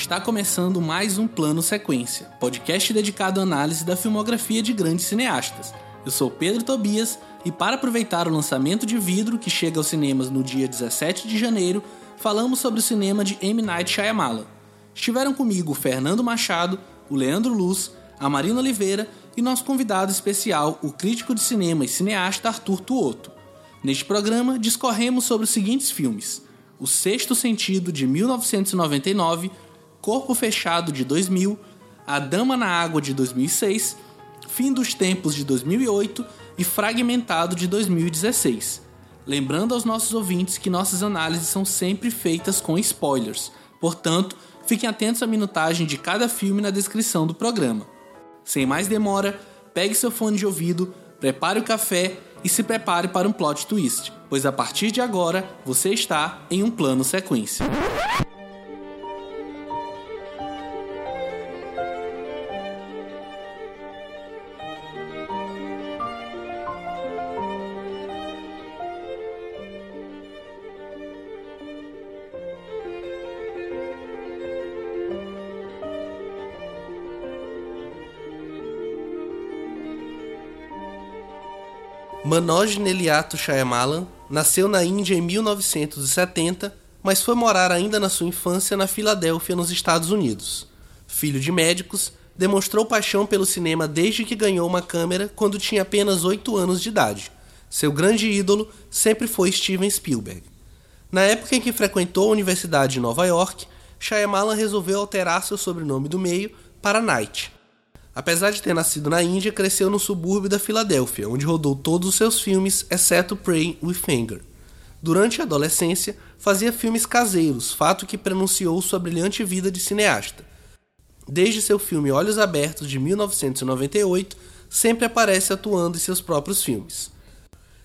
Está começando mais um Plano Sequência, podcast dedicado à análise da filmografia de grandes cineastas. Eu sou Pedro Tobias e para aproveitar o lançamento de Vidro que chega aos cinemas no dia 17 de janeiro, falamos sobre o cinema de M. Night Shyamalan. Estiveram comigo o Fernando Machado, o Leandro Luz, a Marina Oliveira e nosso convidado especial, o crítico de cinema e cineasta Arthur Tuoto. Neste programa, discorremos sobre os seguintes filmes: O Sexto Sentido, de 1999, Corpo Fechado, de 2000, A Dama na Água, de 2006, Fim dos Tempos, de 2008 e Fragmentado, de 2016. Lembrando aos nossos ouvintes que nossas análises são sempre feitas com spoilers, portanto, fiquem atentos à minutagem de cada filme na descrição do programa. Sem mais demora, pegue seu fone de ouvido, prepare o café e se prepare para um plot twist, pois a partir de agora você está em um plano sequência. Manoj Neliato Shyamalan nasceu na Índia em 1970, mas foi morar ainda na sua infância na Filadélfia, nos Estados Unidos. Filho de médicos, demonstrou paixão pelo cinema desde que ganhou uma câmera quando tinha apenas 8 anos de idade. Seu grande ídolo sempre foi Steven Spielberg. Na época em que frequentou a Universidade de Nova York, Shyamalan resolveu alterar seu sobrenome do meio para Knight, Apesar de ter nascido na Índia, cresceu no subúrbio da Filadélfia, onde rodou todos os seus filmes, exceto Praying with Anger. Durante a adolescência, fazia filmes caseiros, fato que prenunciou sua brilhante vida de cineasta. Desde seu filme Olhos Abertos, de 1998, sempre aparece atuando em seus próprios filmes.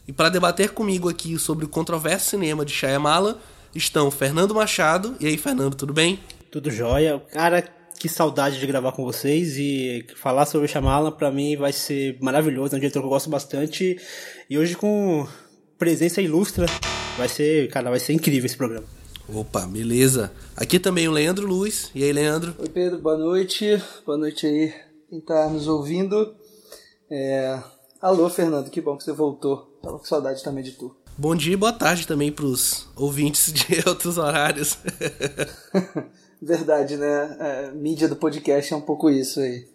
E para debater comigo aqui sobre o controverso cinema de Shyamalan, estão Fernando Machado. E aí, Fernando, tudo bem? Tudo jóia. Cara, que saudade de gravar com vocês e falar sobre o Shyamalan para mim vai ser maravilhoso, é um diretor que eu gosto bastante e hoje com presença ilustra vai ser, cara, vai ser incrível esse programa. Opa, beleza. Aqui também o Leandro Luiz. E aí, Leandro? Oi, Pedro, boa noite. Boa noite aí quem tá nos ouvindo. É... Alô, Fernando, que bom que você voltou. Tava com saudade também de tu. Bom dia e boa tarde também pros ouvintes de outros horários. Verdade, né? É, mídia do podcast é um pouco isso aí.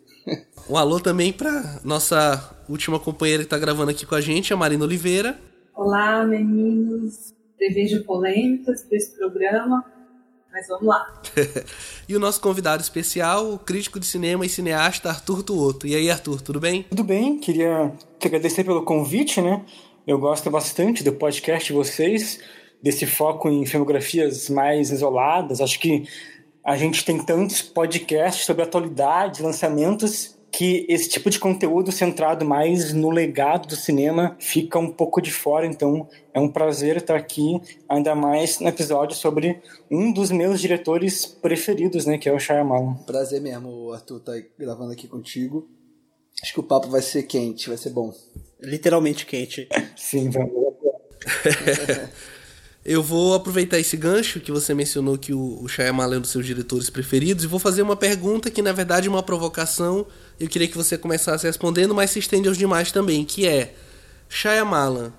Um alô também para nossa última companheira que está gravando aqui com a gente, a Marina Oliveira. Olá, meninos. Prevejo polêmicas para esse programa, mas vamos lá. e o nosso convidado especial, o crítico de cinema e cineasta Arthur Tuoto. E aí, Arthur, tudo bem? Tudo bem, queria te agradecer pelo convite, né? Eu gosto bastante do podcast de vocês, desse foco em filmografias mais isoladas. Acho que a gente tem tantos podcasts sobre atualidade, lançamentos, que esse tipo de conteúdo centrado mais no legado do cinema fica um pouco de fora. Então é um prazer estar aqui, ainda mais no episódio sobre um dos meus diretores preferidos, né, que é o Shyamalan. Prazer mesmo, o Arthur tá gravando aqui contigo. Acho que o papo vai ser quente, vai ser bom. Literalmente quente. Sim, vamos. Eu vou aproveitar esse gancho que você mencionou que o, o Shyamalan é um dos seus diretores preferidos e vou fazer uma pergunta que na verdade é uma provocação. Eu queria que você começasse respondendo, mas se estende aos demais também, que é Shyamalan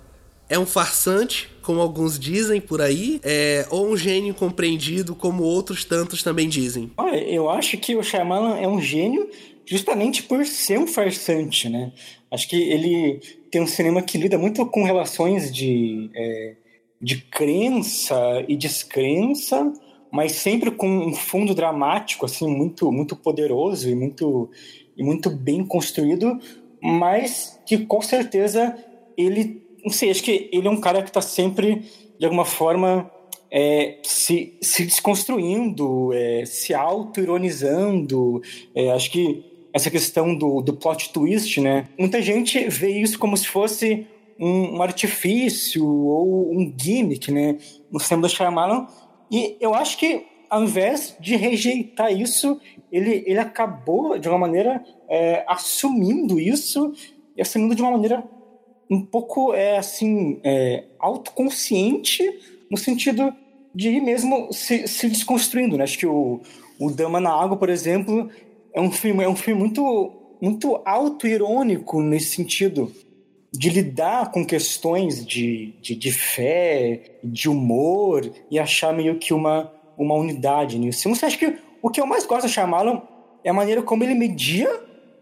é um farsante, como alguns dizem por aí, é, ou um gênio compreendido, como outros tantos também dizem? Olha, eu acho que o Shyamalan é um gênio justamente por ser um farsante, né? Acho que ele tem um cinema que lida muito com relações de... É de crença e descrença, mas sempre com um fundo dramático assim muito muito poderoso e muito e muito bem construído, mas que com certeza ele não sei, acho que ele é um cara que está sempre de alguma forma é, se, se desconstruindo, é, se auto-ironizando. É, acho que essa questão do, do plot twist, né? Muita gente vê isso como se fosse um, um artifício ou um gimmick, né, no cinema Shyamalan. E eu acho que, ao invés de rejeitar isso, ele, ele acabou, de uma maneira, é, assumindo isso e assumindo de uma maneira um pouco, é, assim, é, autoconsciente, no sentido de ir mesmo se, se desconstruindo, né? Acho que o, O Dama na Água, por exemplo, é um filme, é um filme muito, muito auto-irônico nesse sentido de lidar com questões de, de, de, fé, de humor e achar meio que uma, uma unidade nisso. Você acha que o que eu mais gosto de chamá-lo é a maneira como ele media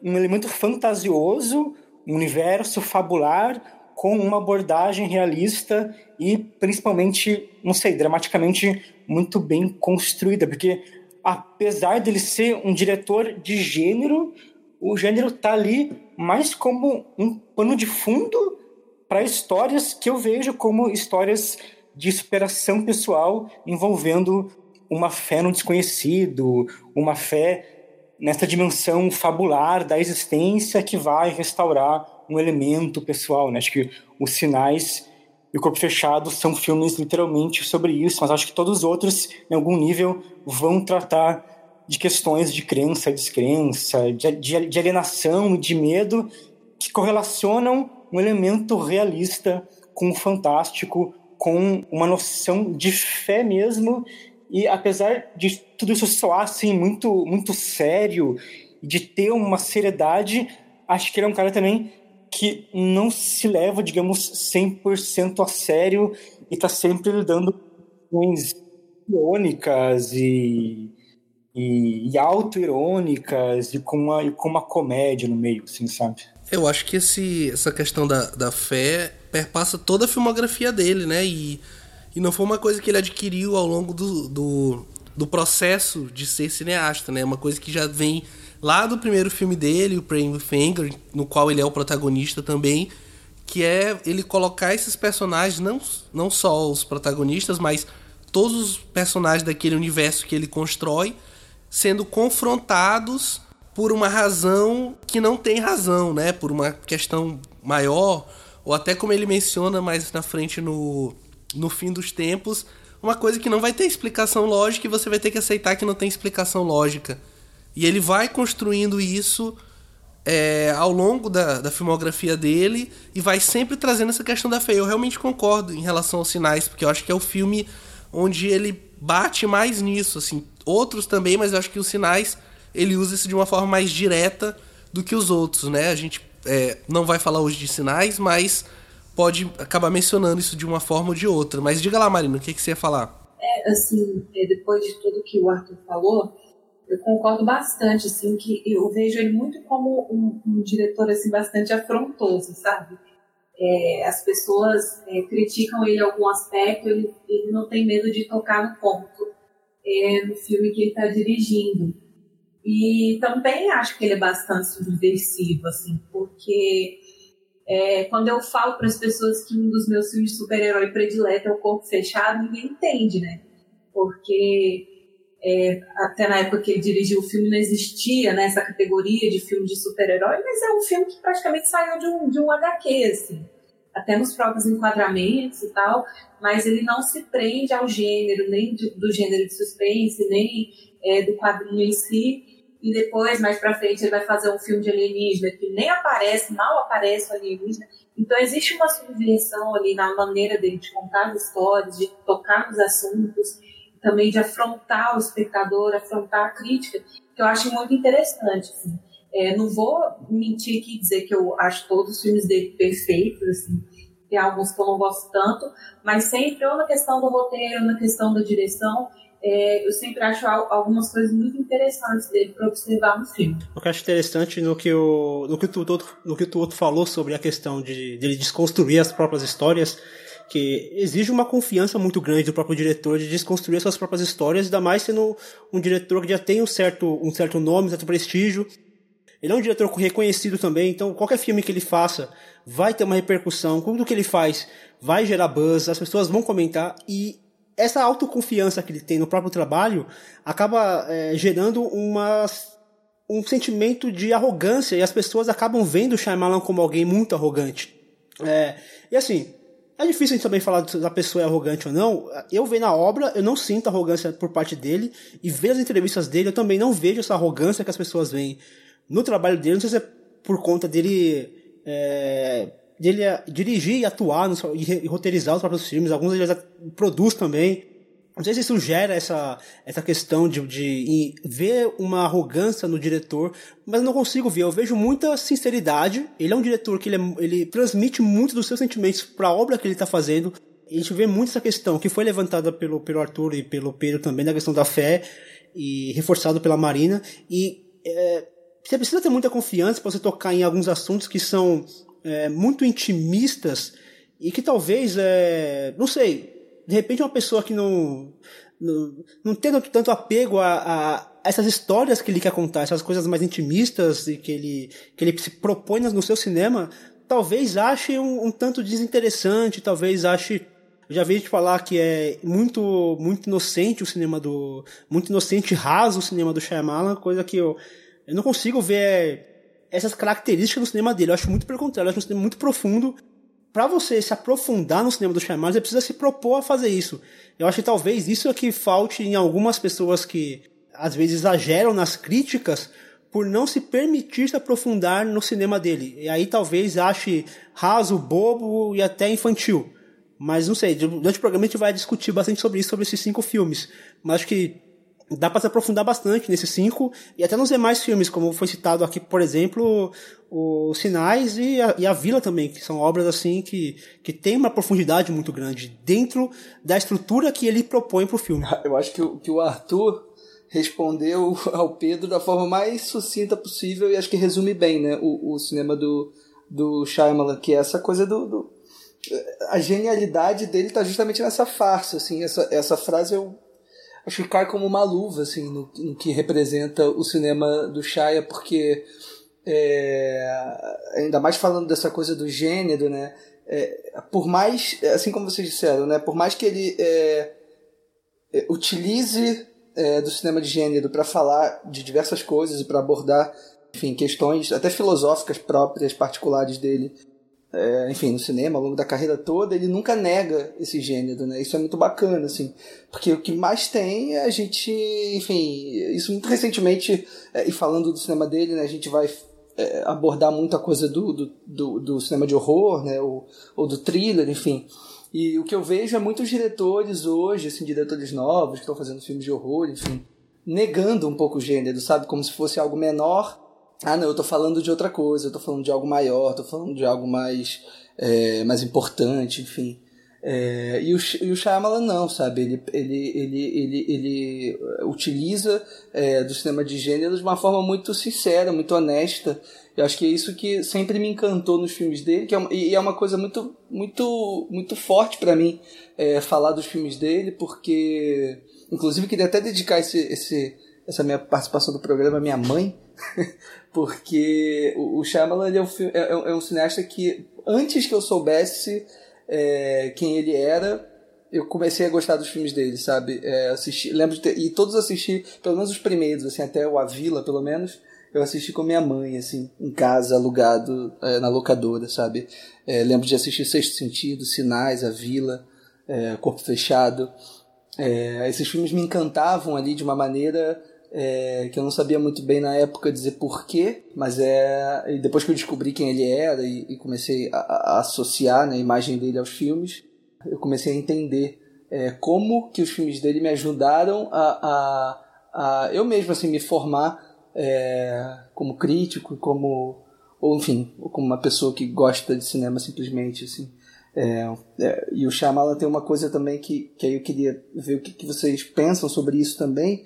um elemento fantasioso, um universo fabular com uma abordagem realista e principalmente, não sei, dramaticamente muito bem construída, porque apesar dele ser um diretor de gênero, o gênero tá ali mais como um pano de fundo para histórias que eu vejo como histórias de superação pessoal envolvendo uma fé no desconhecido, uma fé nessa dimensão fabular da existência que vai restaurar um elemento pessoal. Né? Acho que os sinais e o corpo fechado são filmes literalmente sobre isso, mas acho que todos os outros, em algum nível, vão tratar de questões de crença, descrença, de, de, de alienação e de medo que correlacionam um elemento realista com o fantástico, com uma noção de fé mesmo. E apesar de tudo isso soar assim muito, muito sério, de ter uma seriedade, acho que ele é um cara também que não se leva, digamos, 100% a sério e está sempre lidando com irônicas e, e, e auto-irônicas e com, uma, e com uma comédia no meio, assim, sabe? Eu acho que esse, essa questão da, da fé perpassa toda a filmografia dele, né? E e não foi uma coisa que ele adquiriu ao longo do, do, do processo de ser cineasta, né? Uma coisa que já vem lá do primeiro filme dele, o Praying with Anger, no qual ele é o protagonista também, que é ele colocar esses personagens, não, não só os protagonistas, mas todos os personagens daquele universo que ele constrói, sendo confrontados por uma razão que não tem razão, né? Por uma questão maior, ou até como ele menciona mais na frente no, no fim dos tempos, uma coisa que não vai ter explicação lógica e você vai ter que aceitar que não tem explicação lógica. E ele vai construindo isso é, ao longo da, da filmografia dele e vai sempre trazendo essa questão da fé. Eu realmente concordo em relação aos sinais, porque eu acho que é o filme onde ele bate mais nisso. assim Outros também, mas eu acho que os sinais ele usa isso de uma forma mais direta do que os outros. né A gente é, não vai falar hoje de sinais, mas pode acabar mencionando isso de uma forma ou de outra. Mas diga lá, Marina, o que, que você ia falar? É, assim, é, depois de tudo que o Arthur falou, eu concordo bastante, assim, que eu vejo ele muito como um, um diretor, assim, bastante afrontoso, sabe? É, as pessoas é, criticam ele em algum aspecto, ele, ele, não tem medo de tocar no ponto é, no filme que ele está dirigindo. E também acho que ele é bastante subversivo, assim, porque é, quando eu falo para as pessoas que um dos meus filmes de super-herói predileto é o Corpo Fechado, ninguém entende, né? Porque é, até na época que ele dirigiu o filme não existia né, essa categoria de filme de super-herói, mas é um filme que praticamente saiu de um, de um HQ, assim, até nos próprios enquadramentos e tal, mas ele não se prende ao gênero, nem do gênero de suspense, nem é, do quadrinho em si, e depois, mais pra frente, ele vai fazer um filme de alienígena que nem aparece, mal aparece o alienígena. Então, existe uma subversão ali na maneira dele de contar as histórias, de tocar nos assuntos, também de afrontar o espectador, afrontar a crítica, que eu acho muito interessante. Assim. É, não vou mentir aqui e dizer que eu acho todos os filmes dele perfeitos, assim. tem alguns que eu não gosto tanto, mas sempre ou na questão do roteiro, na questão da direção, é, eu sempre acho algumas coisas muito interessantes dele para observar no filme. O que eu acho interessante no que o, no que o, no que o Tuto falou sobre a questão de, de ele desconstruir as próprias histórias, que exige uma confiança muito grande do próprio diretor de desconstruir suas próprias histórias, ainda mais sendo um diretor que já tem um certo, um certo nome, um certo prestígio. Ele é um diretor reconhecido também, então qualquer filme que ele faça vai ter uma repercussão, tudo que ele faz vai gerar buzz, as pessoas vão comentar e essa autoconfiança que ele tem no próprio trabalho acaba é, gerando uma, um sentimento de arrogância e as pessoas acabam vendo o Shyamalan como alguém muito arrogante. É, e assim, é difícil a gente também falar se a pessoa é arrogante ou não. Eu vejo na obra, eu não sinto arrogância por parte dele, e ver as entrevistas dele, eu também não vejo essa arrogância que as pessoas veem no trabalho dele. Não sei se é por conta dele é, de ele dirigir e atuar e, roteirizar os próprios filmes. Alguns ele já produz também. não sei se isso gera essa, essa questão de, de ver uma arrogância no diretor, mas não consigo ver. Eu vejo muita sinceridade. Ele é um diretor que ele, é, ele transmite muito dos seus sentimentos para a obra que ele está fazendo. A gente vê muito essa questão que foi levantada pelo, pelo Arthur e pelo Pedro também, da questão da fé, e reforçado pela Marina. E é, você precisa ter muita confiança para você tocar em alguns assuntos que são é, muito intimistas e que talvez, é, não sei, de repente uma pessoa que não não, não tanto, apego a, a, essas histórias que ele quer contar, essas coisas mais intimistas e que ele, que ele se propõe no seu cinema, talvez ache um, um tanto desinteressante, talvez ache já vi gente falar que é muito muito inocente o cinema do muito inocente raso o cinema do Shyamalan, coisa que eu eu não consigo ver essas características no cinema dele. Eu acho muito pelo contrário, eu acho um cinema muito profundo para você se aprofundar no cinema do Shyamalan, você precisa se propor a fazer isso. Eu acho que talvez isso é que falte em algumas pessoas que às vezes exageram nas críticas por não se permitir se aprofundar no cinema dele. E aí talvez ache raso, bobo e até infantil. Mas não sei, durante o programa a gente vai discutir bastante sobre isso, sobre esses cinco filmes. Mas acho que dá para se aprofundar bastante nesses cinco e até nos demais filmes, como foi citado aqui, por exemplo, os Sinais e a, e a Vila também, que são obras assim que, que tem uma profundidade muito grande dentro da estrutura que ele propõe para o filme. Eu acho que, o, que o Arthur respondeu ao Pedro da forma mais sucinta possível e acho que resume bem né, o, o cinema do, do Shyamalan, que é essa coisa do, do a genialidade dele está justamente nessa farsa, assim, essa, essa frase eu acho que cai como uma luva, assim, no, no que representa o cinema do Shaya, porque é, ainda mais falando dessa coisa do gênero, né? É, por mais, assim como vocês disseram, né? Por mais que ele é, é utilize é, do cinema de gênero para falar de diversas coisas e para abordar, enfim, questões até filosóficas próprias, particulares dele, é, enfim, no cinema, ao longo da carreira toda, ele nunca nega esse gênero, né? Isso é muito bacana, assim. Porque o que mais tem é a gente, enfim, isso muito recentemente, é, e falando do cinema dele, né? A gente vai é, abordar muita coisa do, do, do, do, cinema de horror, né? Ou, ou do thriller, enfim. E o que eu vejo é muitos diretores hoje, assim, diretores novos que estão fazendo filmes de horror, enfim, negando um pouco o gênero, sabe? Como se fosse algo menor ah, não, eu tô falando de outra coisa, eu tô falando de algo maior, tô falando de algo mais, é, mais importante, enfim. É, e, o, e o Shyamalan não, sabe? Ele, ele, ele, ele, ele utiliza é, do cinema de gênero de uma forma muito sincera, muito honesta. Eu acho que é isso que sempre me encantou nos filmes dele, que é uma, e é uma coisa muito, muito, muito forte para mim é, falar dos filmes dele, porque, inclusive, queria até dedicar esse, esse, essa minha participação do programa à minha mãe, porque o, o Shyamalan é um, é, é, um cineasta que, antes que eu soubesse é, quem ele era, eu comecei a gostar dos filmes dele, sabe? É, assisti, lembro de ter, e todos assisti, pelo menos os primeiros, assim, até o A Vila, pelo menos, eu assisti com minha mãe, assim, em casa, alugado, é, na locadora, sabe? É, lembro de assistir Sexto Sentido, Sinais, A Vila, é, Corpo Fechado. É, esses filmes me encantavam ali de uma maneira é, que eu não sabia muito bem na época dizer porquê, mas é depois que eu descobri quem ele era e, e comecei a, a, associar né, a imagem dele aos filmes, eu comecei a entender é, como que os filmes dele me ajudaram a, a, a eu mesmo assim me formar é, como crítico, como ou enfim, como uma pessoa que gosta de cinema simplesmente assim. É, é, e o Shyamalan tem uma coisa também que, que aí eu queria ver o que, que vocês pensam sobre isso também,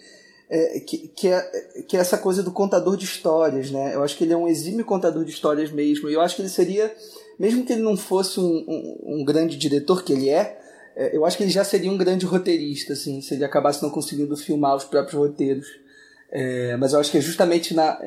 é, que, que, é, que é essa coisa do contador de histórias, né? Eu acho que ele é um exímio contador de histórias mesmo. E eu acho que ele seria, mesmo que ele não fosse um, um, um grande diretor, que ele é, é, eu acho que ele já seria um grande roteirista, assim, se ele acabasse não conseguindo filmar os próprios roteiros. É, mas eu acho que é justamente na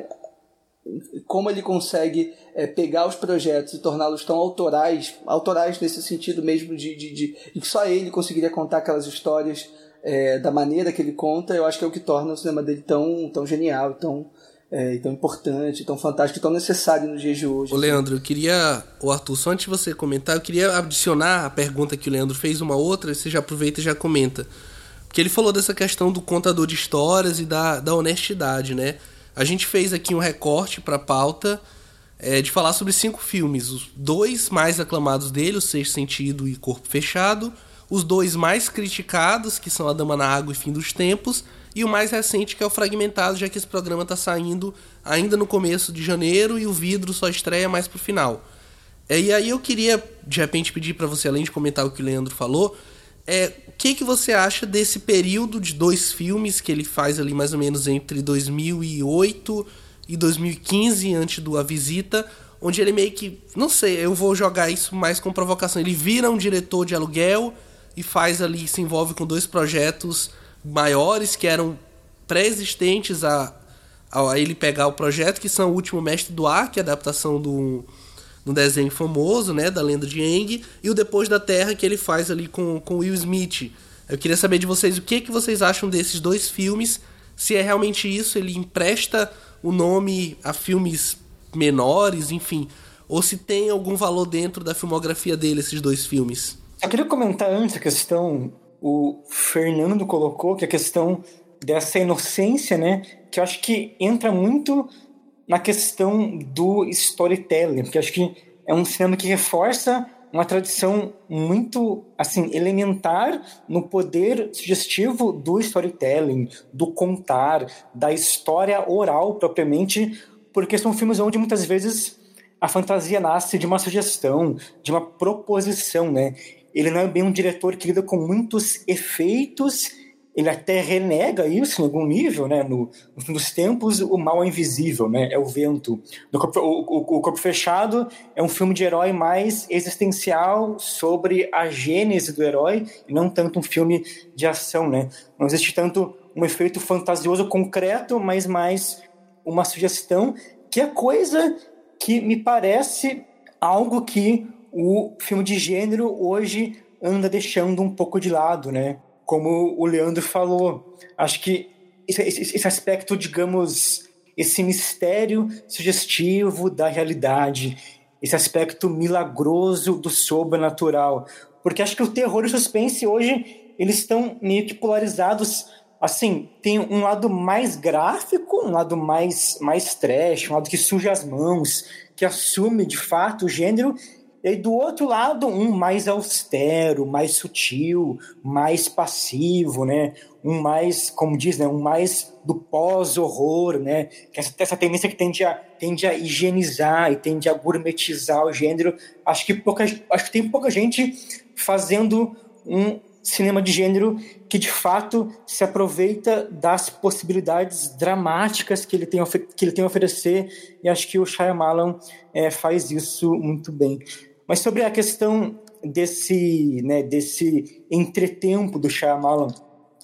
como ele consegue é, pegar os projetos e torná-los tão autorais, autorais nesse sentido mesmo de, de, de, de, que só ele conseguiria contar aquelas histórias é, da maneira que ele conta, eu acho que é o que torna o cinema dele tão, tão genial, tão, é, tão importante, tão fantástico, tão necessário nos dias de hoje. Ô, Leandro, eu queria. O Arthur, só antes de você comentar, eu queria adicionar a pergunta que o Leandro fez, uma outra, você já aproveita e já comenta. Porque ele falou dessa questão do contador de histórias e da, da honestidade, né? A gente fez aqui um recorte para pauta é, de falar sobre cinco filmes. Os dois mais aclamados dele, O Sexto Sentido e Corpo Fechado os dois mais criticados, que são A Dama na Água e Fim dos Tempos, e o mais recente, que é o Fragmentado, já que esse programa está saindo ainda no começo de janeiro e o Vidro só estreia mais pro final. É, e aí eu queria, de repente, pedir para você, além de comentar o que o Leandro falou, é, o que, que você acha desse período de dois filmes que ele faz ali mais ou menos entre 2008 e 2015, antes do A Visita, onde ele meio que, não sei, eu vou jogar isso mais com provocação, ele vira um diretor de aluguel e faz ali, se envolve com dois projetos maiores que eram pré-existentes a, a ele pegar o projeto, que são O Último Mestre do Ar, que é a adaptação do no desenho famoso, né, da lenda de Aang, e o Depois da Terra que ele faz ali com, com Will Smith. Eu queria saber de vocês o que, que vocês acham desses dois filmes, se é realmente isso, ele empresta o nome a filmes menores, enfim, ou se tem algum valor dentro da filmografia dele esses dois filmes. Eu queria comentar antes a questão, o Fernando colocou, que a questão dessa inocência, né, que eu acho que entra muito na questão do storytelling, porque acho que é um cinema que reforça uma tradição muito assim elementar no poder sugestivo do storytelling, do contar, da história oral propriamente, porque são filmes onde muitas vezes a fantasia nasce de uma sugestão, de uma proposição, né? Ele não é bem um diretor que lida com muitos efeitos ele até renega isso em algum nível, né? No, tempos, o mal é invisível, né? É o vento. Corpo, o, o, o, Corpo Fechado é um filme de herói mais existencial sobre a gênese do herói e não tanto um filme de ação, né? Não existe tanto um efeito fantasioso concreto, mas mais uma sugestão que é coisa que me parece algo que o filme de gênero hoje anda deixando um pouco de lado, né? como o Leandro falou, acho que esse, esse aspecto, digamos, esse mistério sugestivo da realidade, esse aspecto milagroso do sobrenatural. Porque acho que o terror e o suspense hoje, eles estão meio que polarizados. Assim, tem um lado mais gráfico, um lado mais, mais trash, um lado que suja as mãos, que assume de fato o gênero, e do outro lado, um mais austero, mais sutil, mais passivo, né? Um mais, como diz, né? Um mais do pós-horror, né? Que essa, essa tendência que tende a, tende a higienizar e tende a gourmetizar o gênero. Acho que, pouca, acho que tem pouca gente fazendo um cinema de gênero que de fato se aproveita das possibilidades dramáticas que ele tem, que ele tem a oferecer e acho que o Shyamalan é, faz isso muito bem. Mas sobre a questão desse, né, desse entretempo do Shyamalan,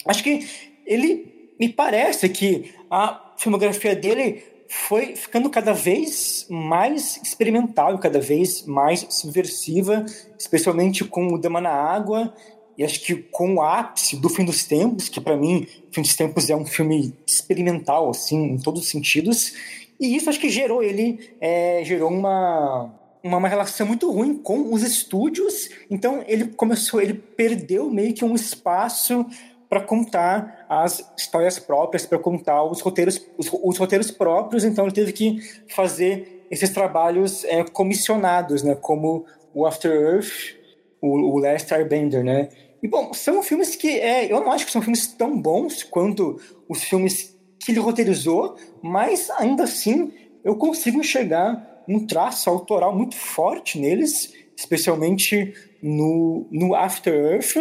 acho que ele me parece que a filmografia dele foi ficando cada vez mais experimental, cada vez mais subversiva, especialmente com o Dama na Água e acho que com o ápice do Fim dos Tempos, que para mim Fim dos Tempos é um filme experimental assim em todos os sentidos, e isso acho que gerou ele é, gerou uma uma, relação muito ruim com os estúdios, então ele começou, ele perdeu meio que um espaço para contar as histórias próprias, para contar os roteiros, os, os, roteiros próprios, então ele teve que fazer esses trabalhos é, comissionados, né, como o After Earth, o, o Last Airbender, né, e bom, são filmes que é, eu não acho que são filmes tão bons quanto os filmes que ele roteirizou, mas ainda assim eu consigo enxergar um traço autoral muito forte neles, especialmente no, no After Earth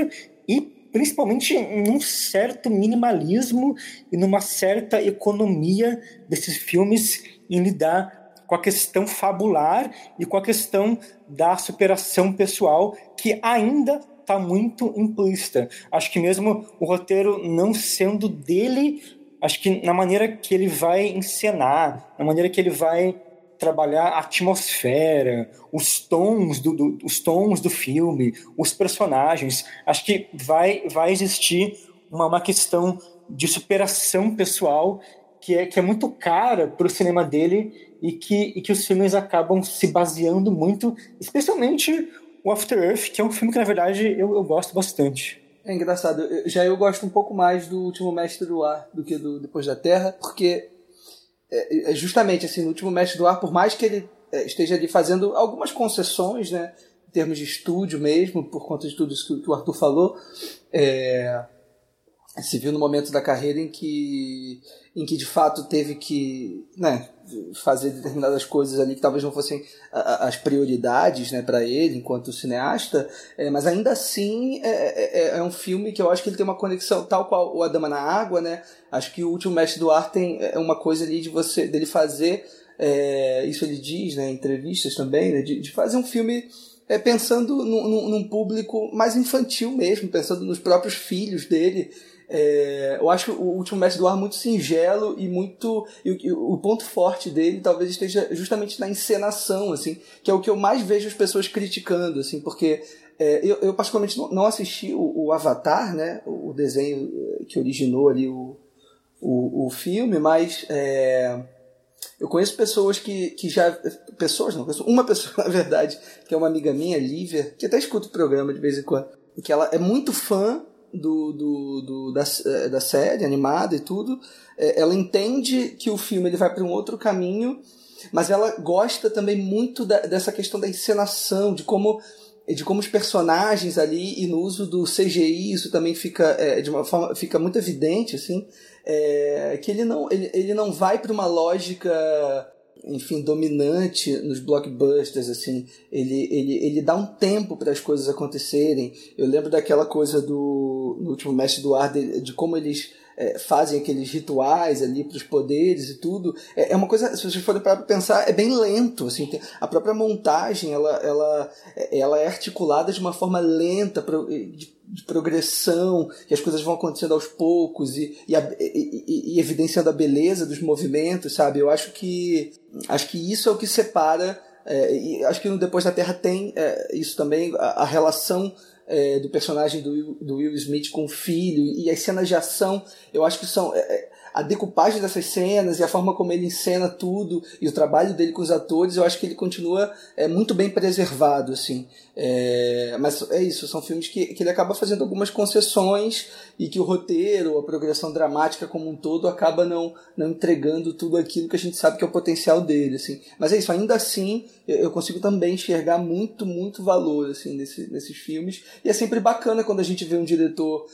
e principalmente num certo minimalismo e numa certa economia desses filmes em lidar com a questão fabular e com a questão da superação pessoal que ainda está muito implícita. Acho que mesmo o roteiro não sendo dele, acho que na maneira que ele vai encenar, na maneira que ele vai trabalhar a atmosfera, os tons do, do, os tons do filme, os personagens. Acho que vai, vai existir uma, uma questão de superação pessoal que é, que é muito cara para o cinema dele e que, e que os filmes acabam se baseando muito, especialmente o After Earth, que é um filme que, na verdade, eu, eu gosto bastante. É engraçado, já eu gosto um pouco mais do Último Mestre do Ar do que do Depois da Terra, porque é, é, justamente assim, no último Mestre do Ar, por mais que ele é, esteja ali fazendo algumas concessões, né? em termos de estúdio mesmo, por conta de tudo isso que o Arthur falou. É, se viu no momento da carreira em que, em que de fato teve que né, fazer determinadas coisas ali que talvez não fossem as prioridades né, para ele enquanto cineasta, é, mas ainda assim é, é, é, um filme que eu acho que ele tem uma conexão tal qual o A Dama na Água, né? Acho que o Último Mestre do Ar tem é, uma coisa ali de você dele fazer, é, isso ele diz né, em entrevistas também, né, de, de fazer um filme é, pensando num, num, público mais infantil mesmo, pensando nos próprios filhos dele. É, eu acho o último mestre do ar muito singelo e muito. E, e, o ponto forte dele talvez esteja justamente na encenação, assim, que é o que eu mais vejo as pessoas criticando, assim, porque é, eu, eu, particularmente não assisti o, o, Avatar, né, o desenho que originou ali o, o, o filme, mas é, eu conheço pessoas que, que já. Pessoas não, conheço uma pessoa, na verdade, que é uma amiga minha, Lívia, que até escuta o programa de vez em quando, que ela é muito fã do, do, do da, eh, da série animada e tudo, é, ela entende que o filme ele vai para um outro caminho, mas ela gosta também muito da, dessa questão da encenação, de como de como os personagens ali e no uso do CGI isso também fica é, de uma forma fica muito evidente assim é, que ele não ele, ele não vai para uma lógica enfim, dominante nos blockbusters, assim. Ele, ele, ele dá um tempo para as coisas acontecerem. Eu lembro daquela coisa do no último Mestre do Ar, de, de como eles é, fazem aqueles rituais ali para os poderes e tudo. É, é, uma coisa, se vocês forem para pensar, é bem lento. Assim, tem, a própria montagem ela, ela, ela é articulada de uma forma lenta, de, de progressão, que as coisas vão acontecendo aos poucos e, e, e, e, evidenciando a beleza dos movimentos, sabe? Eu acho que acho que isso é o que separa. É, e acho que no Depois da Terra tem é, isso também, a, a relação é, do personagem do Will, do Will Smith com o filho e as cenas de ação, eu acho que são. É, é, a decupagem dessas cenas e a forma como ele encena tudo e o trabalho dele com os atores, eu acho que ele continua é, muito bem preservado, assim. É, mas é isso, são filmes que, que ele acaba fazendo algumas concessões e que o roteiro, a progressão dramática como um todo acaba não, não entregando tudo aquilo que a gente sabe que é o potencial dele, assim. Mas é isso, ainda assim, eu, consigo também enxergar muito, muito valor, assim, nesse, nesses filmes. E é sempre bacana quando a gente vê um diretor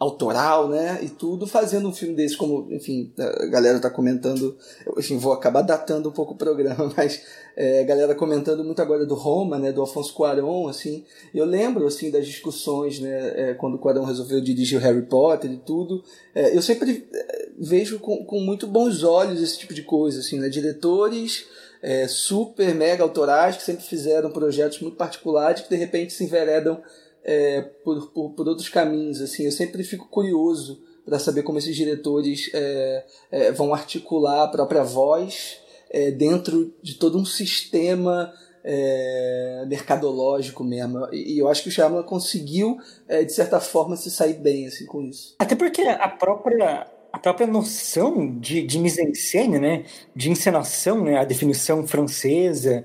autoral, né, e tudo, fazendo um filme desse, como, enfim, a galera tá comentando, enfim, vou acabar datando um pouco o programa, mas é, a galera comentando muito agora do Roma, né, do Afonso Cuarón, assim, eu lembro, assim, das discussões, né, é, quando o Cuarón resolveu dirigir o Harry Potter e tudo, é, eu sempre é, vejo com, com muito bons olhos esse tipo de coisa, assim, né, diretores é, super, mega autorais que sempre fizeram projetos muito particulares que de repente se enveredam é, por, por, por, outros caminhos. Assim, eu sempre fico curioso para saber como esses diretores é, é, vão articular a própria voz é, dentro de todo um sistema é, mercadológico mesmo. E, e, eu acho que o Shyamalan conseguiu, é, de certa forma, se sair bem assim, com isso. Até porque a própria a própria noção de, de mise-en-scène, né, de encenação, né, a definição francesa,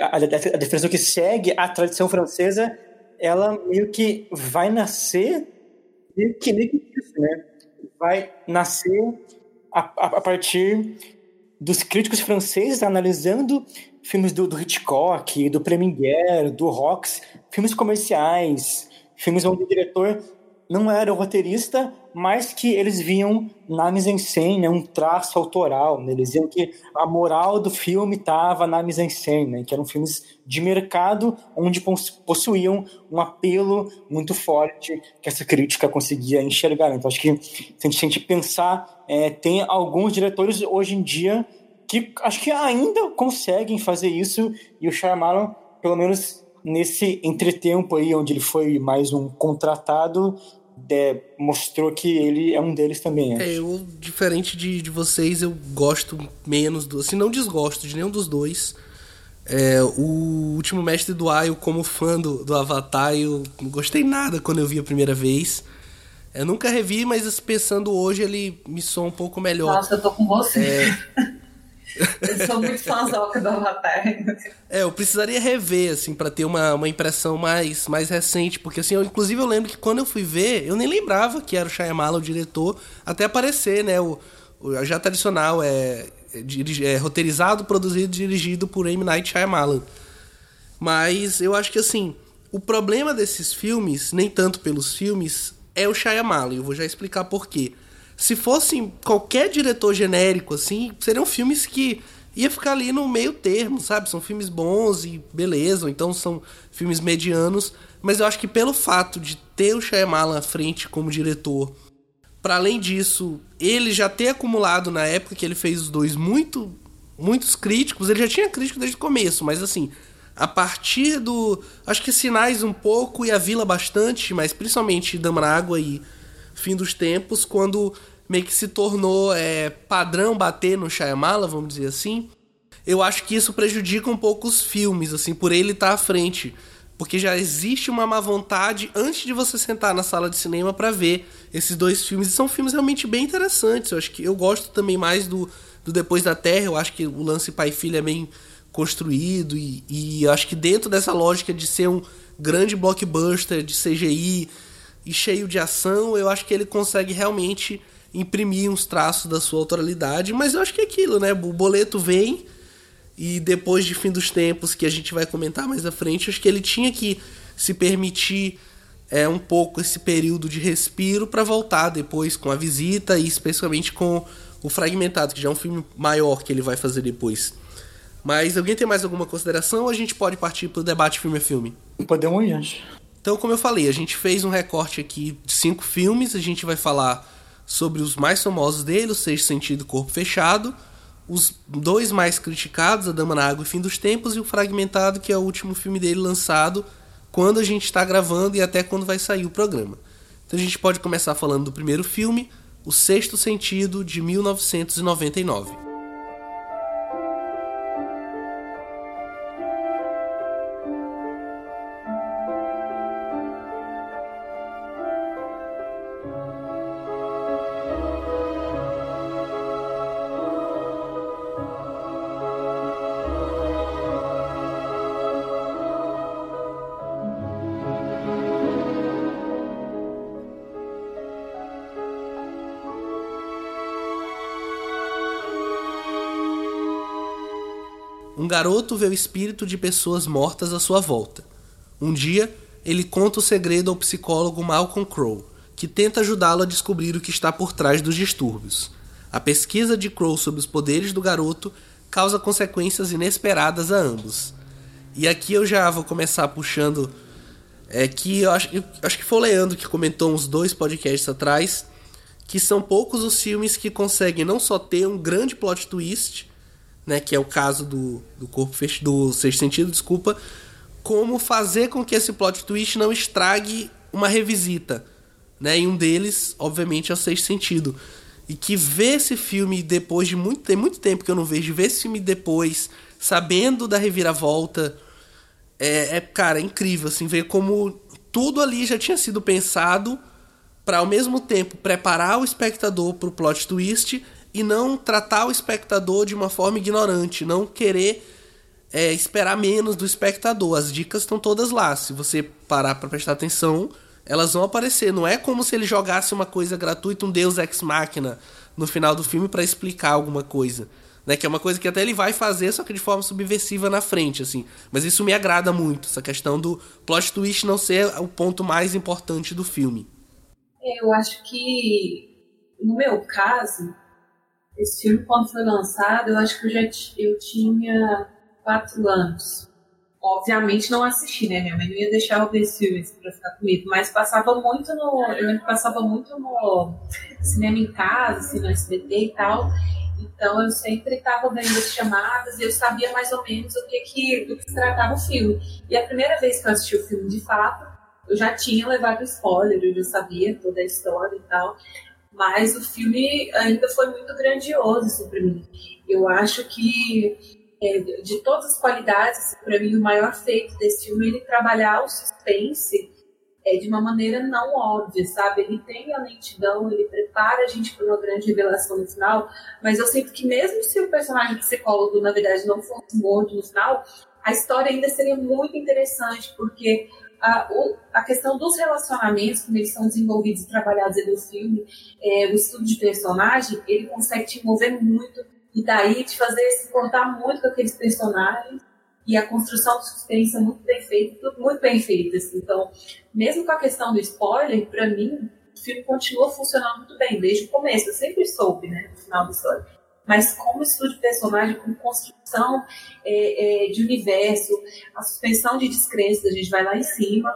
a, a, a definição que segue a tradição francesa ela meio que vai nascer meio que isso, né? Vai nascer a, a, a, partir dos críticos franceses analisando filmes do, do Hitchcock, do Preminger, do Rox, filmes comerciais, filmes onde o diretor não era o roteirista, mas que eles viam na mise-en-scène né, um traço autoral. Né? Eles diziam que a moral do filme estava na mise-en-scène, né? que eram filmes de mercado onde possuíam um apelo muito forte que essa crítica conseguia enxergar. Então, acho que se a gente pensar, é, tem alguns diretores hoje em dia que acho que ainda conseguem fazer isso, e o Shyamalan, pelo menos nesse entretempo aí, onde ele foi mais um contratado, é, mostrou que ele é um deles também. É, eu, diferente de, de vocês, eu gosto menos do. Assim, não desgosto de nenhum dos dois. É, o último mestre do Ayo, como fã do, do Avatar, eu não gostei nada quando eu vi a primeira vez. Eu nunca revi, mas pensando hoje, ele me soa um pouco melhor. Nossa, eu tô com você. É... Eu sou muito fãzoca do Avatar. É, eu precisaria rever, assim, para ter uma, uma impressão mais, mais recente, porque, assim, eu, inclusive eu lembro que quando eu fui ver, eu nem lembrava que era o Shyamala o diretor, até aparecer, né, o, o já tradicional, é, é, é roteirizado, produzido e dirigido por M. Night Shyamalan. Mas eu acho que assim, o problema desses filmes, nem tanto pelos filmes, é o Shyamalan. Eu vou já explicar por quê. Se fosse qualquer diretor genérico, assim, seriam filmes que ia ficar ali no meio termo, sabe? São filmes bons e beleza, ou então são filmes medianos. Mas eu acho que pelo fato de ter o Shyamalan à frente como diretor, para além disso, ele já ter acumulado na época que ele fez os dois muito muitos críticos, ele já tinha crítico desde o começo, mas assim, a partir do. Acho que Sinais um pouco e a Vila bastante, mas principalmente Dama na Água e Fim dos Tempos, quando meio que se tornou é, padrão bater no Shyamala, vamos dizer assim. Eu acho que isso prejudica um pouco os filmes, assim, por ele estar à frente. Porque já existe uma má vontade antes de você sentar na sala de cinema para ver esses dois filmes. E são filmes realmente bem interessantes. Eu acho que eu gosto também mais do, do Depois da Terra. Eu acho que o lance pai e filho é bem construído e, e acho que dentro dessa lógica de ser um grande blockbuster de CGI e cheio de ação, eu acho que ele consegue realmente imprimir uns traços da sua autoralidade, mas eu acho que é aquilo, né? O boleto vem e depois de fim dos tempos, que a gente vai comentar mais à frente, acho que ele tinha que se permitir é, um pouco esse período de respiro para voltar depois com a visita e especialmente com o Fragmentado, que já é um filme maior que ele vai fazer depois. Mas alguém tem mais alguma consideração ou a gente pode partir para o debate filme a filme? Podemos ir. Então, como eu falei, a gente fez um recorte aqui de cinco filmes. A gente vai falar sobre os mais famosos dele, o Sexto Sentido Corpo Fechado, os dois mais criticados, A Dama na Água e Fim dos Tempos, e o Fragmentado, que é o último filme dele lançado quando a gente está gravando e até quando vai sair o programa. Então a gente pode começar falando do primeiro filme, O Sexto Sentido, de 1999. Garoto vê o espírito de pessoas mortas à sua volta. Um dia, ele conta o segredo ao psicólogo Malcolm Crowe, que tenta ajudá-lo a descobrir o que está por trás dos distúrbios. A pesquisa de Crowe sobre os poderes do garoto causa consequências inesperadas a ambos. E aqui eu já vou começar puxando. É que eu acho, eu acho que foi o Leandro que comentou uns dois podcasts atrás. Que são poucos os filmes que conseguem não só ter um grande plot twist, né, que é o caso do, do corpo fech... do sexto sentido, desculpa, como fazer com que esse plot twist não estrague uma revisita, né? E um deles, obviamente, é o sexto sentido. E que ver esse filme depois de muito tem muito tempo que eu não vejo, ver esse filme depois, sabendo da reviravolta, é, é cara, é incrível assim, ver como tudo ali já tinha sido pensado para ao mesmo tempo preparar o espectador para o plot twist e não tratar o espectador de uma forma ignorante, não querer é, esperar menos do espectador. As dicas estão todas lá. Se você parar para prestar atenção, elas vão aparecer. Não é como se ele jogasse uma coisa gratuita, um Deus ex machina no final do filme para explicar alguma coisa. Né, que é uma coisa que até ele vai fazer, só que de forma subversiva na frente, assim. Mas isso me agrada muito, essa questão do plot twist não ser o ponto mais importante do filme. Eu acho que, no meu caso, esse filme, quando foi lançado, eu acho que eu já eu tinha quatro anos. Obviamente não assisti, né? Minha mãe não ia deixar eu ver esse filme pra ficar comigo, mas passava muito no. Eu lembro que passava muito no cinema em casa, assim, no SBT e tal. Então eu sempre estava vendo as chamadas e eu sabia mais ou menos o que, que, do que se tratava o filme. E a primeira vez que eu assisti o filme de fato, eu já tinha levado spoiler, eu já sabia toda a história e tal mas o filme ainda foi muito grandioso assim, para mim. Eu acho que é, de todas as qualidades, para mim o maior feito desse filme é ele trabalhar o suspense é, de uma maneira não óbvia, sabe? Ele tem a lentidão, ele prepara a gente para uma grande revelação no final, mas eu sinto que mesmo se o personagem psicólogo, na verdade, não fosse morto no final, a história ainda seria muito interessante, porque a, a questão dos relacionamentos, como eles são desenvolvidos e trabalhados no filme, é, o estudo de personagem, ele consegue te envolver muito e daí te fazer se contar muito com aqueles personagens e a construção de suspense é muito bem feita, tudo muito bem feito. Assim. Então, mesmo com a questão do spoiler, para mim, o filme continua funcionando muito bem, desde o começo. Eu sempre soube, né, no final da história. Mas como estudo de personagem, com construção é, é, de universo, a suspensão de descrença, a gente vai lá em cima,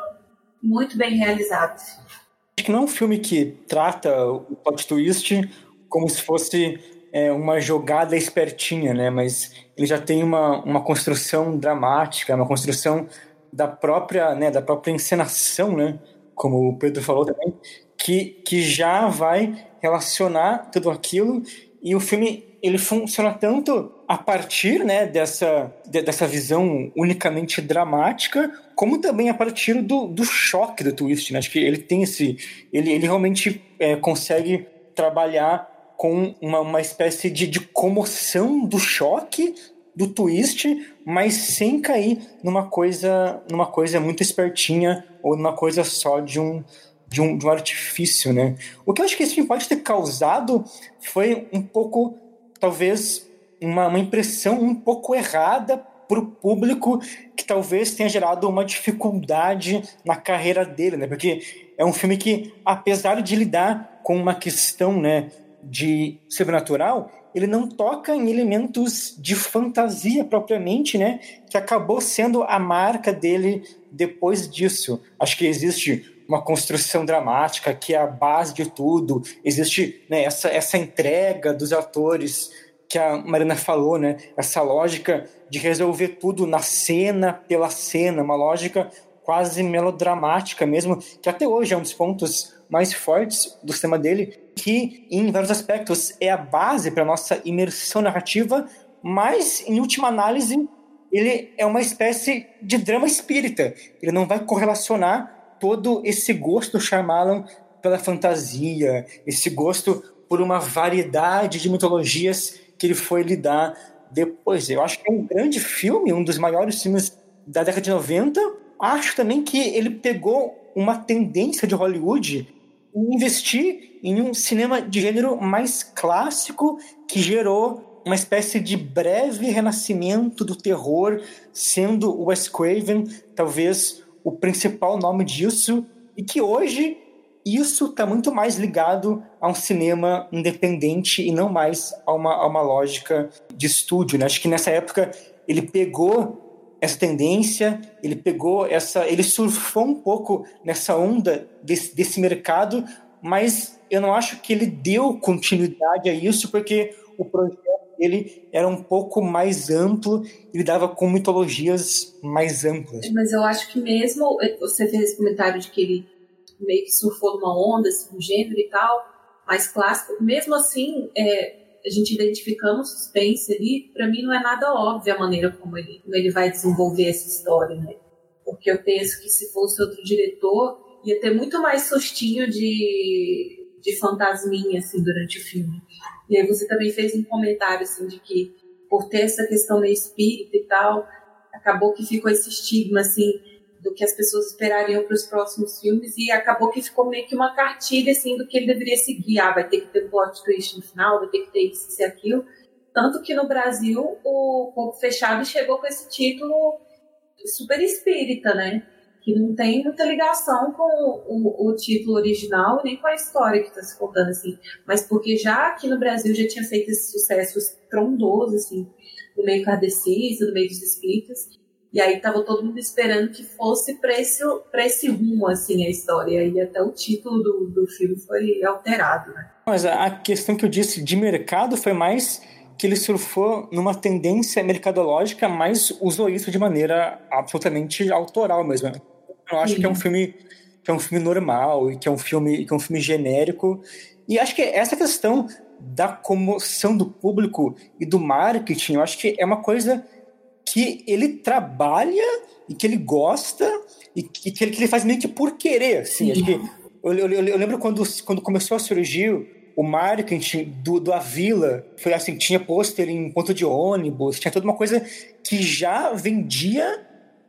muito bem realizado. Acho que não é um filme que trata o plot twist como se fosse é, uma jogada espertinha, né? Mas ele já tem uma, uma construção dramática, uma construção da própria, né, da própria encenação, né? Como o Pedro falou também, que, que já vai relacionar tudo aquilo e o filme ele funciona tanto a partir né, dessa, de, dessa visão unicamente dramática, como também a partir do, do choque do twist. Né? Acho que ele tem esse. Ele, ele realmente é, consegue trabalhar com uma, uma espécie de, de comoção do choque do twist, mas sem cair numa coisa, numa coisa muito espertinha ou numa coisa só de um, de um, de um artifício, né? O que eu acho que esse filme pode ter causado foi um pouco, talvez, uma, uma impressão um pouco errada para o público que talvez tenha gerado uma dificuldade na carreira dele, né? Porque é um filme que, apesar de lidar com uma questão, né, de sobrenatural, ele não toca em elementos de fantasia propriamente, né? Que acabou sendo a marca dele depois disso. Acho que existe uma construção dramática que é a base de tudo. Existe né, essa, essa entrega dos atores que a Marina falou, né? Essa lógica de resolver tudo na cena pela cena, uma lógica quase melodramática mesmo, que até hoje é um dos pontos mais fortes do sistema dele, que em vários aspectos é a base para nossa imersão narrativa, mas em última análise ele é uma espécie de drama espírita. Ele não vai correlacionar todo esse gosto Shyamalan pela fantasia, esse gosto por uma variedade de mitologias que ele foi lidar depois. Eu acho que é um grande filme, um dos maiores filmes da década de 90. Acho também que ele pegou uma tendência de Hollywood investir em um cinema de gênero mais clássico que gerou uma espécie de breve renascimento do terror, sendo Wes Craven talvez o principal nome disso, e que hoje isso está muito mais ligado a um cinema independente e não mais a uma, a uma lógica de estúdio. Né? Acho que nessa época ele pegou essa tendência, ele pegou essa, ele surfou um pouco nessa onda desse, desse mercado, mas eu não acho que ele deu continuidade a isso, porque o projeto dele era um pouco mais amplo, ele dava com mitologias mais amplas. Mas eu acho que mesmo você fez esse comentário de que ele meio que surfou numa onda, assim, um gênero e tal, mais clássico, mesmo assim, é, a gente identificando o suspense ali, para mim não é nada óbvio a maneira como ele, como ele vai desenvolver essa história, né? Porque eu penso que se fosse outro diretor, ia ter muito mais sustinho de, de fantasminha, assim, durante o filme. E aí você também fez um comentário, assim, de que por ter essa questão meio espírita e tal, acabou que ficou esse estigma, assim, do que as pessoas esperariam para os próximos filmes e acabou que ficou meio que uma cartilha assim do que ele deveria seguir. Ah, vai ter que ter um plot twist no final, vai ter que ter isso e aquilo. Tanto que no Brasil o Corpo Fechado chegou com esse título super espírita, né? Que não tem muita ligação com o, o título original nem com a história que está se contando, assim. Mas porque já aqui no Brasil já tinha feito esse sucesso estrondoso, assim, no meio kardecista, no meio dos espíritas. E aí tava todo mundo esperando que fosse para esse, pra esse rumo, assim, a história. E até o título do, do filme foi alterado, né? Mas a questão que eu disse de mercado foi mais que ele surfou numa tendência mercadológica, mas usou isso de maneira absolutamente autoral mesmo. Eu acho que é um filme que é um filme normal e que é um filme que é um filme genérico. E acho que essa questão da comoção do público e do marketing, eu acho que é uma coisa que ele trabalha e que ele gosta e que, que, ele, que ele faz meio que por querer, assim. Acho que, eu, eu, eu, lembro quando, quando começou a surgir o marketing do, do Avila, foi assim, tinha pôster em ponto de ônibus, tinha toda uma coisa que já vendia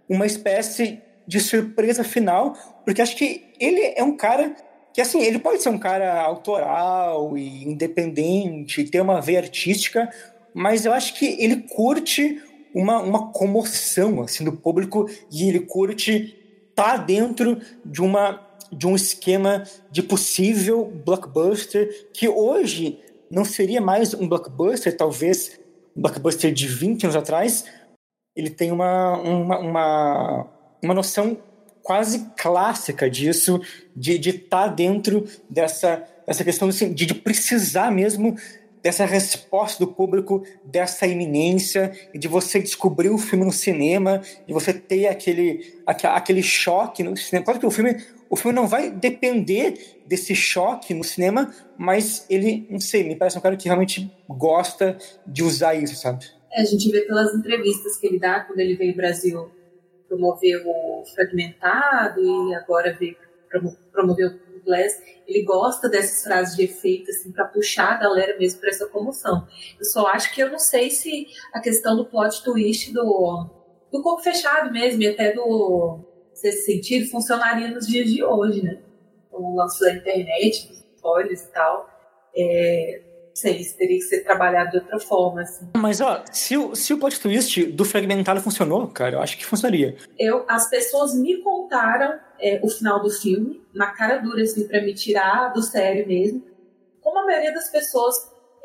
uma espécie de surpresa final, porque acho que ele é um cara que, assim, ele pode ser um cara autoral e independente, ter uma veia artística, mas eu acho que ele curte uma, uma comoção assim do público e ele curte tá dentro de uma de um esquema de possível blockbuster que hoje não seria mais um blockbuster, talvez um blockbuster de 20 anos atrás. Ele tem uma, uma, uma, uma noção quase clássica disso, de estar de tá dentro dessa, dessa questão assim, de, de precisar mesmo dessa resposta do público, dessa iminência, e de você descobrir o filme no cinema, de você ter aquele, aquele choque no cinema. Claro que o filme, o filme não vai depender desse choque no cinema, mas ele, não sei, me parece um cara que realmente gosta de usar isso, sabe? É, a gente vê pelas entrevistas que ele dá quando ele veio ao Brasil promover o Fragmentado e agora veio promover o Glass, ele gosta dessas frases de efeito, assim, para puxar a galera mesmo para essa comoção. Eu só acho que eu não sei se a questão do plot twist do, do corpo fechado mesmo, e até do sexto sentido, funcionaria nos dias de hoje, né? O lance da internet, dos spoilers e tal. É, sei, isso teria que ser trabalhado de outra forma, assim. Mas, ó, se o, se o plot twist do fragmentado funcionou, cara, eu acho que funcionaria. Eu, as pessoas me contaram é, o final do filme, na cara dura, assim, pra me tirar do sério mesmo. Como a maioria das pessoas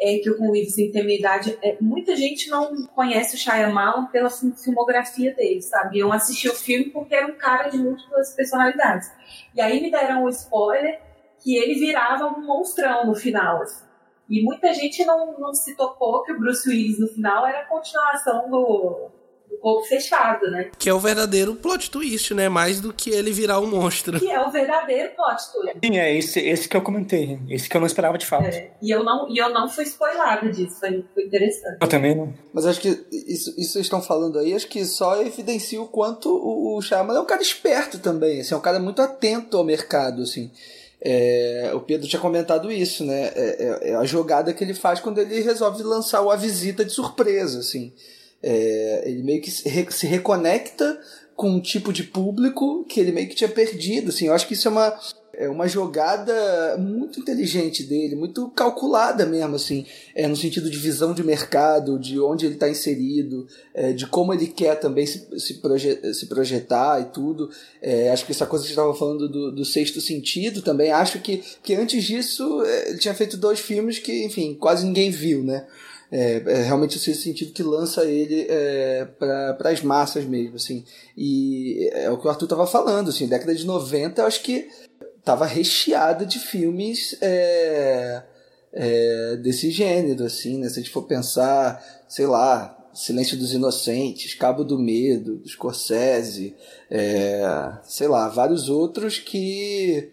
é, que eu convivo, assim, tem minha idade, é, muita gente não conhece o Shyamalan pela filmografia dele, sabe? Eu assisti o filme porque era um cara de múltiplas personalidades. E aí me deram um spoiler que ele virava um monstrão no final, assim. E muita gente não, não se tocou que o Bruce Willis no final era a continuação do, do corpo fechado, né? Que é o verdadeiro plot twist, né? Mais do que ele virar um monstro. Que é o verdadeiro plot twist. Sim, é esse, esse que eu comentei. Esse que eu não esperava de fato. É, e, eu não, e eu não fui spoilada disso. Foi, foi interessante. Eu também não. Mas acho que isso, isso vocês estão falando aí, acho que só evidencia o quanto o, o Shyamalan é um cara esperto também. Assim, é um cara muito atento ao mercado, assim. É, o Pedro tinha comentado isso, né? É, é, é, a jogada que ele faz quando ele resolve lançar o A Visita de surpresa, assim. É, ele meio que se, reconecta com um tipo de público que ele meio que tinha perdido, assim. Eu acho que isso é uma é uma jogada muito inteligente dele, muito calculada mesmo, assim, é, no sentido de visão de mercado, de onde ele está inserido, é, de como ele quer também se, se, proje se projetar e tudo. É, acho que essa coisa que você estava falando do, do, sexto sentido também, acho que, que antes disso é, ele tinha feito dois filmes que, enfim, quase ninguém viu, né? É, é, realmente o sexto sentido que lança ele é, para as massas mesmo, assim. E é o que o Arthur estava falando, assim, década de 90, eu acho que tava recheada de filmes é, é, desse gênero, assim, né? Se a gente for pensar, sei lá, Silêncio dos Inocentes, Cabo do Medo, do Scorsese, é, sei lá, vários outros que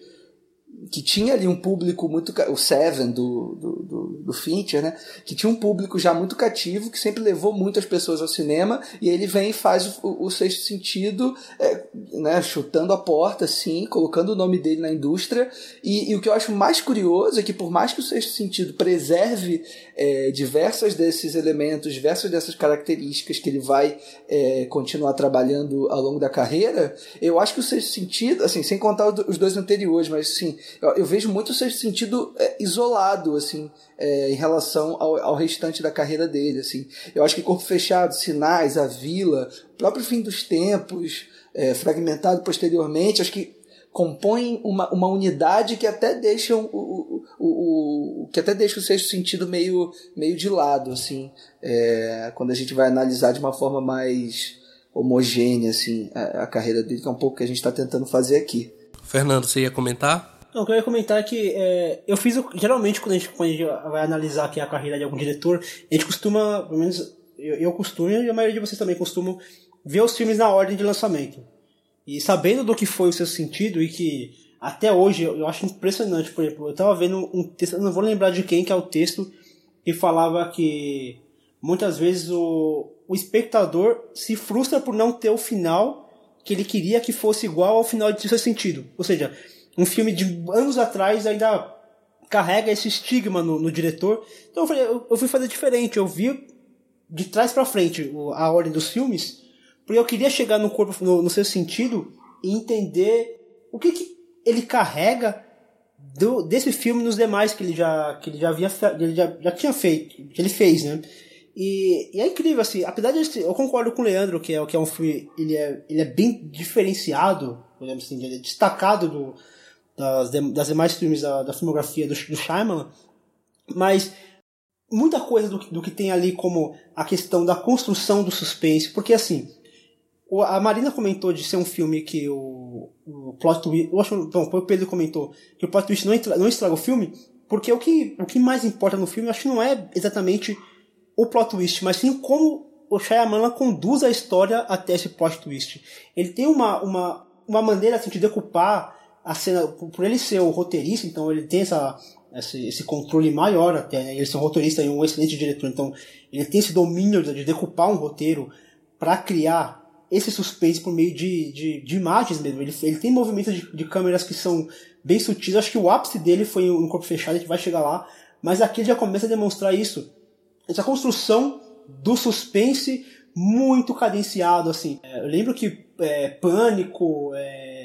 que tinha ali um público muito o Seven do, do, do, do, Fincher, né? Que tinha um público já muito cativo que sempre levou muitas pessoas ao cinema e ele vem e faz o, o sexto sentido, é, né? Chutando a porta, assim, colocando o nome dele na indústria e, e, o que eu acho mais curioso é que por mais que o sexto sentido preserve é, diversas desses elementos, diversas dessas características que ele vai é, continuar trabalhando ao longo da carreira, eu acho que o sexto sentido, assim, sem contar os dois anteriores, mas assim eu, eu vejo muito o sexto sentido é, isolado, assim, é, em relação ao, ao, restante da carreira dele, assim. Eu acho que Corpo Fechado, Sinais, A Vila, próprio Fim dos Tempos, é, fragmentado posteriormente, acho que compõem uma, uma unidade que até deixam o, o, o, o, que até deixa o sexto sentido meio, meio de lado, assim, é, quando a gente vai analisar de uma forma mais homogênea, assim, a, a carreira dele, que é um pouco que a gente está tentando fazer aqui. Fernando, você ia comentar? Eu queria comentar que é, eu fiz. Geralmente, quando a, gente, quando a gente vai analisar aqui a carreira de algum diretor, a gente costuma, pelo menos eu, eu costumo, e a maioria de vocês também costumam, ver os filmes na ordem de lançamento. E sabendo do que foi o seu sentido, e que até hoje eu, acho impressionante, por exemplo, eu estava vendo um texto, não vou lembrar de quem que é o texto, que falava que muitas vezes o, o espectador se frustra por não ter o final que ele queria que fosse igual ao final de seu sentido. Ou seja, um filme de anos atrás ainda carrega esse estigma no, no diretor. Então eu, falei, eu, eu, fui fazer diferente. Eu vi de trás para frente a ordem dos filmes, porque eu queria chegar no corpo, no, no seu sentido e entender o que, que ele carrega do, desse filme nos demais que ele já que ele já havia ele já, já tinha feito, que ele fez, né? E, e, é incrível, assim, apesar de eu concordo com o Leandro, que é, que é um filme, ele é, ele é bem diferenciado, podemos assim, ele é destacado do, das, das demais filmes da, da filmografia do, do Shyamalan, mas muita coisa do, do que tem ali como a questão da construção do suspense, porque assim, a Marina comentou de ser um filme que o, o plot twist, eu acho, bom, o Pedro comentou que o plot twist não, entra, não estraga o filme, porque o que, o que mais importa no filme, eu acho que não é exatamente o plot twist, mas sim como o Shyamalan conduz a história até esse plot twist. Ele tem uma, uma, uma maneira assim, de decupar a cena, por ele ser o roteirista, então ele tem essa, esse, esse controle maior até, né? ele ser um roteirista e um excelente diretor, então ele tem esse domínio de decupar um roteiro para criar esse suspense por meio de, de, de imagens mesmo. Ele, ele tem movimentos de, de, câmeras que são bem sutis. Acho que o ápice dele foi no corpo fechado, a gente vai chegar lá. Mas aqui ele já começa a demonstrar isso essa construção do suspense muito cadenciado, assim. É, eu lembro que é, Pânico, é,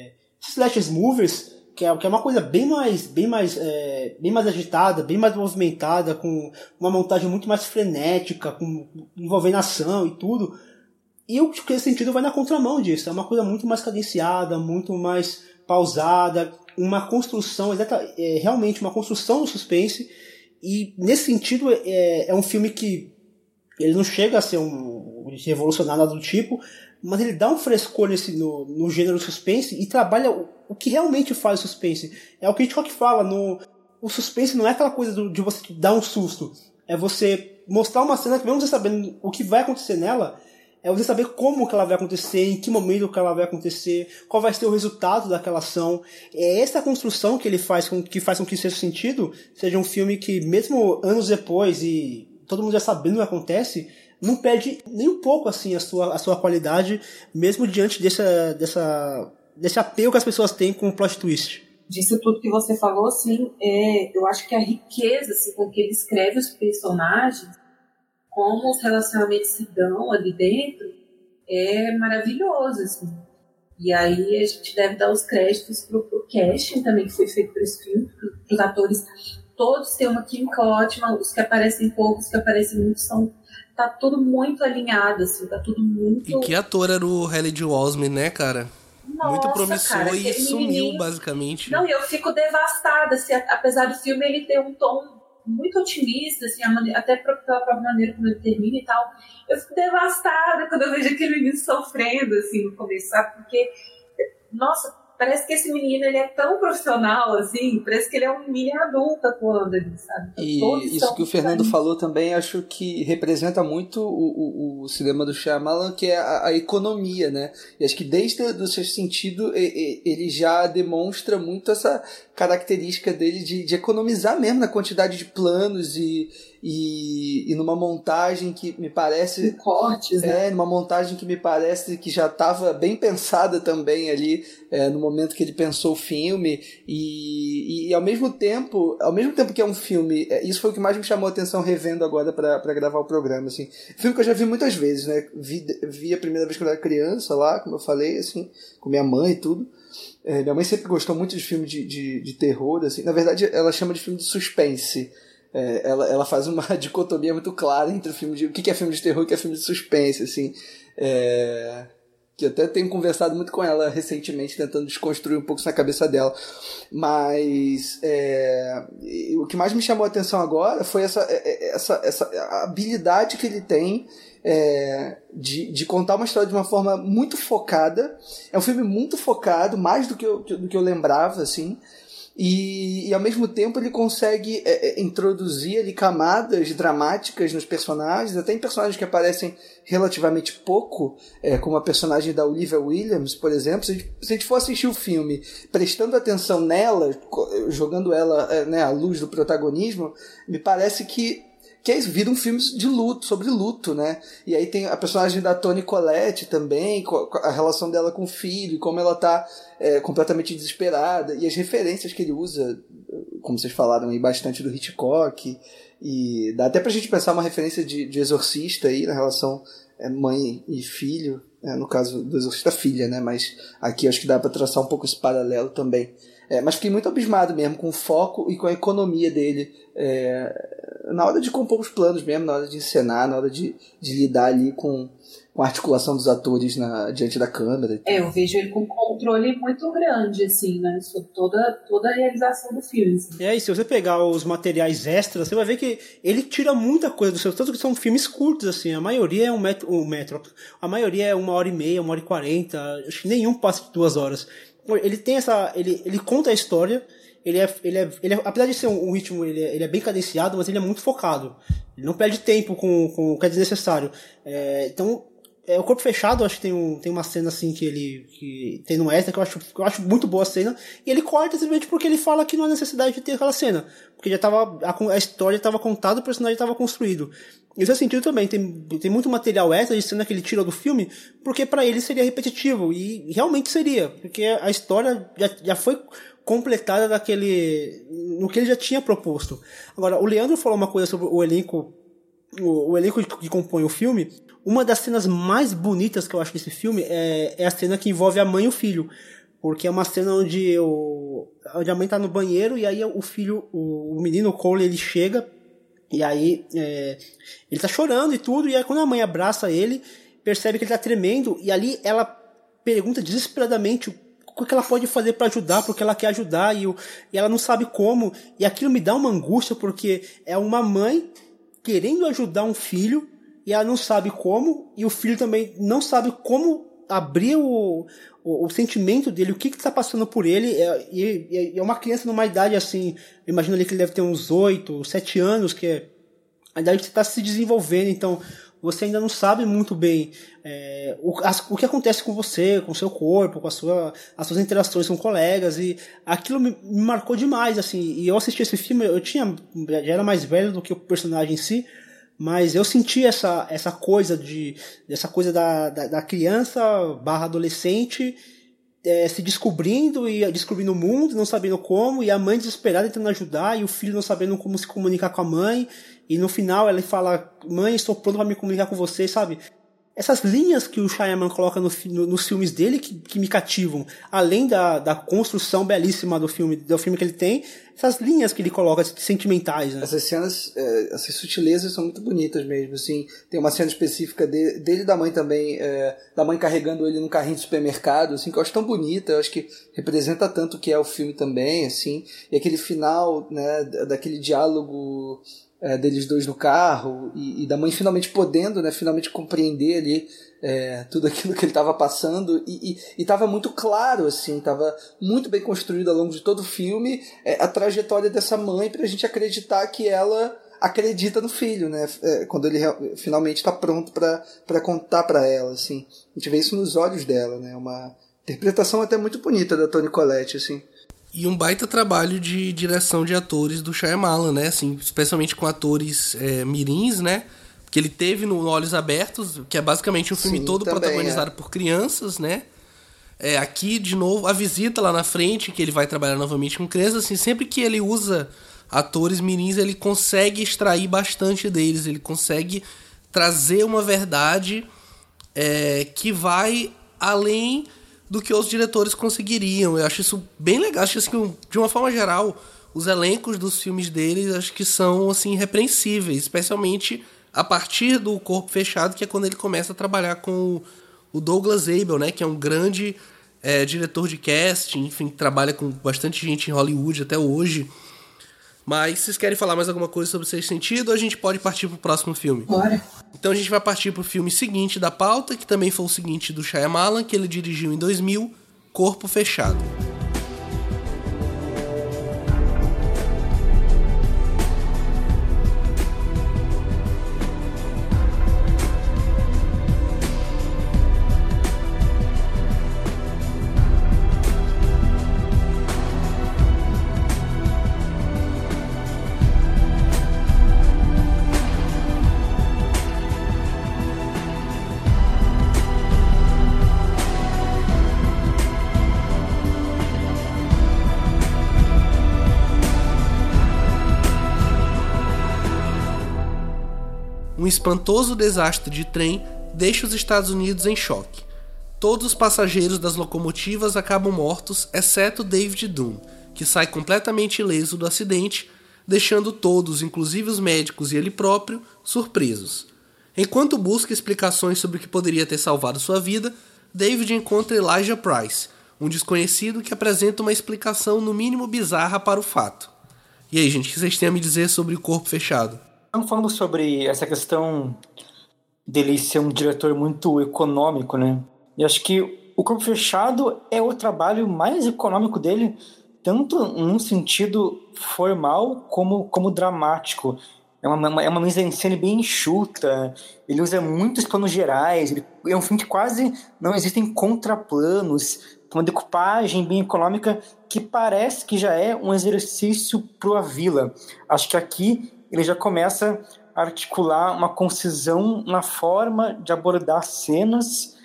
Slash Movers, que é, que é uma coisa bem mais, bem mais, é, bem mais agitada, bem mais movimentada, com uma montagem muito mais frenética, com, envolvendo ação e tudo. E acho que esse sentido vai na contramão disso. É uma coisa muito mais cadenciada, muito mais pausada, uma construção, exata, é, realmente uma construção do suspense e nesse sentido é, é um filme que ele não chega a ser um revolucionário do tipo, mas ele dá um frescor nesse, no, no gênero suspense e trabalha o, o que realmente faz o suspense. É o que Hitchcock fala, no, o suspense não é aquela coisa do, de você dar um susto, é você mostrar uma cena que mesmo você sabendo o que vai acontecer nela, é você saber como que ela vai acontecer, em que momento que ela vai acontecer, qual vai ser o resultado daquela ação. É essa construção que ele faz com que faz com que seja sentido, seja um filme que mesmo anos depois e todo mundo já sabendo o que acontece, não perde nem um pouco assim a sua, a sua qualidade, mesmo diante dessa, dessa, desse apelo que as pessoas têm com o plot twist. Disso tudo que você falou, assim, é, eu acho que a riqueza assim, com que ele escreve os personagens como os relacionamentos se dão ali dentro é maravilhoso, assim. E aí a gente deve dar os créditos pro, pro casting também, que foi feito por esse filme, os atores todos têm uma química ótima, os que aparecem poucos, os que aparecem muito, são tá tudo muito alinhado, assim, tá tudo muito... E que ator era o Haley Joel Osment, né, cara? Nossa, muito promissor cara, e sumiu, menino... basicamente. Não, eu fico devastada, assim, apesar do filme ele ter um tom muito otimista, assim, maneira, até pela própria maneira como ele termina e tal. Eu fico devastada quando eu vejo aquele menino sofrendo, assim, no começo, sabe? Porque, nossa, parece que esse menino ele é tão profissional, assim, parece que ele é um mini adulto atuando ali, sabe? E isso que o Fernando falou também, acho que representa muito o, o, o cinema do Shyamalan, que é a, a, economia, né? E acho que desde o seu sentido ele já demonstra muito essa característica dele de, de economizar mesmo na quantidade de planos e e, e numa montagem que me parece. cortes, né? É, numa montagem que me parece que já estava bem pensada também ali é, no momento que ele pensou o filme. E, e, e, ao mesmo tempo, ao mesmo tempo que é um filme, é, isso foi o que mais me chamou a atenção revendo agora para gravar o programa. Assim. Filme que eu já vi muitas vezes, né? Vi, vi a primeira vez quando eu era criança lá, como eu falei, assim, com minha mãe e tudo. É, minha mãe sempre gostou muito de filme de, de, de terror, assim. Na verdade, ela chama de filme de suspense é, ela, ela faz uma dicotomia muito clara entre o filme de, o que é filme de terror e o que é filme de suspense, assim. É, que até tenho conversado muito com ela recentemente, tentando desconstruir um pouco isso na cabeça dela. Mas é, o que mais me chamou a atenção agora foi essa, é, é, essa, essa habilidade que ele tem é, de, de contar uma história de uma forma muito focada. É um filme muito focado, mais do que eu, do que eu lembrava, assim. E, e, ao mesmo tempo ele consegue é, é, introduzir ali camadas dramáticas nos personagens, até em personagens que aparecem relativamente pouco, é, como a personagem da Olivia Williams, por exemplo. Se a, gente, se a gente for assistir o filme prestando atenção nela, jogando ela é, né, à luz do protagonismo, me parece que que é vira um filme de luto, sobre luto, né? E aí tem a personagem da Toni Collette também, a relação dela com o filho, como ela tá é, completamente desesperada, e as referências que ele usa, como vocês falaram aí, bastante do Hitchcock, e dá até pra gente pensar uma referência de, de exorcista aí, na relação é, mãe e filho, é, no caso do exorcista filha, né? Mas aqui acho que dá para traçar um pouco esse paralelo também. É, mas fiquei muito abismado mesmo com o foco e com a economia dele é, na hora de compor os planos mesmo, na hora de encenar, na hora de, de lidar ali com, com a articulação dos atores na, diante da câmera. É, eu vejo ele com um controle muito grande, assim, né? Sobre toda, toda a realização do filme. Assim. É, e se você pegar os materiais extras, você vai ver que ele tira muita coisa do seu. Tanto que são filmes curtos, assim. A maioria é um metro, um metro. A maioria é uma hora e meia, uma hora e quarenta. Acho que nenhum passa de duas horas. Ele tem essa. Ele, ele conta a história. Ele é, ele é, ele é, apesar de ser um, ritmo, ele é, ele é, bem cadenciado, mas ele é muito focado. Ele não perde tempo com, com o que é desnecessário. É, então, é, o corpo fechado, acho que tem, um, tem uma cena assim que ele. que tem no extra que eu acho, que eu acho muito boa a cena. E ele corta simplesmente porque ele fala que não há necessidade de ter aquela cena. Porque já tava. A, a história estava contada, o personagem estava construído. Nesse sentido também, tem, tem muito material extra de cena que ele tira do filme, porque para ele seria repetitivo. E realmente seria, porque a história já, já foi completada daquele. no que ele já tinha proposto. Agora, o Leandro falou uma coisa sobre o elenco. O, o elenco que compõe o filme. Uma das cenas mais bonitas que eu acho desse filme é, é a cena que envolve a mãe e o filho. Porque é uma cena onde, o, onde a mãe tá no banheiro e aí o filho, o, o menino, Cole, ele chega e aí é, ele tá chorando e tudo. E aí quando a mãe abraça ele, percebe que ele tá tremendo e ali ela pergunta desesperadamente o que ela pode fazer para ajudar, porque ela quer ajudar e, e ela não sabe como. E aquilo me dá uma angústia porque é uma mãe querendo ajudar um filho e ela não sabe como, e o filho também não sabe como abrir o, o, o sentimento dele, o que está passando por ele. É, e, é uma criança numa idade assim, imagino ali que ele deve ter uns 8, 7 anos, que é a idade que está se desenvolvendo, então você ainda não sabe muito bem é, o, as, o que acontece com você, com o seu corpo, com a sua, as suas interações com colegas, e aquilo me, me marcou demais, assim, e eu assisti esse filme, eu tinha, já era mais velho do que o personagem em si, mas eu senti essa, essa coisa de essa coisa da, da, da criança barra adolescente é, se descobrindo e descobrindo o mundo, não sabendo como, e a mãe desesperada tentando ajudar, e o filho não sabendo como se comunicar com a mãe, e no final ela fala, mãe, estou pronto para me comunicar com você, sabe? Essas linhas que o Shyamalan coloca no, no, nos filmes dele que, que me cativam, além da, da construção belíssima do filme, do filme que ele tem, essas linhas que ele coloca, sentimentais, né? Essas cenas, é, essas sutilezas são muito bonitas mesmo, assim, tem uma cena específica de, dele e da mãe também, é, da mãe carregando ele num carrinho de supermercado, assim, que eu acho tão bonita, eu acho que representa tanto o que é o filme também, assim, e aquele final, né, daquele diálogo é, deles dois no carro e, e, da mãe finalmente podendo, né, finalmente compreender ali é, tudo aquilo que ele estava passando e estava muito claro, assim, estava muito bem construído ao longo de todo o filme é, a trajetória dessa mãe para a gente acreditar que ela acredita no filho, né, é, quando ele finalmente está pronto para contar para ela, assim, a gente vê isso nos olhos dela, né, uma interpretação até muito bonita da Toni Collette, assim. E um baita trabalho de direção de atores do Shyamalan, né? Assim, especialmente com atores é, mirins, né? Que ele teve no Olhos Abertos, que é basicamente um filme Sim, todo protagonizado é. por crianças, né? É, aqui, de novo, a visita lá na frente, que ele vai trabalhar novamente com crianças, assim, sempre que ele usa atores mirins, ele consegue extrair bastante deles, ele consegue trazer uma verdade é, que vai além do que os diretores conseguiriam. Eu acho isso bem legal. Acho que, de uma forma geral, os elencos dos filmes deles acho que são assim repreensíveis, especialmente a partir do Corpo Fechado, que é quando ele começa a trabalhar com o Douglas Abel, né, que é um grande é, diretor de casting, enfim, trabalha com bastante gente em Hollywood até hoje. Mas vocês querem falar mais alguma coisa sobre Sexto Sentido ou a gente pode partir pro próximo filme? Bora. Então a gente vai partir pro filme seguinte da pauta, que também foi o seguinte do Shyamalan, que ele dirigiu em 2000, Corpo Fechado. Espantoso desastre de trem deixa os Estados Unidos em choque. Todos os passageiros das locomotivas acabam mortos, exceto David Doom, que sai completamente ileso do acidente, deixando todos, inclusive os médicos e ele próprio, surpresos. Enquanto busca explicações sobre o que poderia ter salvado sua vida, David encontra Elijah Price, um desconhecido que apresenta uma explicação no mínimo bizarra para o fato. E aí, gente, o que vocês têm a me dizer sobre o corpo fechado? Estamos falando sobre essa questão dele ser um diretor muito econômico, né? E acho que o corpo fechado é o trabalho mais econômico dele, tanto num sentido formal como, como dramático. É uma, é uma mise-en-scène bem enxuta, ele usa muitos planos gerais, ele, é um filme que quase não existem contraplanos, uma decupagem bem econômica que parece que já é um exercício pro Avila. Acho que aqui ele já começa a articular uma concisão na forma de abordar cenas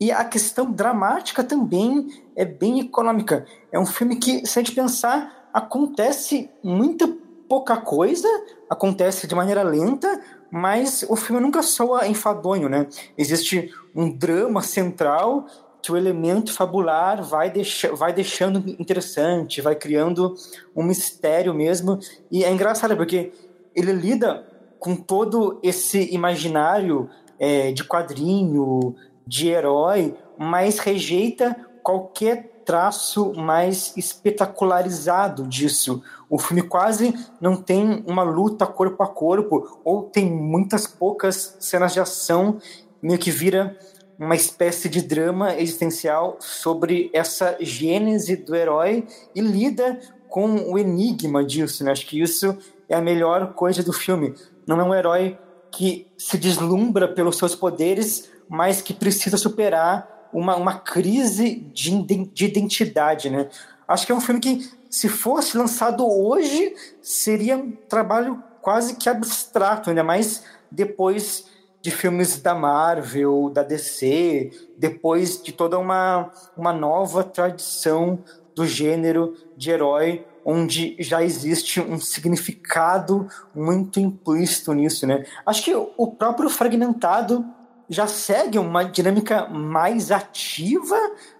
e a questão dramática também é bem econômica. É um filme que, se a gente pensar, acontece muita pouca coisa, acontece de maneira lenta, mas o filme nunca soa enfadonho, né? Existe um drama central que o elemento fabular vai, vai deixando interessante, vai criando um mistério mesmo. E é engraçado porque ele lida com todo esse imaginário é, de quadrinho, de herói, mas rejeita qualquer traço mais espetacularizado disso. O filme quase não tem uma luta corpo a corpo, ou tem muitas poucas cenas de ação, meio que vira uma espécie de drama existencial sobre essa gênese do herói e lida com o enigma disso. Né? Acho que isso é a melhor coisa do filme. Não é um herói que se deslumbra pelos seus poderes, mas que precisa superar uma, uma crise de, de identidade. Né? Acho que é um filme que, se fosse lançado hoje, seria um trabalho quase que abstrato, ainda mais depois de filmes da Marvel, da DC, depois de toda uma, uma nova tradição do gênero de herói, onde já existe um significado muito implícito nisso, né? Acho que o próprio Fragmentado já segue uma dinâmica mais ativa.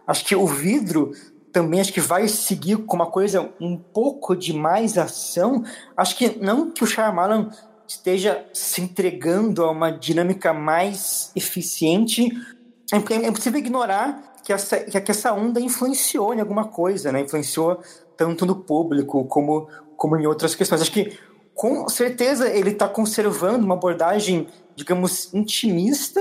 Acho que o vidro também acho que vai seguir com uma coisa um pouco de mais ação. Acho que não que o Shyamalan esteja se entregando a uma dinâmica mais eficiente, é, é impossível ignorar que essa, que essa onda influenciou em alguma coisa, né? Influenciou tanto no público como, como em outras questões. Acho que com certeza ele está conservando uma abordagem, digamos, intimista,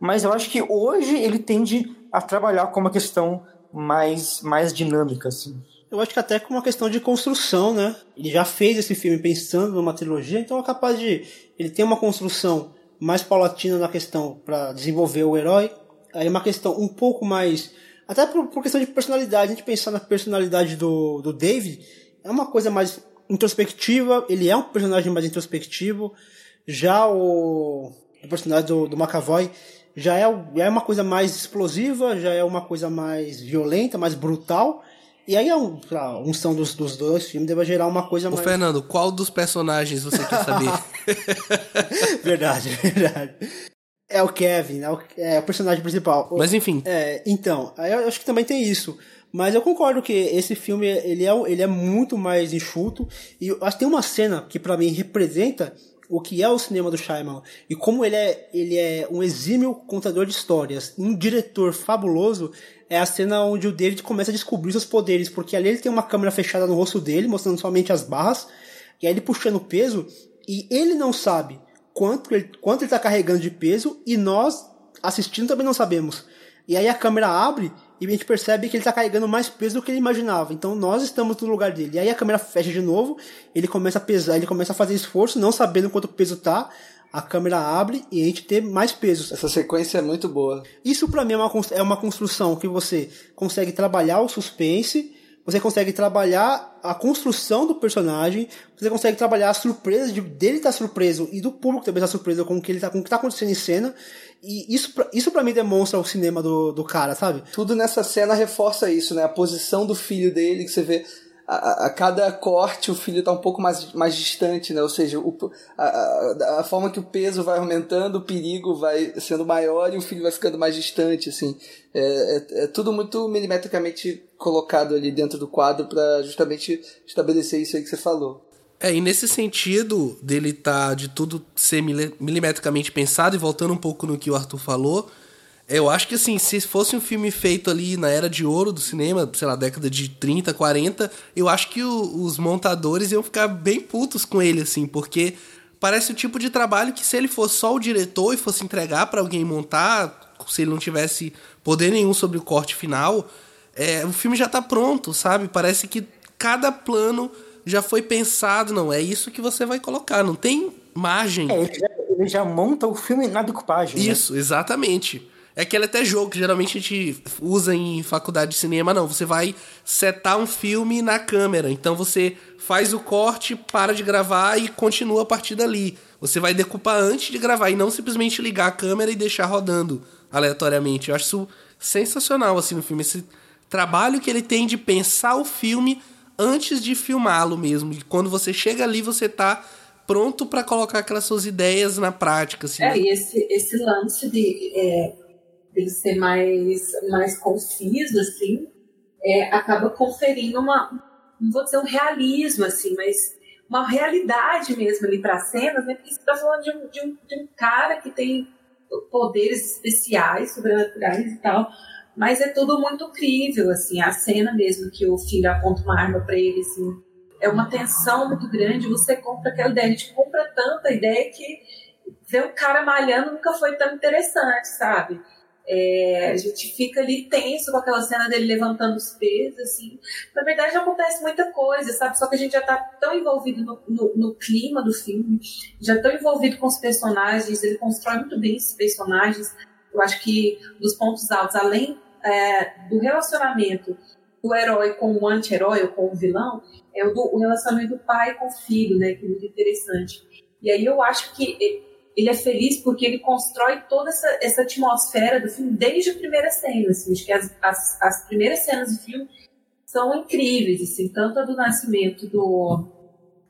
mas eu acho que hoje ele tende a trabalhar com uma questão mais, mais dinâmica, assim. Eu acho que até com uma questão de construção, né? Ele já fez esse filme pensando numa trilogia, então é capaz de. Ele tem uma construção mais paulatina na questão para desenvolver o herói. Aí é uma questão um pouco mais. Até por, por, questão de personalidade, a gente pensar na personalidade do, do David, é uma coisa mais introspectiva, ele é um personagem mais introspectivo. Já o, o personagem do, do McAvoy já é, já é uma coisa mais explosiva, já é uma coisa mais violenta, mais brutal. E aí a, a unção dos, dos dois filmes deve gerar uma coisa Ô, mais. Fernando, qual dos personagens você quer saber? verdade, verdade. É o Kevin, é o, é o personagem principal. Mas enfim. É, então, eu acho que também tem isso. Mas eu concordo que esse filme ele é, ele é muito mais enxuto. E acho que tem uma cena que para mim representa o que é o cinema do Shyamalan e como ele é, ele é um exímio contador de histórias, um diretor fabuloso, é a cena onde o David começa a descobrir seus poderes, porque ali ele tem uma câmera fechada no rosto dele, mostrando somente as barras, e aí ele puxando peso, e ele não sabe quanto ele, quanto ele tá carregando de peso, e nós, assistindo, também não sabemos. E aí a câmera abre e a gente percebe que ele está carregando mais peso do que ele imaginava. Então nós estamos no lugar dele. E aí a câmera fecha de novo, ele começa a pesar, ele começa a fazer esforço, não sabendo quanto peso tá. A câmera abre e a gente tem mais pesos. Essa sequência é muito boa. Isso para mim é uma, é uma construção que você consegue trabalhar o suspense, você consegue trabalhar a construção do personagem, você consegue trabalhar a surpresa de, dele estar tá surpreso e do público também estar tá surpreso com o que ele tá, com o que tá acontecendo em cena. E isso, isso para mim demonstra o cinema do, do cara, sabe? Tudo nessa cena reforça isso, né? A posição do filho dele, que você vê a, cada corte o filho está um pouco mais, mais distante, né? Ou seja, o, a, a, a, forma que o peso vai aumentando, o perigo vai sendo maior e o filho vai ficando mais distante, assim. É, é, é tudo muito milimetricamente colocado ali dentro do quadro para justamente estabelecer isso aí que você falou. É, e nesse sentido dele tá de tudo ser milimetricamente pensado, e voltando um pouco no que o Arthur falou, eu acho que assim, se fosse um filme feito ali na era de ouro do cinema, sei lá, década de 30, 40, eu acho que o, os montadores iam ficar bem putos com ele, assim, porque parece o tipo de trabalho que se ele fosse só o diretor e fosse entregar para alguém montar, se ele não tivesse poder nenhum sobre o corte final, é, o filme já tá pronto, sabe? Parece que cada plano já foi pensado, não, é isso que você vai colocar, não tem margem. É, ele, já, ele já monta o filme na decupagem. Né? Isso, né? exatamente. É aquele até jogo que geralmente a gente usa em faculdade de cinema, não. Você vai setar um filme na câmera. Então você faz o corte, para de gravar e continua a partir dali. Você vai decupar antes de gravar e não simplesmente ligar a câmera e deixar rodando aleatoriamente. Eu acho isso sensacional assim no filme. Esse trabalho que ele tem de pensar o filme antes de filmá-lo mesmo. E quando você chega ali, você tá pronto para colocar aquelas suas ideias na prática. Assim, é, né? e esse, esse lance de, é, de ser mais, mais conciso, assim, é, acaba conferindo uma, não vou dizer um realismo, assim, mas uma realidade mesmo ali para as cenas, né? Porque você está falando de um, de, um, de um cara que tem poderes especiais, sobrenaturais e tal, mas é tudo muito crível, assim, a cena mesmo que o filho aponta uma arma para ele, assim, é uma tensão muito grande, você compra aquela ideia, a gente compra tanta ideia que ver um cara malhando nunca foi tão interessante, sabe? É, a gente fica ali tenso com aquela cena dele levantando os pesos, assim. Na verdade, acontece muita coisa, sabe? Só que a gente já tá tão envolvido no, no, no clima do filme, já tão envolvido com os personagens, ele constrói muito bem esses personagens. Eu acho que dos pontos altos, além é, do relacionamento do herói com o anti-herói ou com o vilão, é o, do, o relacionamento do pai com o filho, né? Que é muito interessante. E aí eu acho que ele é feliz porque ele constrói toda essa, essa atmosfera do filme desde a primeira cena. Assim, acho que as, as, as primeiras cenas do filme são incríveis, assim, tanto a do nascimento do,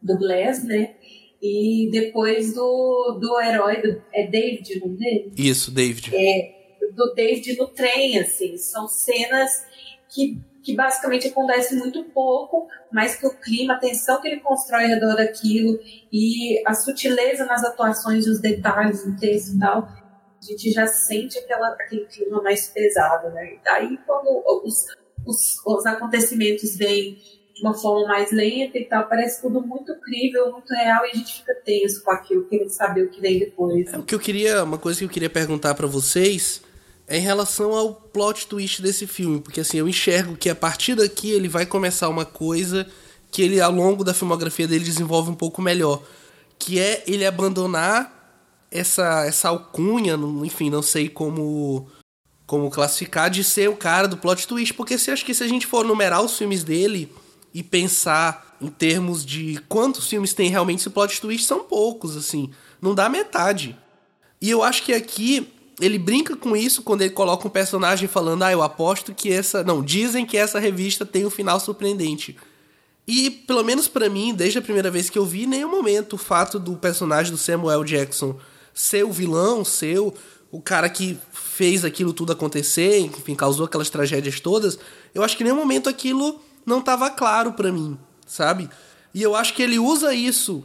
do Glass, né? E depois do, do herói, do, é David, não é Isso, David. É, do David no trem, assim, são cenas que, que basicamente acontecem muito pouco, mas que o clima, a tensão que ele constrói ao redor daquilo e a sutileza nas atuações, os detalhes no texto e tal, a gente já sente aquela, aquele clima mais pesado, né? E daí quando os, os, os acontecimentos vêm de uma forma mais lenta e tal, parece tudo muito crível, muito real e a gente fica tenso com aquilo, querendo saber o que vem depois. É, o que eu queria, uma coisa que eu queria perguntar para vocês é em relação ao plot twist desse filme, porque assim, eu enxergo que a partir daqui ele vai começar uma coisa que ele ao longo da filmografia dele desenvolve um pouco melhor, que é ele abandonar essa essa alcunha, enfim, não sei como como classificar de ser o cara do plot twist, porque se acho que se a gente for numerar os filmes dele, e pensar em termos de quantos filmes tem realmente esse plot twist, são poucos, assim. Não dá metade. E eu acho que aqui ele brinca com isso quando ele coloca um personagem falando: Ah, eu aposto que essa. Não, dizem que essa revista tem um final surpreendente. E, pelo menos para mim, desde a primeira vez que eu vi, em nenhum momento o fato do personagem do Samuel Jackson ser o vilão, ser o, o cara que fez aquilo tudo acontecer, enfim, causou aquelas tragédias todas, eu acho que em nenhum momento aquilo não estava claro para mim, sabe? E eu acho que ele usa isso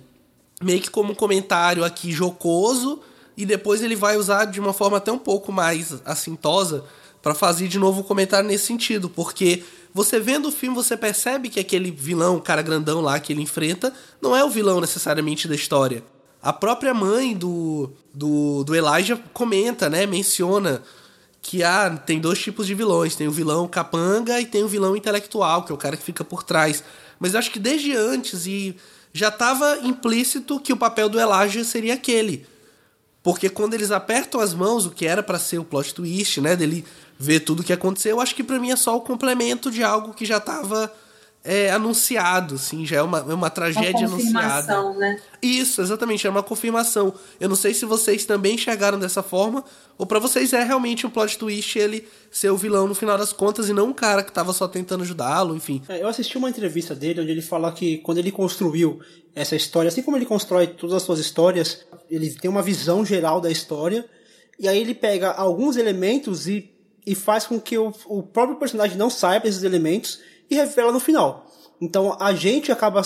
meio que como um comentário aqui jocoso e depois ele vai usar de uma forma até um pouco mais assintosa para fazer de novo um comentário nesse sentido, porque você vendo o filme você percebe que aquele vilão, o cara grandão lá que ele enfrenta, não é o vilão necessariamente da história. A própria mãe do, do, do Elijah comenta, né, menciona que ah, tem dois tipos de vilões. Tem o vilão capanga e tem o vilão intelectual, que é o cara que fica por trás. Mas eu acho que desde antes e já estava implícito que o papel do Elijah seria aquele. Porque quando eles apertam as mãos, o que era para ser o plot twist, né, dele ver tudo o que aconteceu, eu acho que para mim é só o complemento de algo que já estava é, anunciado, assim, já é uma, é uma tragédia uma anunciada. Né? Isso, exatamente, é uma confirmação. Eu não sei se vocês também enxergaram dessa forma, ou para vocês é realmente um plot twist ele ser o vilão no final das contas e não um cara que tava só tentando ajudá-lo, enfim. É, eu assisti uma entrevista dele onde ele fala que quando ele construiu essa história, assim como ele constrói todas as suas histórias, ele tem uma visão geral da história, e aí ele pega alguns elementos e, e faz com que o, o próprio personagem não saiba esses elementos e revela no final. Então a gente acaba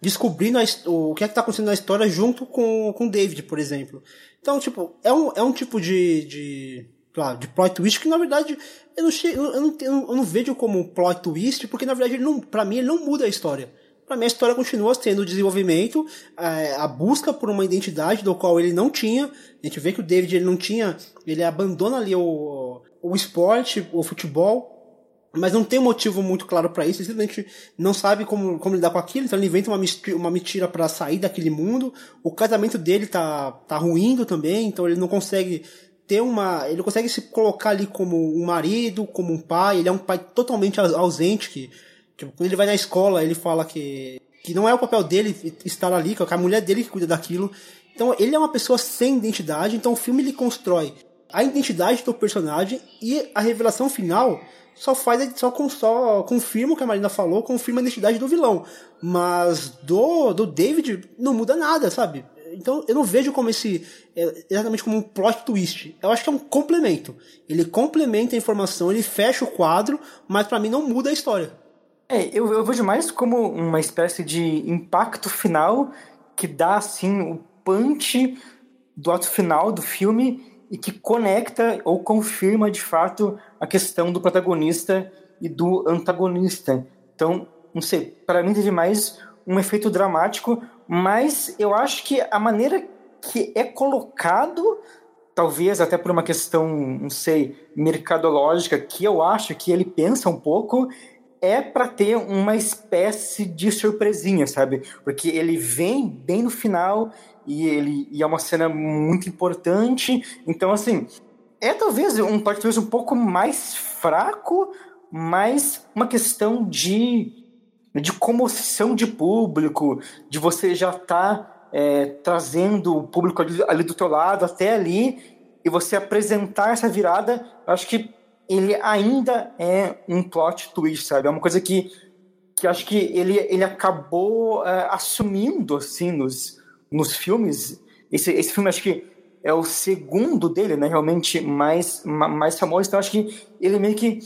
descobrindo a, o que é que tá acontecendo na história junto com, o David, por exemplo. Então, tipo, é um, é um tipo de, de, de plot twist que, na verdade, eu não, eu, não, eu não vejo como um plot twist, porque, na verdade, ele não, pra mim, ele não muda a história. Pra mim, a história continua tendo desenvolvimento, é, a busca por uma identidade do qual ele não tinha. A gente vê que o David ele não tinha, ele abandona ali o, o esporte, o futebol, mas não tem um motivo muito claro para isso, ele simplesmente não sabe como, como lidar com aquilo, então ele inventa uma, uma mentira para sair daquele mundo. O casamento dele tá, tá ruindo também, então ele não consegue ter uma. Ele consegue se colocar ali como um marido, como um pai, ele é um pai totalmente ausente, que tipo, quando ele vai na escola, ele fala que, que não é o papel dele estar ali, que é a mulher dele que cuida daquilo. Então ele é uma pessoa sem identidade, então o filme ele constrói a identidade do personagem e a revelação final só faz só, só confirma o que a Marina falou, confirma a identidade do vilão. Mas do, do David não muda nada, sabe? Então eu não vejo como esse. É, exatamente como um plot twist. Eu acho que é um complemento. Ele complementa a informação, ele fecha o quadro, mas para mim não muda a história. É, eu, eu vejo mais como uma espécie de impacto final que dá assim o punch do ato final do filme e que conecta ou confirma de fato a questão do protagonista e do antagonista. Então, não sei, para mim teve mais um efeito dramático, mas eu acho que a maneira que é colocado, talvez até por uma questão, não sei, mercadológica, que eu acho que ele pensa um pouco, é para ter uma espécie de surpresinha, sabe? Porque ele vem bem no final e ele e é uma cena muito importante. Então, assim, é talvez um plot twist um pouco mais fraco, mas uma questão de, de comoção de público, de você já tá, é, trazendo o público ali, ali, do teu lado, até ali, e você apresentar essa virada, acho que ele ainda é um plot twist, sabe? É uma coisa que, que acho que ele, ele acabou é, assumindo, assim, nos, nos filmes, esse, esse filme acho que é o segundo dele, né, realmente mais, mais famoso, então acho que ele meio que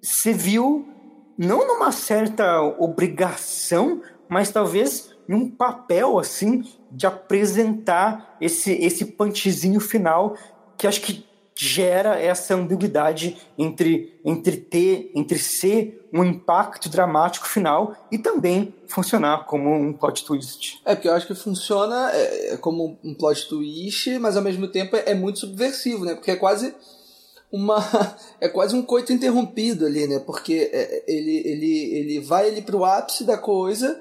se viu não numa certa obrigação, mas talvez em um papel assim de apresentar esse esse punchzinho final que acho que gera essa ambiguidade entre, entre ter, entre ser um impacto dramático final e também funcionar como um plot twist. É, porque eu acho que funciona é, é como um plot twist, mas ao mesmo tempo é, é muito subversivo, né? Porque é quase uma é quase um coito interrompido ali, né? Porque ele, ele, ele vai ele pro ápice da coisa,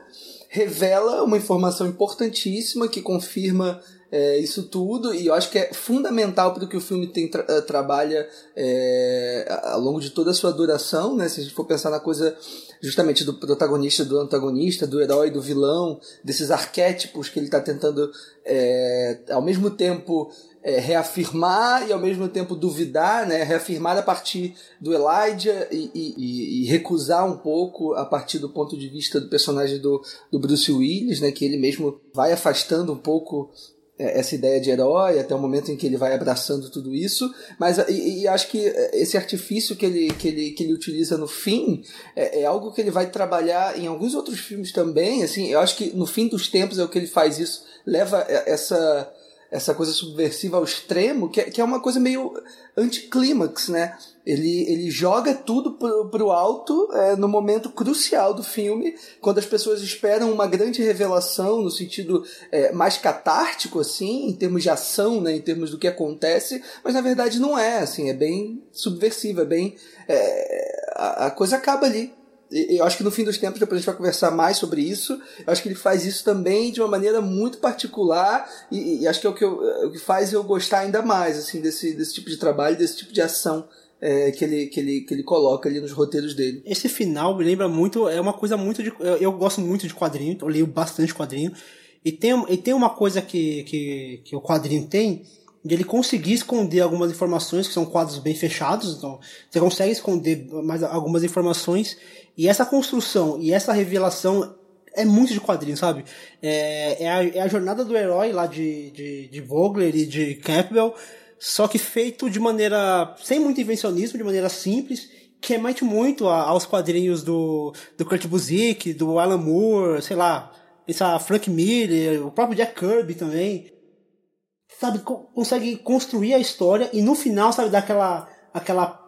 revela uma informação importantíssima que confirma é, isso tudo, e eu acho que é fundamental para o que o filme tem tra eh, trabalha é, ao longo de toda a sua duração, né? Se a gente for pensar na coisa justamente do protagonista, do antagonista, do herói, do vilão, desses arquétipos que ele está tentando é, ao mesmo tempo é, reafirmar e ao mesmo tempo duvidar, né? reafirmar a partir do Elijah e, e, e, recusar um pouco a partir do ponto de vista do personagem do, do Bruce Willis, né? que ele mesmo vai afastando um pouco essa ideia de herói até o momento em que ele vai abraçando tudo isso mas e, e, acho que esse artifício que ele, que ele, que ele utiliza no fim é, é, algo que ele vai trabalhar em alguns outros filmes também assim eu acho que no fim dos tempos é o que ele faz isso leva essa essa coisa subversiva ao extremo, que é, que é uma coisa meio anticlímax, né? Ele, ele joga tudo pro, pro alto é, no momento crucial do filme, quando as pessoas esperam uma grande revelação no sentido é, mais catártico, assim, em termos de ação, né, em termos do que acontece, mas na verdade não é, assim, é bem subversivo, é bem... É, a, a coisa acaba ali eu acho que no fim dos tempos, depois a gente vai conversar mais sobre isso. Eu acho que ele faz isso também de uma maneira muito particular e, e acho que é o que, eu, é o que faz eu gostar ainda mais assim desse, desse tipo de trabalho, desse tipo de ação é, que, ele, que, ele, que ele coloca ali nos roteiros dele. Esse final me lembra muito, é uma coisa muito de. Eu, eu gosto muito de quadrinho, eu leio bastante quadrinho. E tem, e tem uma coisa que, que, que o quadrinho tem, de ele conseguir esconder algumas informações, que são quadros bem fechados, então você consegue esconder mais algumas informações e essa construção e essa revelação é muito de quadrinho, sabe? É, é, a, é a jornada do herói lá de, de, de Vogler e de Campbell, só que feito de maneira. sem muito invencionismo, de maneira simples, que remete muito a, aos quadrinhos do, do Kurt Busiek, do Alan Moore, sei lá. essa Frank Miller, o próprio Jack Kirby também, sabe, consegue construir a história e no final, sabe, dar aquela, aquela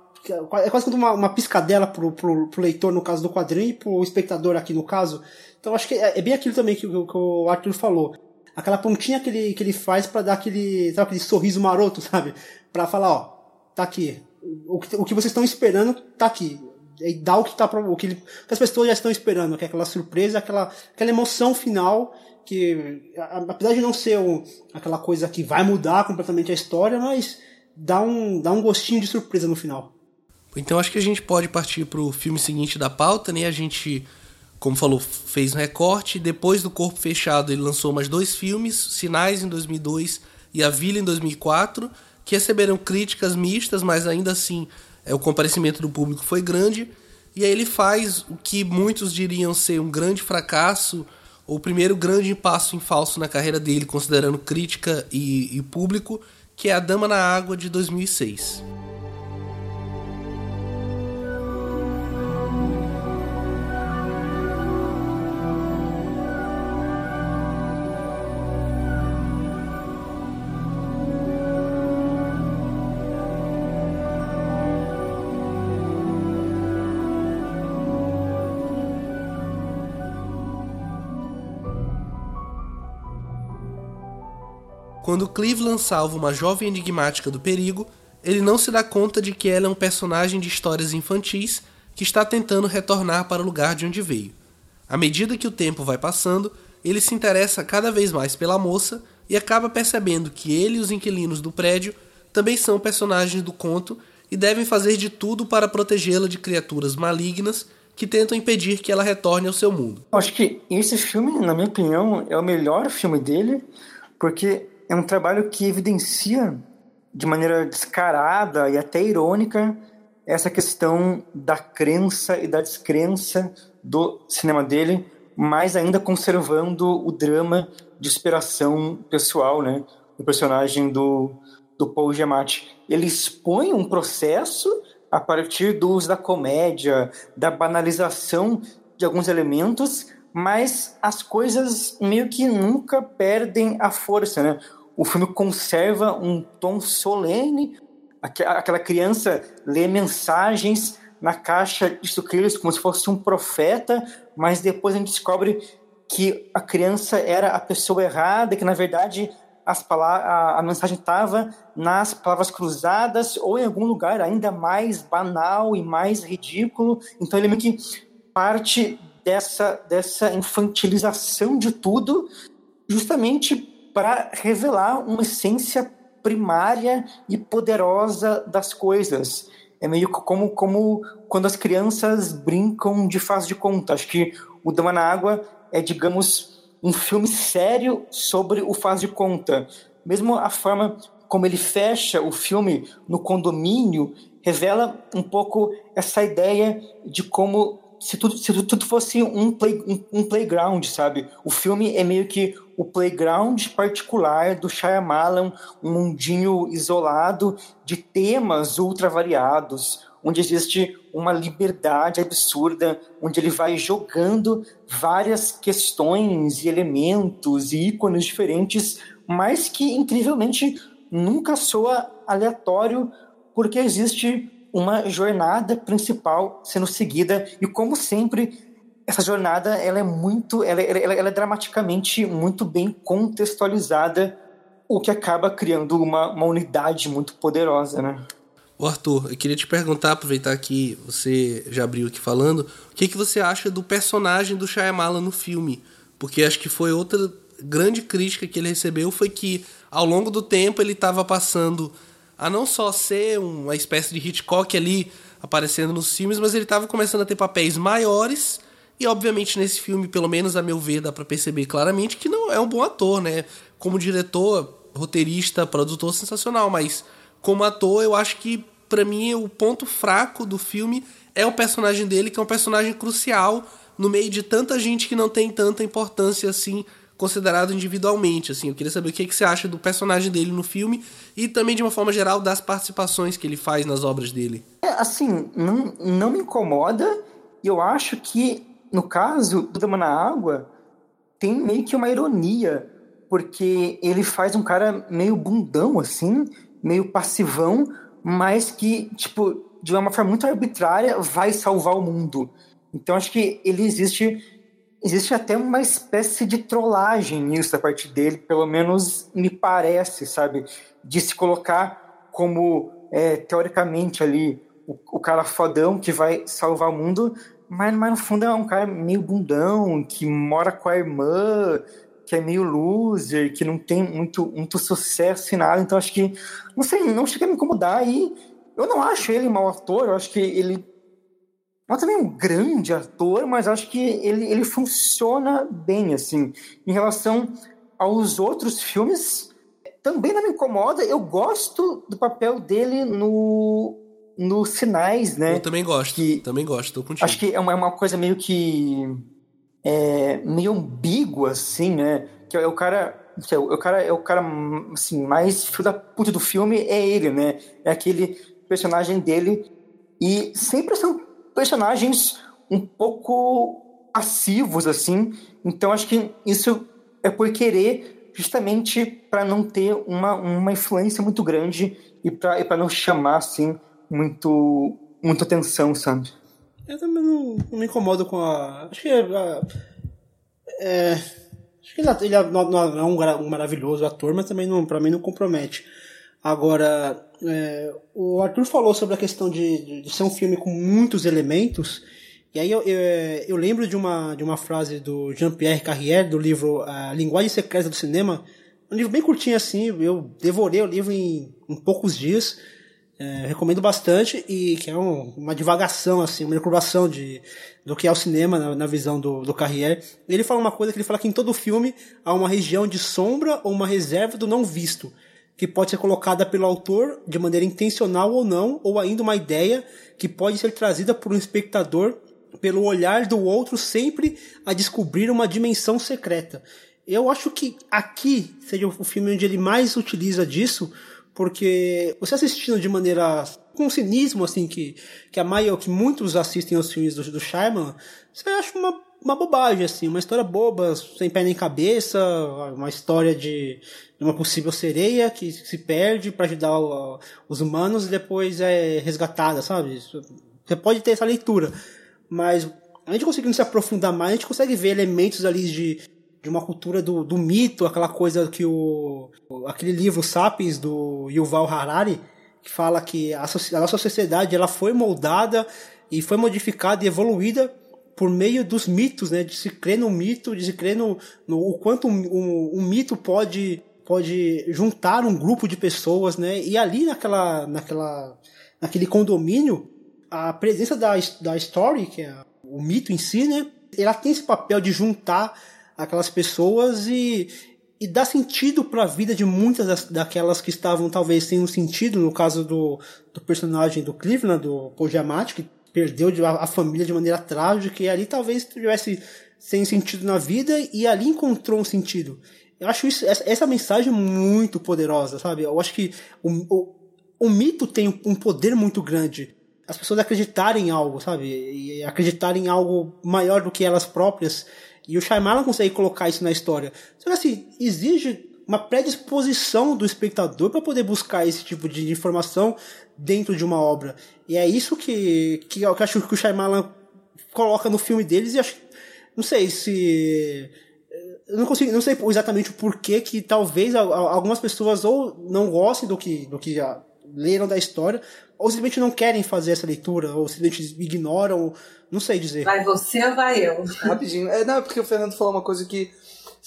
é quase como uma, uma piscadela pro, pro, pro, leitor no caso do quadrinho e pro espectador aqui no caso. Então acho que é, é bem aquilo também que, que, que, o Arthur falou. Aquela pontinha que ele, que ele faz para dar aquele, sabe, aquele sorriso maroto, sabe? Pra falar, ó, tá aqui. O que, o que vocês estão esperando tá aqui e dá o que, tá, o que, ele, que as pessoas já estão esperando, que é aquela surpresa, aquela, aquela emoção final que, apesar de não ser um, aquela coisa que vai mudar completamente a história, mas dá um, dá um gostinho de surpresa no final. Então acho que a gente pode partir para o filme seguinte da pauta, né? A gente, como falou, fez um recorte. Depois do Corpo Fechado, ele lançou mais dois filmes: Sinais em 2002 e A Vila em 2004, que receberam críticas mistas, mas ainda assim é, o comparecimento do público foi grande. E aí ele faz o que muitos diriam ser um grande fracasso, ou o primeiro grande passo em falso na carreira dele, considerando crítica e, e público, que é A Dama na Água de 2006. Quando Cleveland salva uma jovem enigmática do perigo, ele não se dá conta de que ela é um personagem de histórias infantis que está tentando retornar para o lugar de onde veio. À medida que o tempo vai passando, ele se interessa cada vez mais pela moça e acaba percebendo que ele e os inquilinos do prédio também são personagens do conto e devem fazer de tudo para protegê-la de criaturas malignas que tentam impedir que ela retorne ao seu mundo. Acho que esse filme, na minha opinião, é o melhor filme dele, porque é um trabalho que evidencia de maneira descarada e até irônica essa questão da crença e da descrença do cinema dele, mas ainda conservando o drama de inspiração pessoal, né? O personagem do, do Paul Giamatti. Ele expõe um processo a partir do uso da comédia, da banalização de alguns elementos, mas as coisas meio que nunca perdem a força, né? O filme conserva um tom solene. Aquela criança lê mensagens na caixa de sucrilhos como se fosse um profeta, mas depois a gente descobre que a criança era a pessoa errada, que na verdade as palavras, a, a mensagem estava nas palavras cruzadas ou em algum lugar ainda mais banal e mais ridículo. Então ele meio que parte dessa, dessa infantilização de tudo, justamente para revelar uma essência primária e poderosa das coisas. É meio como, como quando as crianças brincam de faz de conta. Acho que o Dama na Água é, digamos, um filme sério sobre o faz de conta. Mesmo a forma como ele fecha o filme no condomínio revela um pouco essa ideia de como se tudo, se tudo fosse um, play, um, um, playground, sabe? O filme é meio que o playground particular do Shyamalan, um mundinho isolado de temas ultra variados, onde existe uma liberdade absurda, onde ele vai jogando várias questões e elementos e ícones diferentes, mas que incrivelmente nunca soa aleatório, porque existe uma jornada principal sendo seguida e como sempre essa jornada ela é muito ela, ela, ela é dramaticamente muito bem contextualizada o que acaba criando uma, uma unidade muito poderosa né Ô Arthur, eu queria te perguntar, aproveitar que você já abriu aqui falando, o que, que você acha do personagem do Shyamalan no filme? Porque acho que foi outra grande crítica que ele recebeu, foi que ao longo do tempo ele estava passando a não só ser uma espécie de Hitchcock ali aparecendo nos filmes, mas ele estava começando a ter papéis maiores. E obviamente nesse filme, pelo menos a meu ver, dá para perceber claramente que não é um bom ator, né? Como diretor, roteirista, produtor sensacional, mas como ator, eu acho que para mim o ponto fraco do filme é o personagem dele, que é um personagem crucial no meio de tanta gente que não tem tanta importância assim considerado individualmente, assim. Eu queria saber o que, que você acha do personagem dele no filme e também, de uma forma geral, das participações que ele faz nas obras dele. É, assim, não, não me incomoda. Eu acho que, no caso do Dama na Água, tem meio que uma ironia, porque ele faz um cara meio bundão, assim, meio passivão, mas que, tipo, de uma forma muito arbitrária, vai salvar o mundo. Então acho que ele existe existe até uma espécie de trollagem nisso da parte dele, pelo menos me parece, sabe? De se colocar como, é, teoricamente, ali, o, o, cara fodão que vai salvar o mundo, mas, mas no fundo é um cara meio bundão, que mora com a irmã, que é meio loser, que não tem muito, muito sucesso e nada. Então acho que, não sei, não chega a me incomodar. E eu não acho ele mau ator, eu acho que ele não é também um grande ator, mas acho que ele, ele funciona bem, assim. Em relação aos outros filmes, também não me incomoda. Eu gosto do papel dele no, no Sinais, né? Eu também gosto, que, também gosto, tô contigo. Acho que é uma, é uma coisa meio que... É, meio ambígua, assim, né? Que é o cara... É o cara, é o cara assim, mais filho da puta do filme, é ele, né? É aquele personagem dele. E sempre são personagens um pouco passivos, assim. Então acho que isso é por querer justamente para não ter uma, uma influência muito grande e para não chamar, assim, muito, muita atenção, sabe? Eu também não, não me incomodo com a. Acho que. É, é, acho que ele, é, não, não é um, um, maravilhoso ator, mas também não, para mim não compromete. Agora, é, o Arthur falou sobre a questão de, de, ser um filme com muitos elementos, e aí eu, eu, eu lembro de uma, de uma frase do Jean-Pierre Carrière, do livro A Linguagem Secreta do Cinema, um livro bem curtinho assim, eu devorei o livro em, em poucos dias, é, recomendo bastante, e que é um, uma divagação, assim, uma recurvação de, do que é o cinema na, na visão do, do Carrière. Ele fala uma coisa que ele fala que em todo filme há uma região de sombra ou uma reserva do não visto, que pode ser colocada pelo autor de maneira intencional ou não, ou ainda uma ideia que pode ser trazida por um espectador pelo olhar do outro sempre a descobrir uma dimensão secreta. Eu acho que aqui seja o filme onde ele mais utiliza disso, porque você assistindo de maneira com cinismo assim que que a maior que muitos assistem aos filmes do, do Shyamalan, você acha uma uma bobagem, assim, uma história boba, sem pé nem cabeça, uma história de, de uma possível sereia que se perde para ajudar o, os humanos e depois é resgatada, sabe? Você pode ter essa leitura, mas a gente conseguindo se aprofundar mais, a gente consegue ver elementos ali de, de uma cultura do, do mito, aquela coisa que o. aquele livro Sapiens do Yuval Harari, que fala que a, a nossa sociedade ela foi moldada e foi modificada e evoluída por meio dos mitos, né? De se crer no mito, de se crer no, no o quanto um, um, um, mito pode pode juntar um grupo de pessoas, né? E ali naquela naquela naquele condomínio, a presença da da story, que é o mito em si, né? Ela tem esse papel de juntar aquelas pessoas e e dar sentido para a vida de muitas das, daquelas que estavam talvez sem um sentido, no caso do, do personagem do Cleveland, do Giamatti, que perdeu a, família de maneira trágica e ali talvez tivesse sem sentido na vida e ali encontrou um sentido. Eu acho isso, essa, essa mensagem muito poderosa, sabe? Eu acho que o, o, o mito tem um poder muito grande. As pessoas acreditarem em algo, sabe? E acreditarem em algo maior do que elas próprias. E o Shyamalan consegue colocar isso na história. Só que assim, exige uma predisposição do espectador para poder buscar esse tipo de informação dentro de uma obra. E é isso que, que, eu acho que o Shyamalan coloca no filme deles e acho não sei se eu não consigo não sei exatamente o porquê que talvez algumas pessoas ou não gostem do que do que já leram da história ou simplesmente não querem fazer essa leitura ou simplesmente ignoram não sei dizer vai você ou vai eu rapidinho é, não é porque o Fernando falou uma coisa que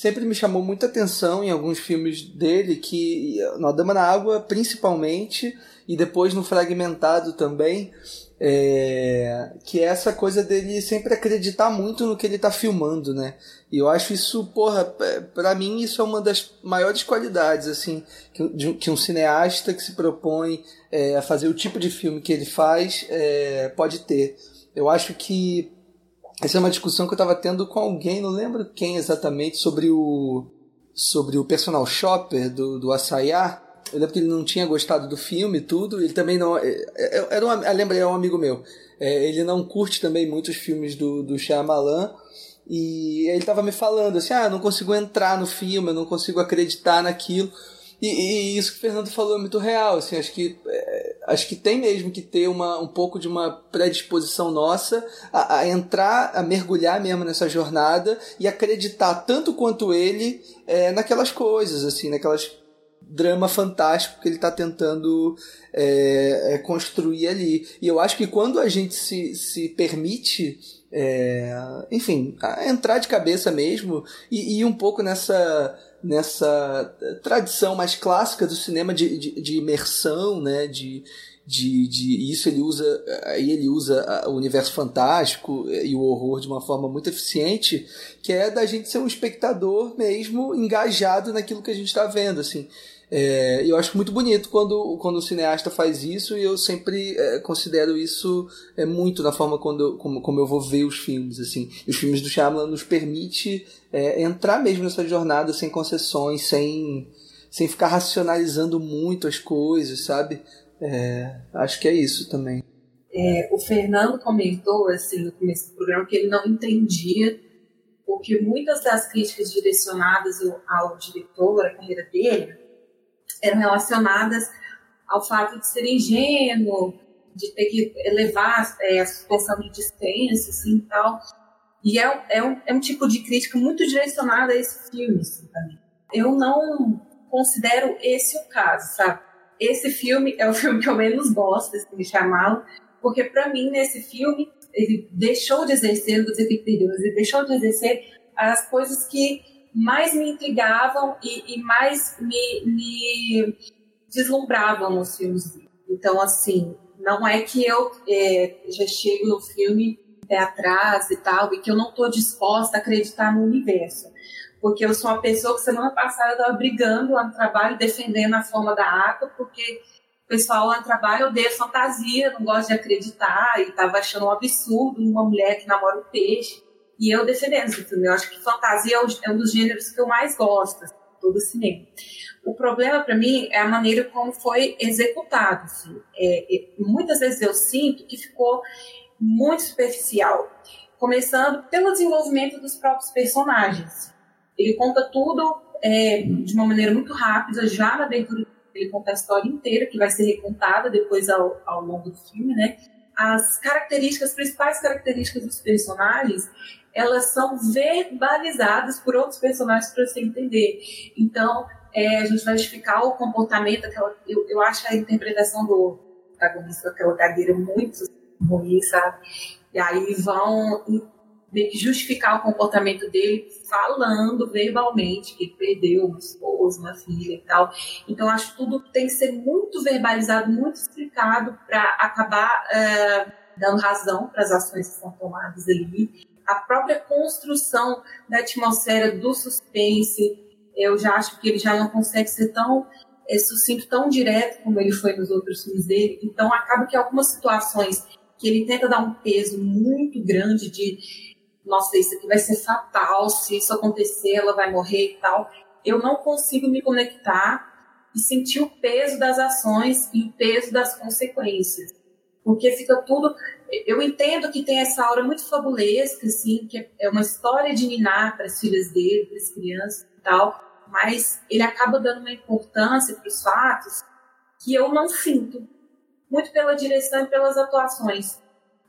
sempre me chamou muita atenção em alguns filmes dele, que na Dama na Água, principalmente, e depois no Fragmentado também, é, que é essa coisa dele sempre acreditar muito no que ele está filmando, né? E eu acho isso, porra, é, para mim isso é uma das maiores qualidades, assim, que, que um cineasta que se propõe é, a fazer o tipo de filme que ele faz é, pode ter. Eu acho que essa é uma discussão que eu estava tendo com alguém, não lembro quem exatamente, sobre o sobre o personal shopper do, do Assayá. Eu lembro que ele não tinha gostado do filme e tudo. Ele também não. É, é, era um, eu lembrei, é um amigo meu. É, ele não curte também muitos filmes do, do Shyamalan. E ele tava me falando assim: ah, não consigo entrar no filme, eu não consigo acreditar naquilo. E, e isso que o Fernando falou é muito real, assim, acho que, é, acho que tem mesmo que ter uma, um pouco de uma predisposição nossa a, a, entrar, a mergulhar mesmo nessa jornada e acreditar tanto quanto ele é, naquelas coisas, assim, naquelas drama fantástico que ele está tentando é, é, construir ali. E eu acho que quando a gente se, se permite, é, enfim, entrar de cabeça mesmo e ir um pouco nessa nessa tradição mais clássica do cinema de, de, de imersão, né, de, de, de isso ele usa aí ele usa o universo fantástico e o horror de uma forma muito eficiente que é da gente ser um espectador mesmo engajado naquilo que a gente está vendo assim é, eu acho muito bonito quando, quando o cineasta faz isso e eu sempre é, considero isso é, muito na forma quando, como, como eu vou ver os filmes. assim Os filmes do Shyamalan nos permite é, entrar mesmo nessa jornada sem concessões, sem, sem ficar racionalizando muito as coisas, sabe? É, acho que é isso também. É, o Fernando comentou assim no começo do programa que ele não entendia porque muitas das críticas direcionadas ao, ao diretor, à carreira dele, eram relacionadas ao fato de ser ingênuo, de ter que elevar é, a suspensão de dispensa, assim, e tal. E é, é, um, é um tipo de crítica muito direcionada a esse filme, assim, também. Eu não considero esse o caso, sabe? Esse filme é o filme que eu menos gosto, assim, de chamá-lo, porque para mim, nesse filme, ele deixou de exercer, vou dizer que ele deixou de exercer as coisas que mais me intrigavam e, e mais me, me, deslumbravam nos filmes Então, assim, não é que eu é, já chego no filme pé atrás e tal, e que eu não estou disposta a acreditar no universo. Porque eu sou uma pessoa que semana passada estava brigando lá no trabalho, defendendo a forma da água, porque o pessoal lá no trabalho odeia fantasia, não gosta de acreditar, e estava achando um absurdo uma mulher que namora um peixe. E eu defendendo esse filme. Eu acho que fantasia é um dos gêneros que eu mais gosto, assim, todo cinema. O problema para mim é a maneira como foi executado. Assim. É, é, muitas vezes eu sinto que ficou muito superficial, começando pelo desenvolvimento dos próprios personagens. Ele conta tudo é, de uma maneira muito rápida, já na abertura ele conta a história inteira, que vai ser recontada depois ao, ao longo do filme, né? As características, as principais características dos personagens, elas são verbalizadas por outros personagens para você entender. Então, é, a gente vai explicar o comportamento, eu, eu acho a interpretação do protagonista daquela gagueira muito ruim, sabe? E aí vão justificar o comportamento dele falando verbalmente que ele perdeu uma esposa, uma filha e tal. Então, acho que tudo tem que ser muito verbalizado, muito explicado para acabar uh, dando razão para as ações que são tomadas ali a própria construção da atmosfera do suspense, eu já acho que ele já não consegue ser tão é, sucinto, tão direto como ele foi nos outros filmes dele. Então, acaba que algumas situações que ele tenta dar um peso muito grande de nossa, isso aqui vai ser fatal, se isso acontecer, ela vai morrer e tal. Eu não consigo me conectar e sentir o peso das ações e o peso das consequências. Porque fica tudo eu entendo que tem essa aura muito fabulesca, assim, que é uma história de Niná para as filhas dele, para as crianças e tal, mas ele acaba dando uma importância para os fatos que eu não sinto, muito pela direção e pelas atuações.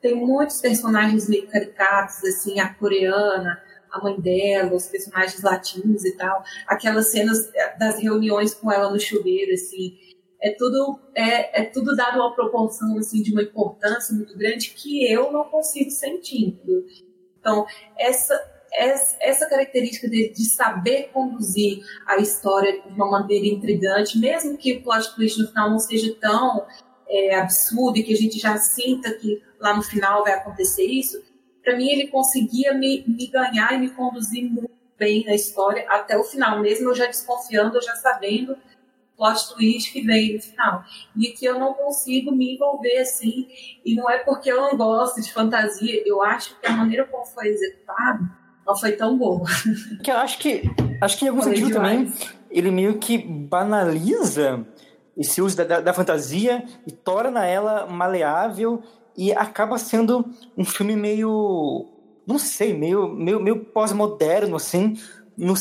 Tem muitos personagens meio caricatos, assim, a coreana, a mãe dela, os personagens latinos e tal, aquelas cenas das reuniões com ela no chuveiro, assim, é tudo é, é tudo dado uma proporção assim de uma importância muito grande que eu não consigo sentir. Então essa essa característica de, de, saber conduzir a história de uma maneira intrigante, mesmo que o plot twist no final não seja tão é, absurdo e que a gente já sinta que lá no final vai acontecer isso, para mim ele conseguia me, me ganhar e me conduzir muito bem na história até o final, mesmo eu já desconfiando, eu já sabendo plot twist que vem no final. E que eu não consigo me envolver assim. E não é porque eu não gosto de fantasia, eu acho que a maneira como foi executado não foi tão boa. Que eu acho que, acho que em algum sentido também, ele meio que banaliza esse uso da, da, da fantasia e torna ela maleável e acaba sendo um filme meio não sei, meio, meio, meio pós-moderno, assim, no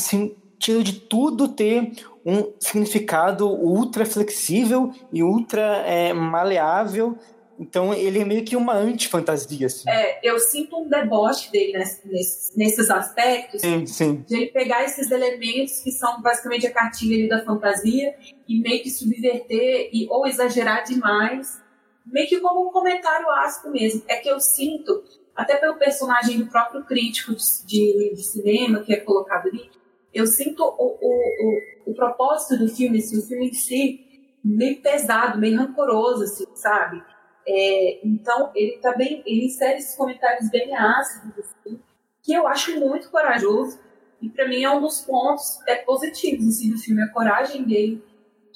sentido de tudo ter um significado ultra flexível e ultra é, maleável. Então ele é meio que uma antifantasia. Assim. É, eu sinto um deboche dele nesses, nesses aspectos. Sim, sim. De ele pegar esses elementos que são basicamente a cartilha da fantasia e meio que subverter e, ou exagerar demais. Meio que como um comentário ácido mesmo. É que eu sinto, até pelo personagem do próprio crítico de, de, de cinema que é colocado ali, eu sinto o, o, o, o propósito do filme, assim, o filme em si, meio pesado, meio rancoroso, assim, sabe? É, então, ele tá bem, ele insere esses comentários bem ácidos, assim, que eu acho muito corajoso, e para mim é um dos pontos é, positivos assim, do filme, a coragem dele,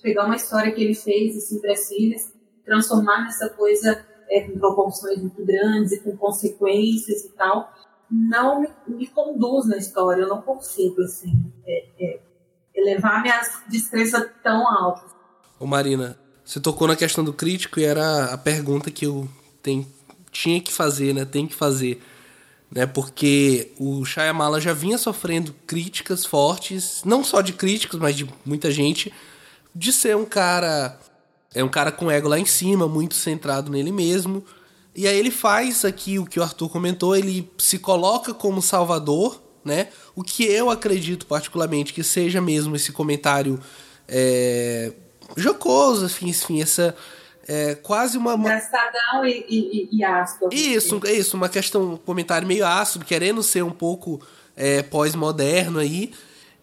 pegar uma história que ele fez, assim, para transformar nessa coisa é, com proporções muito grandes e com consequências e tal, não me, me conduz na história, eu não consigo, assim, é, é, elevar minhas destrezas tão altas. Ô Marina, você tocou na questão do crítico e era a pergunta que eu tem, tinha que fazer, né? Tem que fazer. Né? Porque o Shyamala já vinha sofrendo críticas fortes, não só de críticos, mas de muita gente, de ser um cara. É um cara com ego lá em cima, muito centrado nele mesmo. E aí ele faz aqui o que o Arthur comentou, ele se coloca como salvador, né? O que eu acredito particularmente que seja mesmo esse comentário é, jocoso, enfim, enfim essa é, quase uma. Engraçadão e, e, e ácido. Isso, isso, uma questão, um comentário meio ácido, querendo ser um pouco é, pós-moderno aí.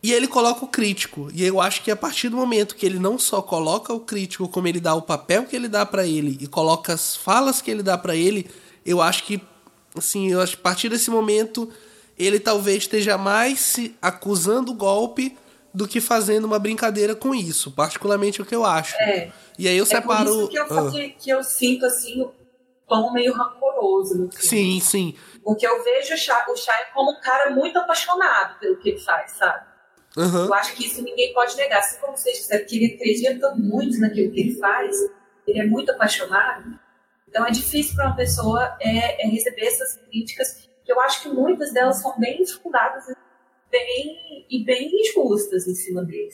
E ele coloca o crítico. E eu acho que a partir do momento que ele não só coloca o crítico, como ele dá o papel que ele dá para ele e coloca as falas que ele dá para ele, eu acho que, assim, eu acho que a partir desse momento ele talvez esteja mais se acusando o golpe do que fazendo uma brincadeira com isso. Particularmente o que eu acho. É. E aí eu separo. É por isso que eu, ah. que eu sinto, assim, o tom meio rancoroso. Sim, sim. Porque eu vejo o Chay como um cara muito apaixonado pelo que ele faz, sabe? Uhum. Eu acho que isso ninguém pode negar. Assim como vocês disseram que ele acredita muito naquilo que ele faz, ele é muito apaixonado. Então é difícil para uma pessoa é, é, receber essas críticas, que eu acho que muitas delas são bem fundadas bem, e bem injustas em cima dele.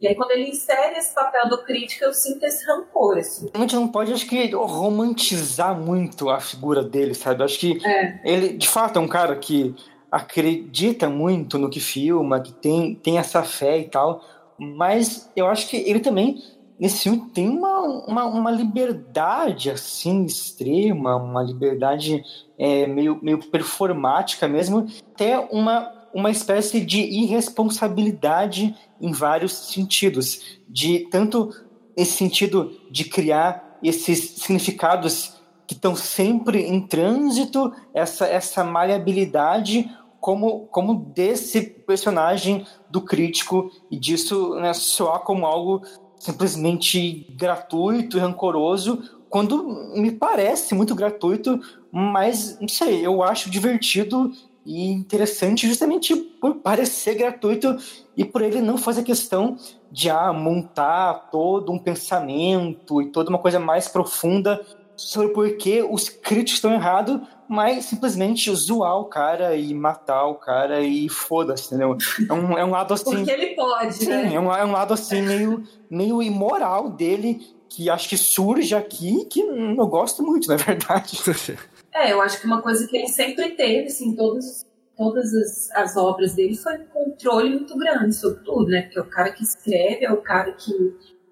E aí, quando ele insere esse papel do crítico, eu sinto esse rancor. Assim. A gente não pode, acho que, romantizar muito a figura dele, sabe? Acho que é. ele, de fato, é um cara que acredita muito no que filma, que tem, tem essa fé e tal, mas eu acho que ele também, nesse filme, tem uma, uma, uma liberdade, assim, extrema, uma liberdade é, meio, meio performática mesmo, até uma, uma espécie de irresponsabilidade em vários sentidos, de tanto esse sentido de criar esses significados que estão sempre em trânsito, essa, essa maleabilidade como, como desse personagem do crítico e disso né, soar como algo simplesmente gratuito e rancoroso, quando me parece muito gratuito, mas não sei, eu acho divertido e interessante justamente por parecer gratuito e por ele não fazer questão de ah, montar todo um pensamento e toda uma coisa mais profunda sobre por que os críticos estão errados, mas simplesmente zoar o cara e matar o cara e foda-se, entendeu? É um, é um lado assim. Porque ele pode, sim, né? É um, é um lado assim meio, meio imoral dele, que acho que surge aqui, que eu gosto muito, na verdade. É, eu acho que uma coisa que ele sempre teve, assim, todos, todas as, as obras dele foi um controle muito grande sobre tudo, né? Porque é o cara que escreve, é o cara que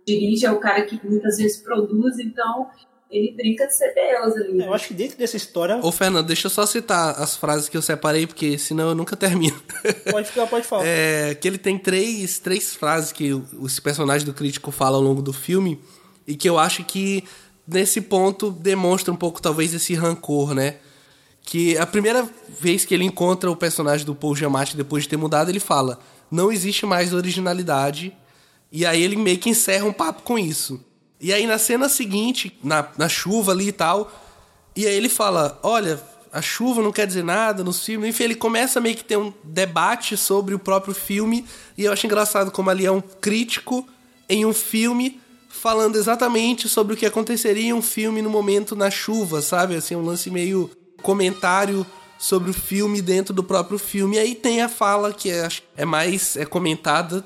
dirige, é o cara que muitas vezes produz, então ele brinca de ser Deus ali. É, eu acho que dentro dessa história. Ô, Fernando, deixa eu só citar as frases que eu separei, porque senão eu nunca termino. Pode ficar, pode falar. É, que ele tem três, três frases que esse personagem do crítico fala ao longo do filme, e que eu acho que nesse ponto demonstra um pouco, talvez, esse rancor, né? Que a primeira vez que ele encontra o personagem do Paul Giamatti depois de ter mudado, ele fala: não existe mais originalidade. E aí ele meio que encerra um papo com isso. E aí na cena seguinte, na, na chuva ali e tal, e aí ele fala: Olha, a chuva não quer dizer nada nos filmes. Enfim, ele começa meio que ter um debate sobre o próprio filme. E eu acho engraçado como ali é um crítico em um filme falando exatamente sobre o que aconteceria em um filme no momento na chuva, sabe? Assim, um lance meio comentário sobre o filme dentro do próprio filme. E aí tem a fala que é, é mais é comentada,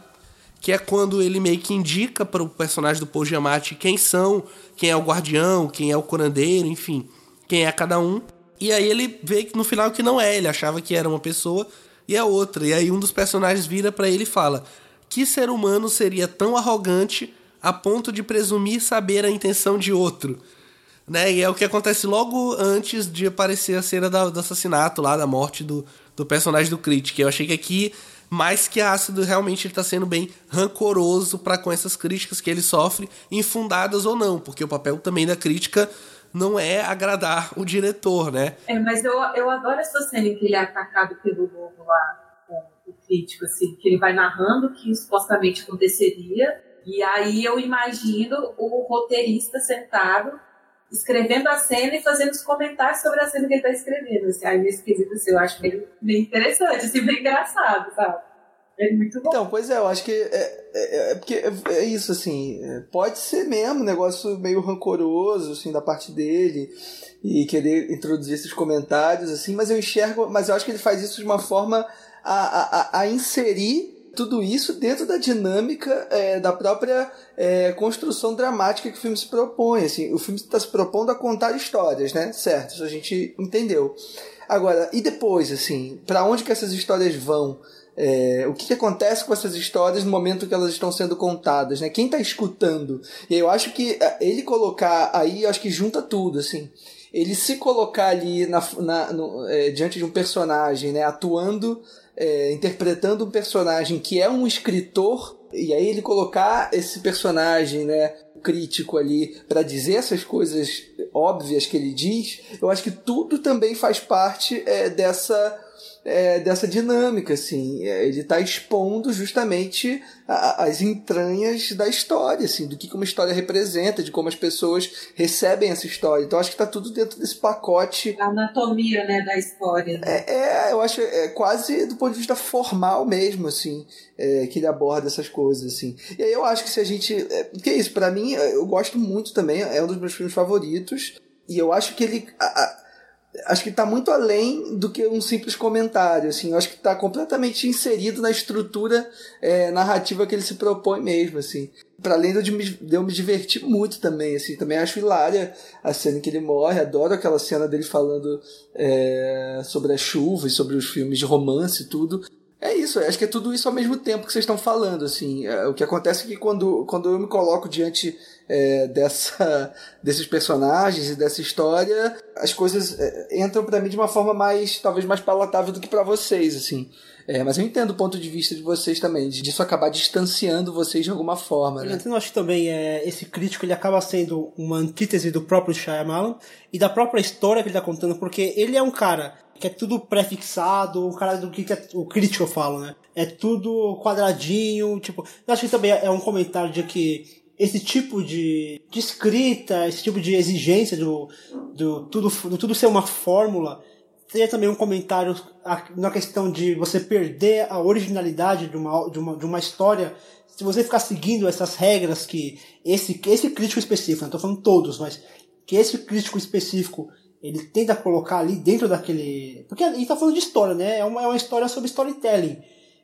que é quando ele meio que indica para o personagem do Paul Giamatti quem são, quem é o guardião, quem é o curandeiro, enfim, quem é cada um. E aí ele vê que no final que não é, ele achava que era uma pessoa e é outra. E aí um dos personagens vira para ele e fala: "Que ser humano seria tão arrogante a ponto de presumir saber a intenção de outro?" Né? E é o que acontece logo antes de aparecer a cena da, do assassinato lá, da morte do, do personagem do Critic. Eu achei que aqui, mais que ácido, realmente ele tá sendo bem rancoroso para com essas críticas que ele sofre, infundadas ou não, porque o papel também da crítica não é agradar o diretor, né? É, mas eu, eu adoro essa cena em que ele é atacado pelo lobo lá, com o crítico, assim, que ele vai narrando o que supostamente aconteceria, e aí eu imagino o roteirista sentado escrevendo a cena e fazendo os comentários sobre a cena que ele está escrevendo. Assim, aí nesse quesito, assim, eu acho bem, bem interessante, assim, bem engraçado, sabe? É muito bom. Então, pois é, eu acho que é, é, é porque é, é isso, assim, é, pode ser mesmo um negócio meio rancoroso, assim, da parte dele e querer introduzir esses comentários, assim, mas eu enxergo, mas eu acho que ele faz isso de uma forma a, a, a inserir tudo isso dentro da dinâmica é, da própria é, construção dramática que o filme se propõe. Assim, o filme está se propondo a contar histórias, né? Certo, isso a gente entendeu. Agora, e depois, assim, para onde que essas histórias vão? É, o que, que, acontece com essas histórias no momento que elas estão sendo contadas, né? Quem está escutando? E eu acho que é, ele colocar aí, eu acho que junta tudo, assim. Ele se colocar ali na, na no, é, diante de um personagem, né? Atuando é, interpretando um personagem que é um escritor, e aí ele colocar esse personagem, né, crítico ali, para dizer essas coisas óbvias que ele diz, eu acho que tudo também faz parte é, dessa é, dessa dinâmica, assim. É, ele está expondo justamente a, as entranhas da história, assim, do que uma história representa, de como as pessoas recebem essa história. Então acho que está tudo dentro desse pacote. A anatomia, né, da história. Né? É, é, eu acho é quase do ponto de vista formal mesmo, assim, é, que ele aborda essas coisas, assim. E aí eu acho que se a gente, é, porque é isso, para mim eu gosto muito também, é um dos meus filmes favoritos. E eu acho que ele a, a, acho que está muito além do que um simples comentário, assim, eu acho que está completamente inserido na estrutura é, narrativa que ele se propõe mesmo, assim. Para além de eu, me, de eu me divertir muito também, assim, também acho hilária a cena em que ele morre, adoro aquela cena dele falando é, sobre a chuva e sobre os filmes de romance e tudo. É isso, acho que é tudo isso ao mesmo tempo que vocês estão falando, assim. É, o que acontece é que quando, quando eu me coloco diante é, dessa, desses personagens e dessa história, as coisas é, entram para mim de uma forma mais, talvez mais palatável do que para vocês, assim. É, mas eu entendo o ponto de vista de vocês também, de disso acabar distanciando vocês de alguma forma, né? Eu acho que também é, esse crítico ele acaba sendo uma antítese do próprio Shyamalan e da própria história que ele está contando, porque ele é um cara que é tudo prefixado, o cara do que, que é, o crítico eu falo, né? É tudo quadradinho, tipo, eu acho que também é um comentário de que esse tipo de, de escrita, esse tipo de exigência do, do, tudo, do tudo ser uma fórmula, seria também um comentário na questão de você perder a originalidade de uma, de uma, de uma história se você ficar seguindo essas regras que esse, esse crítico específico, não estou falando todos, mas que esse crítico específico ele tenta colocar ali dentro daquele. Porque ele está falando de história, né? É uma, é uma história sobre storytelling.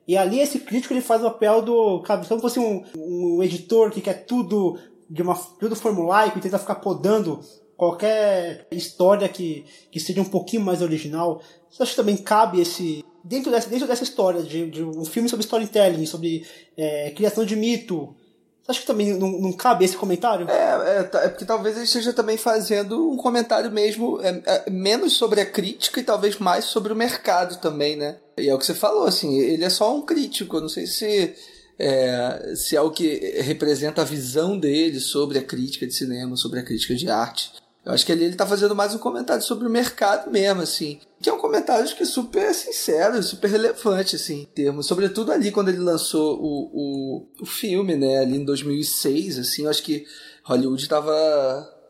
E ali esse crítico ele faz o papel do. Sabe, se fosse um, um editor que quer tudo de uma tudo formulaico e tenta ficar podando qualquer história que, que seja um pouquinho mais original. Você acha que também cabe esse. Dentro dessa, dentro dessa história, de, de um filme sobre storytelling, sobre é, criação de mito, você acha que também não, não cabe esse comentário? É, é, é, porque talvez ele esteja também fazendo um comentário mesmo é, é, menos sobre a crítica e talvez mais sobre o mercado também, né? E é o que você falou, assim, ele é só um crítico, eu não sei se é, se é o que representa a visão dele sobre a crítica de cinema, sobre a crítica de arte. Eu acho que ali ele está fazendo mais um comentário sobre o mercado mesmo, assim. Que é um comentário acho que super sincero, super relevante, assim, em termos. Sobretudo ali quando ele lançou o, o, o filme, né, ali em 2006, assim. Eu acho que Hollywood estava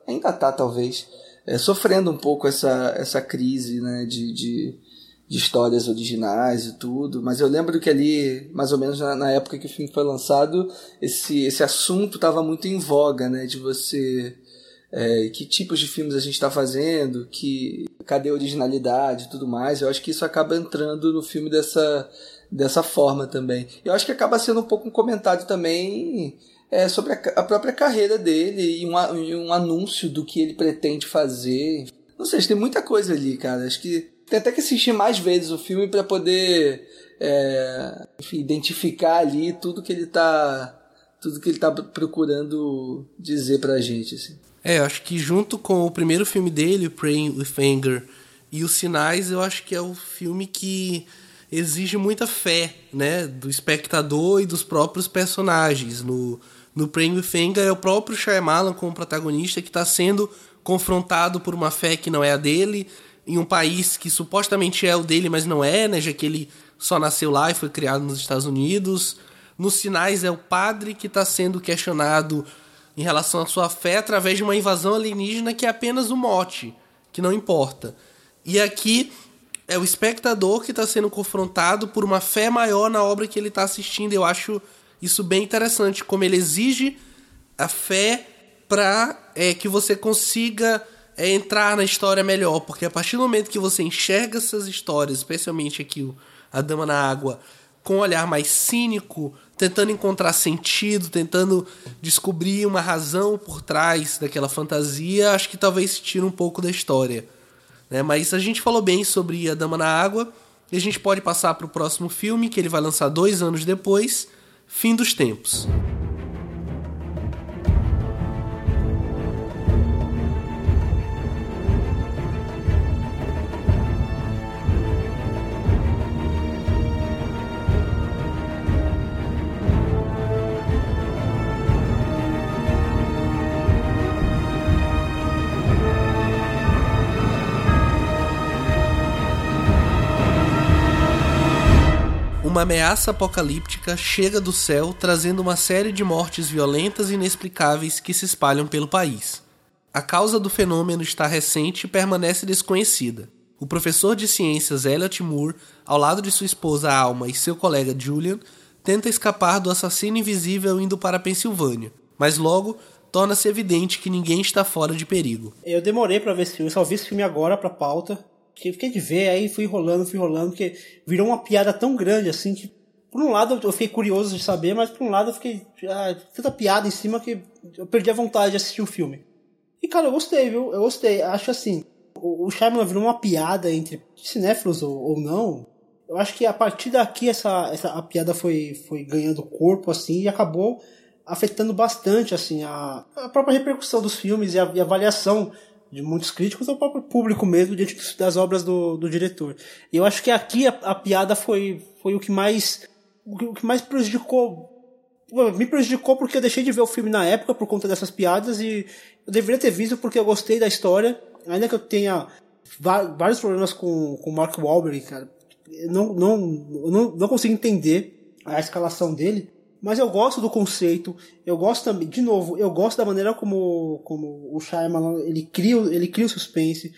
ainda tá, talvez, é, sofrendo um pouco essa, essa crise, né, de, de, de, histórias originais e tudo. Mas eu lembro que ali, mais ou menos na, na época que o filme foi lançado, esse, esse assunto estava muito em voga, né, de você é, que tipos de filmes a gente está fazendo, que cadê a originalidade e tudo mais. Eu acho que isso acaba entrando no filme dessa, dessa forma também. Eu acho que acaba sendo um pouco um comentário também é, sobre a, a, própria carreira dele e um, e um anúncio do que ele pretende fazer. Não sei, tem muita coisa ali, cara. Acho que tem até que assistir mais vezes o filme para poder é, enfim, identificar ali tudo que ele tá tudo que ele tá procurando dizer pra gente assim. É, eu acho que junto com o primeiro filme dele, Praying with Anger, e Os Sinais, eu acho que é o filme que exige muita fé, né, do espectador e dos próprios personagens. No, no Praying with Anger é o próprio Shyamalan como protagonista que está sendo confrontado por uma fé que não é a dele, em um país que supostamente é o dele, mas não é, né, já que ele só nasceu lá e foi criado nos Estados Unidos. Nos Sinais é o padre que está sendo questionado em relação à sua fé através de uma invasão alienígena que é apenas um mote, que não importa. E aqui é o espectador que está sendo confrontado por uma fé maior na obra que ele está assistindo. Eu acho isso bem interessante, como ele exige a fé para é, que você consiga é, entrar na história melhor, porque a partir do momento que você enxerga essas histórias, especialmente aqui o A Dama na Água, com um olhar mais cínico, tentando encontrar sentido, tentando descobrir uma razão por trás daquela fantasia, acho que talvez tire um pouco da história. Né? Mas a gente falou bem sobre A Dama na Água, e a gente pode passar para o próximo filme, que ele vai lançar dois anos depois, Fim dos Tempos. Uma ameaça apocalíptica chega do céu trazendo uma série de mortes violentas e inexplicáveis que se espalham pelo país. A causa do fenômeno está recente e permanece desconhecida. O professor de ciências Elliot Moore, ao lado de sua esposa Alma e seu colega Julian, tenta escapar do assassino invisível indo para a Pensilvânia, mas logo torna-se evidente que ninguém está fora de perigo. Eu demorei para ver esse filme, só vi esse filme agora para pauta que fiquei de ver, aí fui rolando, fui rolando, porque virou uma piada tão grande assim que, por um lado, eu fiquei curioso de saber, mas por um lado eu fiquei. Ah, tanta piada em cima que eu perdi a vontade de assistir o filme. E cara, eu gostei, viu? Eu gostei. Acho assim, o, o Shyamalan virou uma piada entre cinéfilos ou, ou não. Eu acho que a partir daqui essa, essa a piada foi, foi ganhando corpo assim e acabou afetando bastante assim a, a própria repercussão dos filmes e a, e a avaliação de muitos críticos ou próprio público mesmo diante das obras do, do diretor. E eu acho que aqui a, a piada foi, foi o que mais o que mais prejudicou me prejudicou porque eu deixei de ver o filme na época por conta dessas piadas e eu deveria ter visto porque eu gostei da história, ainda que eu tenha vários problemas com o Mark Wahlberg, cara. não, não, não, não consigo entender a escalação dele, mas eu gosto do conceito, eu gosto também, de novo, eu gosto da maneira como, como o Shyamalan, ele cria, ele cria o suspense.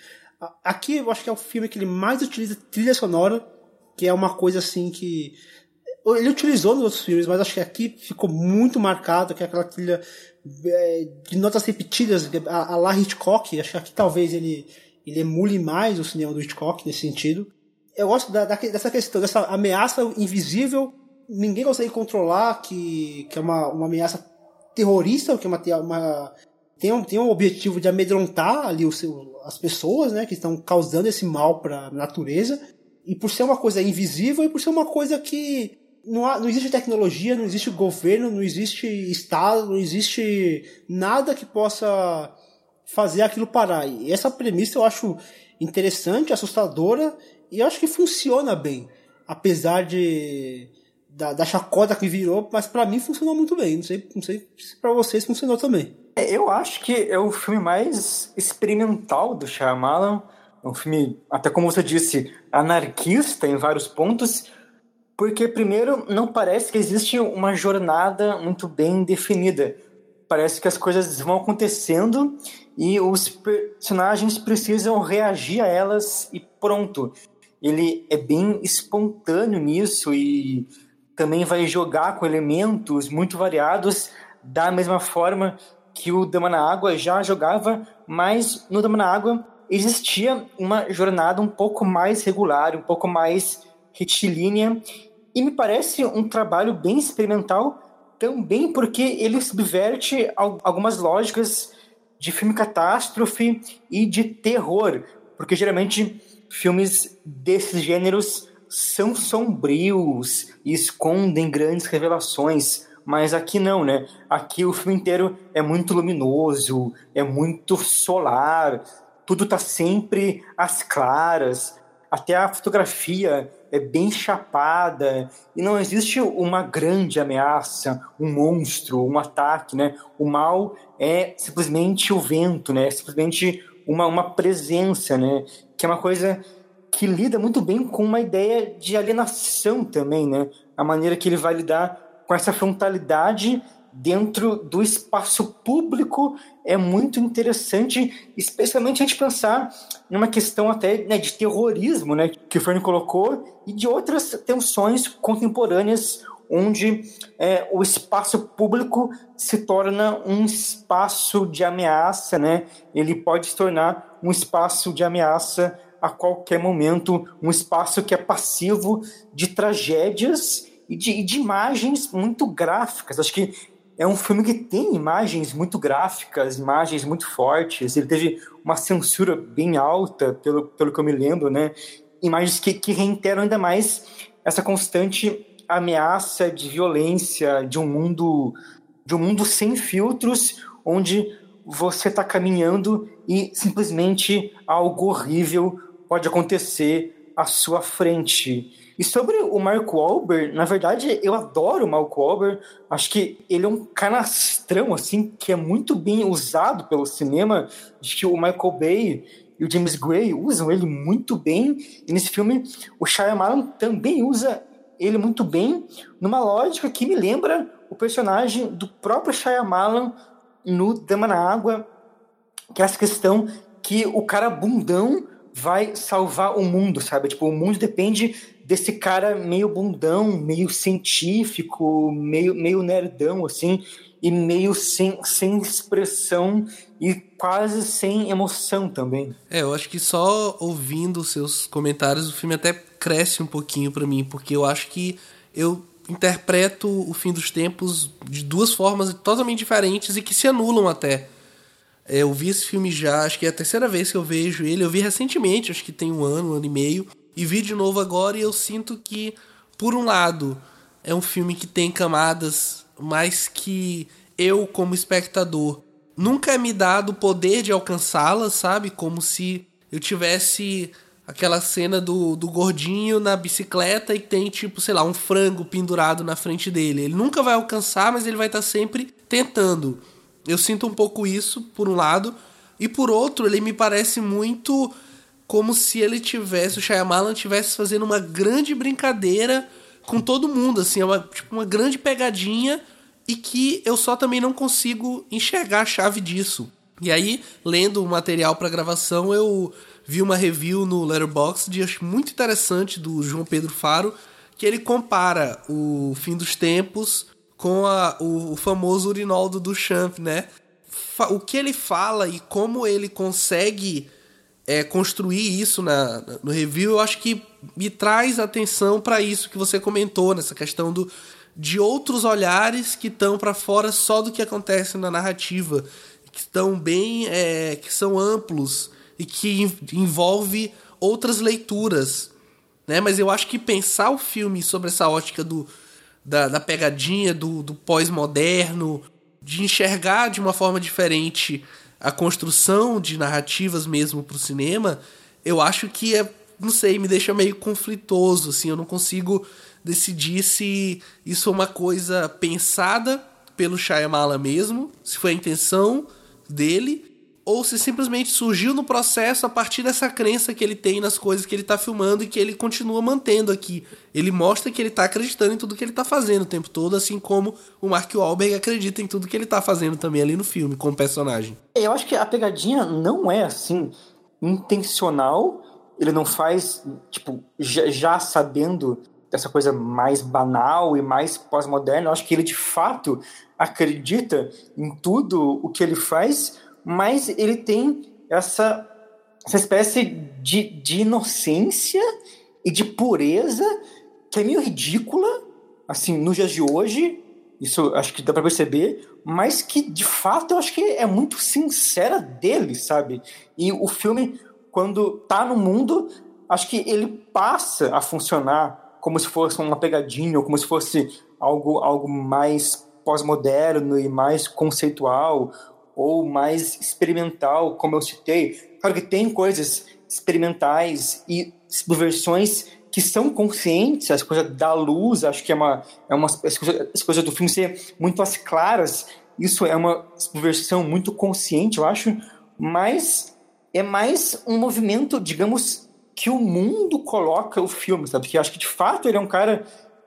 Aqui eu acho que é o filme que ele mais utiliza trilha sonora, que é uma coisa assim que ele utilizou nos outros filmes, mas acho que aqui ficou muito marcado, que é aquela trilha é, de notas repetidas, a, a La Hitchcock, acho que aqui talvez ele, ele emule mais o cinema do Hitchcock nesse sentido. Eu gosto da, da, dessa questão, dessa ameaça invisível ninguém consegue controlar, que, que é uma, uma ameaça terrorista, que é uma, uma tem, um, tem um objetivo de amedrontar ali o seu, as pessoas, né, que estão causando esse mal para a natureza, e por ser uma coisa invisível e por ser uma coisa que não, há, não existe tecnologia, não existe governo, não existe Estado, não existe nada que possa fazer aquilo parar. E essa premissa eu acho interessante, assustadora, e eu acho que funciona bem. Apesar de da, da chacota que virou, mas para mim funcionou muito bem. Não sei, não sei se para vocês funcionou também. É, eu acho que é o filme mais experimental do Shyamalan. É um filme, até como você disse, anarquista em vários pontos, porque primeiro não parece que existe uma jornada muito bem definida. Parece que as coisas vão acontecendo e os personagens precisam reagir a elas e pronto. Ele é bem espontâneo nisso e também vai jogar com elementos muito variados da mesma forma que o Dama na Água já jogava, mas no Dama na Água existia uma jornada um pouco mais regular, um pouco mais retilínea, e me parece um trabalho bem experimental também porque ele subverte algumas lógicas de filme catástrofe e de terror, porque geralmente filmes desses gêneros são sombrios e escondem grandes revelações, mas aqui não, né? Aqui o filme inteiro é muito luminoso, é muito solar, tudo tá sempre às claras, até a fotografia é bem chapada e não existe uma grande ameaça, um monstro, um ataque, né? O mal é simplesmente o vento, né? É simplesmente uma, uma presença, né? Que é uma coisa que lida muito bem com uma ideia de alienação também, né? A maneira que ele vai lidar com essa frontalidade dentro do espaço público é muito interessante, especialmente a gente pensar numa questão até né, de terrorismo, né, que o Fern colocou, e de outras tensões contemporâneas onde é, o espaço público se torna um espaço de ameaça, né? Ele pode se tornar um espaço de ameaça a qualquer momento, um espaço que é passivo de tragédias e de, de imagens muito gráficas. Acho que é um filme que tem imagens muito gráficas, imagens muito fortes. Ele teve uma censura bem alta, pelo, pelo que eu me lembro, né? Imagens que, que reiteram ainda mais essa constante ameaça de violência, de um mundo, de um mundo sem filtros, onde você está caminhando e simplesmente algo horrível pode acontecer à sua frente. E sobre o Mark Wahlberg, na verdade, eu adoro o Mark Wahlberg. Acho que ele é um canastrão, assim, que é muito bem usado pelo cinema. Acho que o Michael Bay e o James Gray usam ele muito bem. E nesse filme, o Shyamalan também usa ele muito bem, numa lógica que me lembra o personagem do próprio Shyamalan no Dama na Água, que é essa questão que o cara bundão vai salvar o mundo, sabe? Tipo, o mundo depende desse cara meio bundão, meio científico, meio, meio nerdão, assim, e meio sem, sem expressão e quase sem emoção também. É, eu acho que só ouvindo os seus comentários o filme até cresce um pouquinho para mim, porque eu acho que eu interpreto o fim dos tempos de duas formas totalmente diferentes e que se anulam até. É, eu vi esse filme já, acho que é a terceira vez que eu vejo ele. Eu vi recentemente, acho que tem um ano, um ano e meio. E vi de novo agora e eu sinto que, por um lado, é um filme que tem camadas, mas que eu, como espectador, nunca me dado o poder de alcançá-las, sabe? Como se eu tivesse aquela cena do, do gordinho na bicicleta e tem, tipo, sei lá, um frango pendurado na frente dele. Ele nunca vai alcançar, mas ele vai estar sempre tentando. Eu sinto um pouco isso, por um lado. E por outro, ele me parece muito como se ele tivesse, o Shyamalan tivesse fazendo uma grande brincadeira com todo mundo, assim, é uma, tipo, uma grande pegadinha e que eu só também não consigo enxergar a chave disso. E aí, lendo o material para gravação, eu vi uma review no Letterboxd acho muito interessante do João Pedro Faro, que ele compara o Fim dos Tempos com a, o, o famoso Urinol do Champ, né? O que ele fala e como ele consegue é, construir isso na, no review, eu acho que me traz atenção para isso que você comentou, nessa questão do, de outros olhares que estão para fora só do que acontece na narrativa, que estão bem, é, que são amplos e que envolve outras leituras, né? Mas eu acho que pensar o filme sobre essa ótica do, da, da pegadinha, do, do pós-moderno, de enxergar de uma forma diferente a construção de narrativas mesmo para o cinema, eu acho que é, não sei, me deixa meio conflitoso, assim, eu não consigo decidir se isso é uma coisa pensada pelo Shyamala mesmo, se foi a intenção dele, ou se simplesmente surgiu no processo a partir dessa crença que ele tem nas coisas que ele está filmando e que ele continua mantendo aqui. Ele mostra que ele está acreditando em tudo que ele está fazendo o tempo todo, assim como o Mark Wahlberg acredita em tudo que ele está fazendo também ali no filme, como personagem. Eu acho que a pegadinha não é assim intencional, ele não faz, tipo, já, já sabendo essa coisa mais banal e mais pós-moderna. Eu acho que ele de fato acredita em tudo o que ele faz, mas ele tem essa, essa espécie de, de inocência e de pureza que é meio ridícula, assim, nos dias de hoje, isso acho que dá para perceber, mas que de fato eu acho que é muito sincera dele, sabe? E o filme, quando tá no mundo, acho que ele passa a funcionar como se fosse uma pegadinha, ou como se fosse algo, algo mais pós-moderno e mais conceitual, ou mais experimental, como eu citei. Claro que tem coisas experimentais e subversões que são conscientes, as coisas da luz, acho que é uma, é uma as, coisas, as coisas do filme ser muito as claras, isso é uma subversão muito consciente, eu acho, mas é mais um movimento, digamos, que o mundo coloca o filme, sabe? Que acho que de fato ele é um cara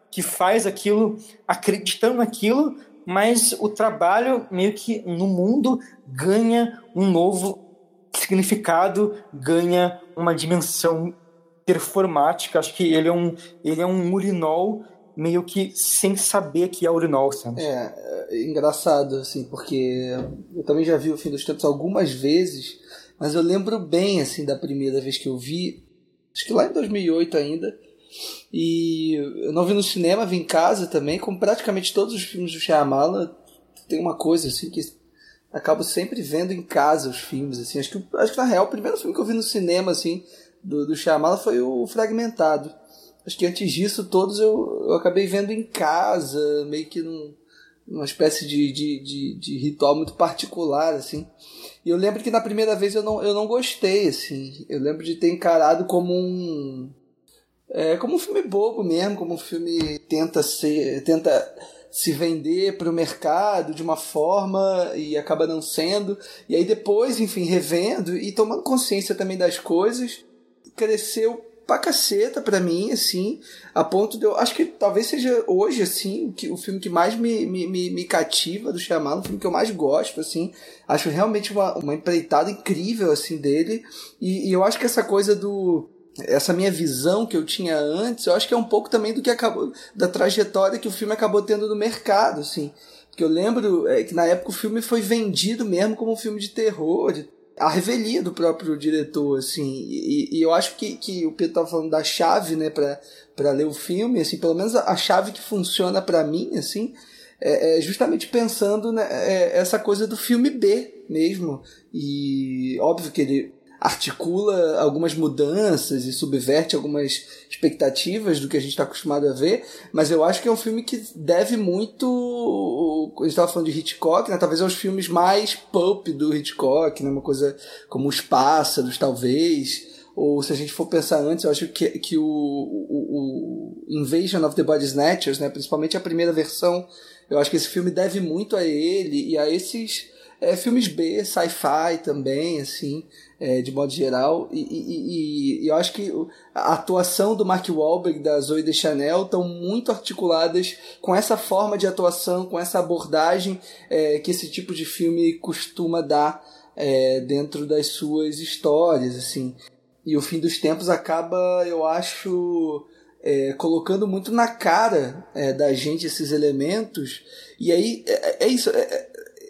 que faz aquilo acreditando naquilo, mas o trabalho meio que no mundo ganha um novo significado, ganha uma dimensão performática. Acho que ele é um, ele é um urinol meio que sem saber que é urinol, sabe? É, é engraçado, assim, porque eu também já vi o Fim dos Tempos algumas vezes, mas eu lembro bem, assim, da primeira vez que eu vi, acho que lá em 2008 ainda, e eu não vi no cinema, vi em casa também, como praticamente todos os filmes do Shyamala, tem uma coisa assim que acabo sempre vendo em casa os filmes, assim, acho que, acho que na real o primeiro filme que eu vi no cinema, assim, do, do Shyamala foi o Fragmentado. Acho que antes disso todos eu, eu acabei vendo em casa, meio que num, numa espécie de, de, de, de ritual muito particular, assim. E eu lembro que na primeira vez eu não, eu não gostei, assim. Eu lembro de ter encarado como um é como um filme bobo mesmo, como um filme tenta ser, tenta se vender para o mercado de uma forma e acaba não sendo. E aí depois, enfim, revendo e tomando consciência também das coisas, cresceu pra caceta pra mim, assim, a ponto de eu. Acho que talvez seja hoje, assim, que, o filme que mais me, me, me, me cativa do Shyamalan, o filme que eu mais gosto, assim. Acho realmente uma, uma empreitada incrível, assim, dele. E, e eu acho que essa coisa do essa minha visão que eu tinha antes, eu acho que é um pouco também do que acabou da trajetória que o filme acabou tendo no mercado, assim. Porque eu lembro é, que na época o filme foi vendido mesmo como um filme de terror, a revelia do próprio diretor, assim. E, e eu acho que, que o Pedro estava falando da chave, né, para para ler o filme, assim, pelo menos a, a chave que funciona para mim, assim, é, é, justamente pensando né, é, essa coisa do filme B mesmo. E óbvio que ele articula algumas mudanças e subverte algumas expectativas do que a gente está acostumado a ver, mas eu acho que é um filme que deve muito. A gente estava falando de Hitchcock, né? talvez aos filmes mais pulp do Hitchcock, né? uma coisa como Os Pássaros, talvez. Ou se a gente for pensar antes, eu acho que, que o, o, o Invasion of the Body Snatchers, né? principalmente a primeira versão, eu acho que esse filme deve muito a ele e a esses é, filmes B, sci-fi também, assim é, de modo geral. E, e, e, eu acho que a atuação do Mark Wahlberg e da Zoe Deschanel estão muito articuladas com essa forma de atuação, com essa abordagem é, que esse tipo de filme costuma dar é, dentro das suas histórias, assim. E o fim dos tempos acaba, eu acho, é, colocando muito na cara é, da gente esses elementos. E aí é, é isso. É,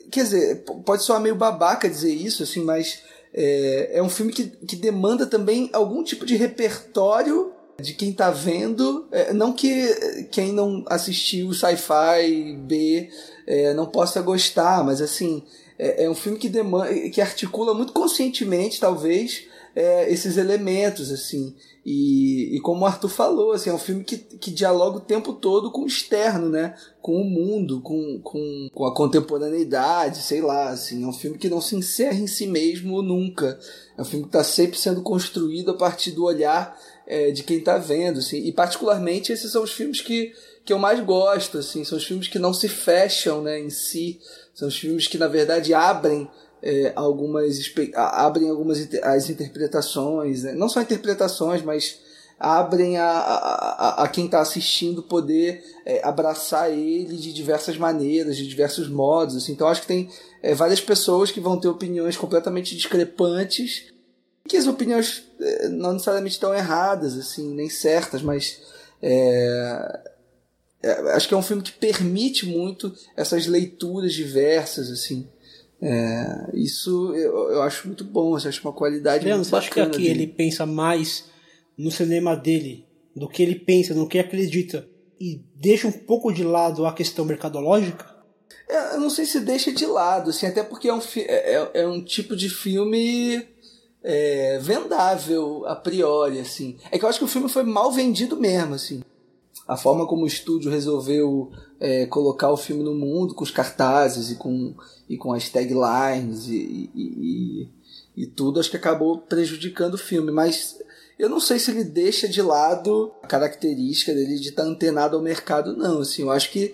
quer dizer, pode soar meio babaca dizer isso, assim, mas é, é um filme que, que demanda também algum tipo de repertório de quem tá vendo. É, não que quem não assistiu sci-fi B é, não possa gostar, mas assim, é, é um filme que demanda, que articula muito conscientemente, talvez, é, esses elementos, assim. E, e como o Arthur falou, assim, é um filme que, que dialoga o tempo todo com o externo, né? Com o mundo, com, com, com a contemporaneidade, sei lá, assim. É um filme que não se encerra em si mesmo nunca. É um filme que está sempre sendo construído a partir do olhar é, de quem está vendo, assim. E particularmente esses são os filmes que, que eu mais gosto, assim. São os filmes que não se fecham, né, em si. São os filmes que, na verdade, abrem é, algumas abrem algumas as interpretações, né? não só interpretações, mas abrem a, a, a quem está assistindo poder é, abraçar ele de diversas maneiras, de diversos modos. Assim. Então acho que tem é, várias pessoas que vão ter opiniões completamente discrepantes, que as opiniões é, não necessariamente estão erradas, assim, nem certas, mas É, é, acho que é um filme que permite muito essas leituras diversas, assim. É, isso eu, eu, acho muito bom, eu acho uma qualidade Leandro, muito você acha que aqui dele. ele pensa mais no cinema dele do que ele pensa, no que acredita e deixa um pouco de lado a questão mercadológica? É, eu não sei se deixa de lado, assim, até porque é um, é, é, é um tipo de filme é, vendável a priori, assim. É que eu acho que o filme foi mal vendido mesmo, assim. A forma como o estúdio resolveu é, colocar o filme no mundo, com os cartazes e com, e com as taglines e, e, e, e tudo, acho que acabou prejudicando o filme. Mas eu não sei se ele deixa de lado a característica dele de estar antenado ao mercado, não. Assim, eu acho que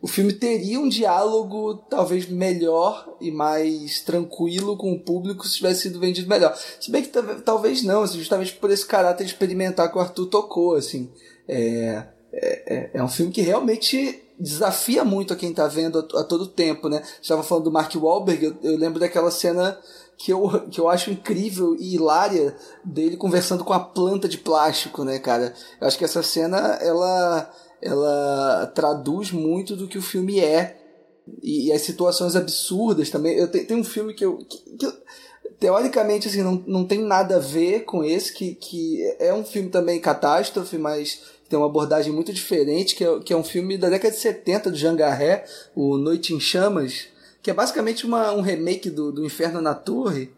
o filme teria um diálogo talvez melhor e mais tranquilo com o público se tivesse sido vendido melhor. Se bem que talvez não, assim, justamente por esse caráter experimentar que o Arthur tocou, assim. É, é, é um filme que realmente desafia muito a quem está vendo a, a, todo tempo, né? Estava falando do Mark Wahlberg, eu, eu, lembro daquela cena que eu, que eu acho incrível e hilária dele conversando com a planta de plástico, né, cara? Eu acho que essa cena, ela ela traduz muito do que o filme é e, e as situações absurdas também. Eu tenho, tem um filme que eu, que, que teoricamente assim não, não tem nada a ver com esse que, que é um filme também catástrofe, mas tem uma abordagem muito diferente, que é, que é um filme da década de 70 do Jean Garret, o Noite em Chamas, que é basicamente uma, um remake do, do Inferno na Torre,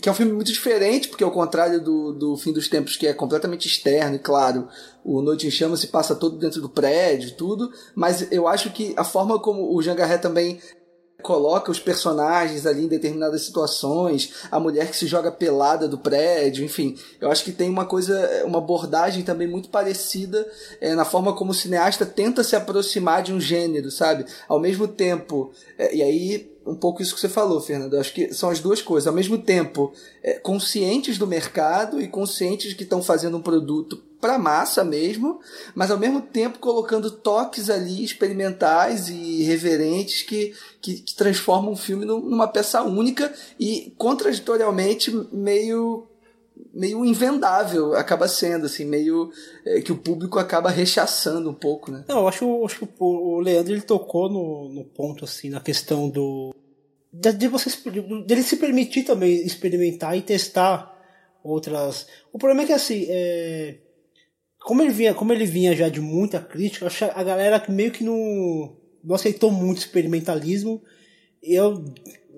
que é um filme muito diferente, porque ao contrário do, do Fim dos Tempos, que é completamente externo, e claro, o Noite em Chamas se passa todo dentro do prédio, tudo, mas eu acho que a forma como o Jean Garret também coloca os personagens ali em determinadas situações, a mulher que se joga pelada do prédio, enfim, eu acho que tem uma coisa, uma abordagem também muito parecida é, na forma como o cineasta tenta se aproximar de um gênero, sabe? Ao mesmo tempo, é, e aí um pouco isso que você falou, Fernando. Eu acho que são as duas coisas. Ao mesmo tempo, é, conscientes do mercado e conscientes que estão fazendo um produto para massa mesmo, mas ao mesmo tempo colocando toques ali experimentais e reverentes que, que, que transformam o filme numa peça única e contraditorialmente meio meio invendável acaba sendo assim meio é, que o público acaba rechaçando um pouco né? Não eu acho, acho que o Leandro ele tocou no, no ponto assim na questão do de, de você dele se permitir também experimentar e testar outras. O problema é que assim é, como ele vinha como ele vinha já de muita crítica a galera meio que não não aceitou muito experimentalismo eu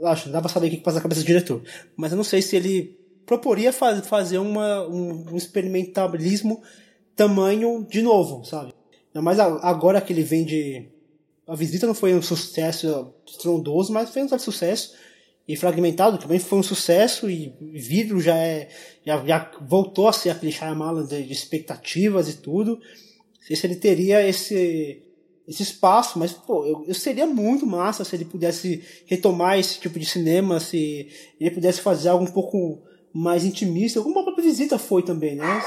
acho dá pra saber o que passa na cabeça do diretor mas eu não sei se ele proporia faz, fazer uma, um, um, experimentalismo tamanho de novo, sabe? Mas agora que ele vem de. A visita não foi um sucesso estrondoso, mas foi um sucesso. E fragmentado também foi um sucesso. E vidro já é. Já, já voltou a ser aquele Shyamalan de, de expectativas e tudo. Não sei se ele teria esse esse espaço, mas pô, eu, eu, seria muito massa se ele pudesse retomar esse tipo de cinema, se ele pudesse fazer algo um pouco mais intimista, como a própria visita foi também, né?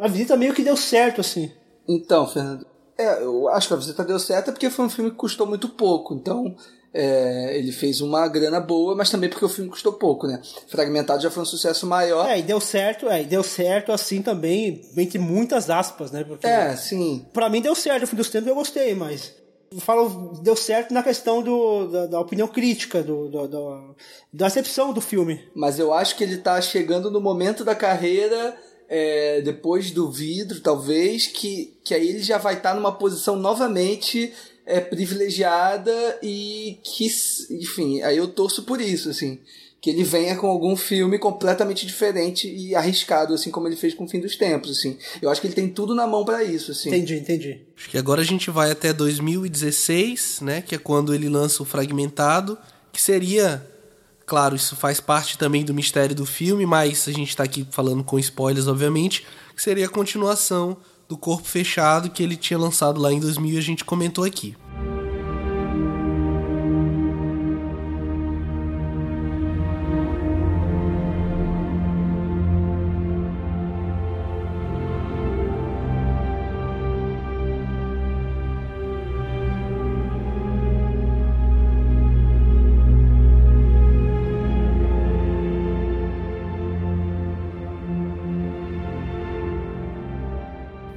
A visita meio que deu certo, assim. Então, Fernando, é, eu acho que a visita deu certo porque foi um filme que custou muito pouco, então é, ele fez uma grana boa, mas também porque o filme custou pouco, né? Fragmentado já foi um sucesso maior. É, e deu certo, é, e deu certo assim também, entre muitas aspas, né? Porque, é, sim. Pra mim deu certo, o fim dos tempos eu gostei, mas falo, deu certo na questão do, da, da opinião crítica, do, do, do, da acepção do filme. Mas eu acho que ele tá chegando no momento da carreira, é, depois do vidro, talvez, que, que aí ele já vai estar tá numa posição novamente é, privilegiada e que, enfim, aí eu torço por isso, assim que ele venha com algum filme completamente diferente e arriscado, assim como ele fez com o Fim dos Tempos, assim. Eu acho que ele tem tudo na mão para isso, assim. Entendi, entendi. Acho que agora a gente vai até 2016, né, que é quando ele lança o Fragmentado, que seria, claro, isso faz parte também do mistério do filme, mas a gente está aqui falando com spoilers, obviamente, que seria a continuação do Corpo Fechado que ele tinha lançado lá em 2000 e a gente comentou aqui.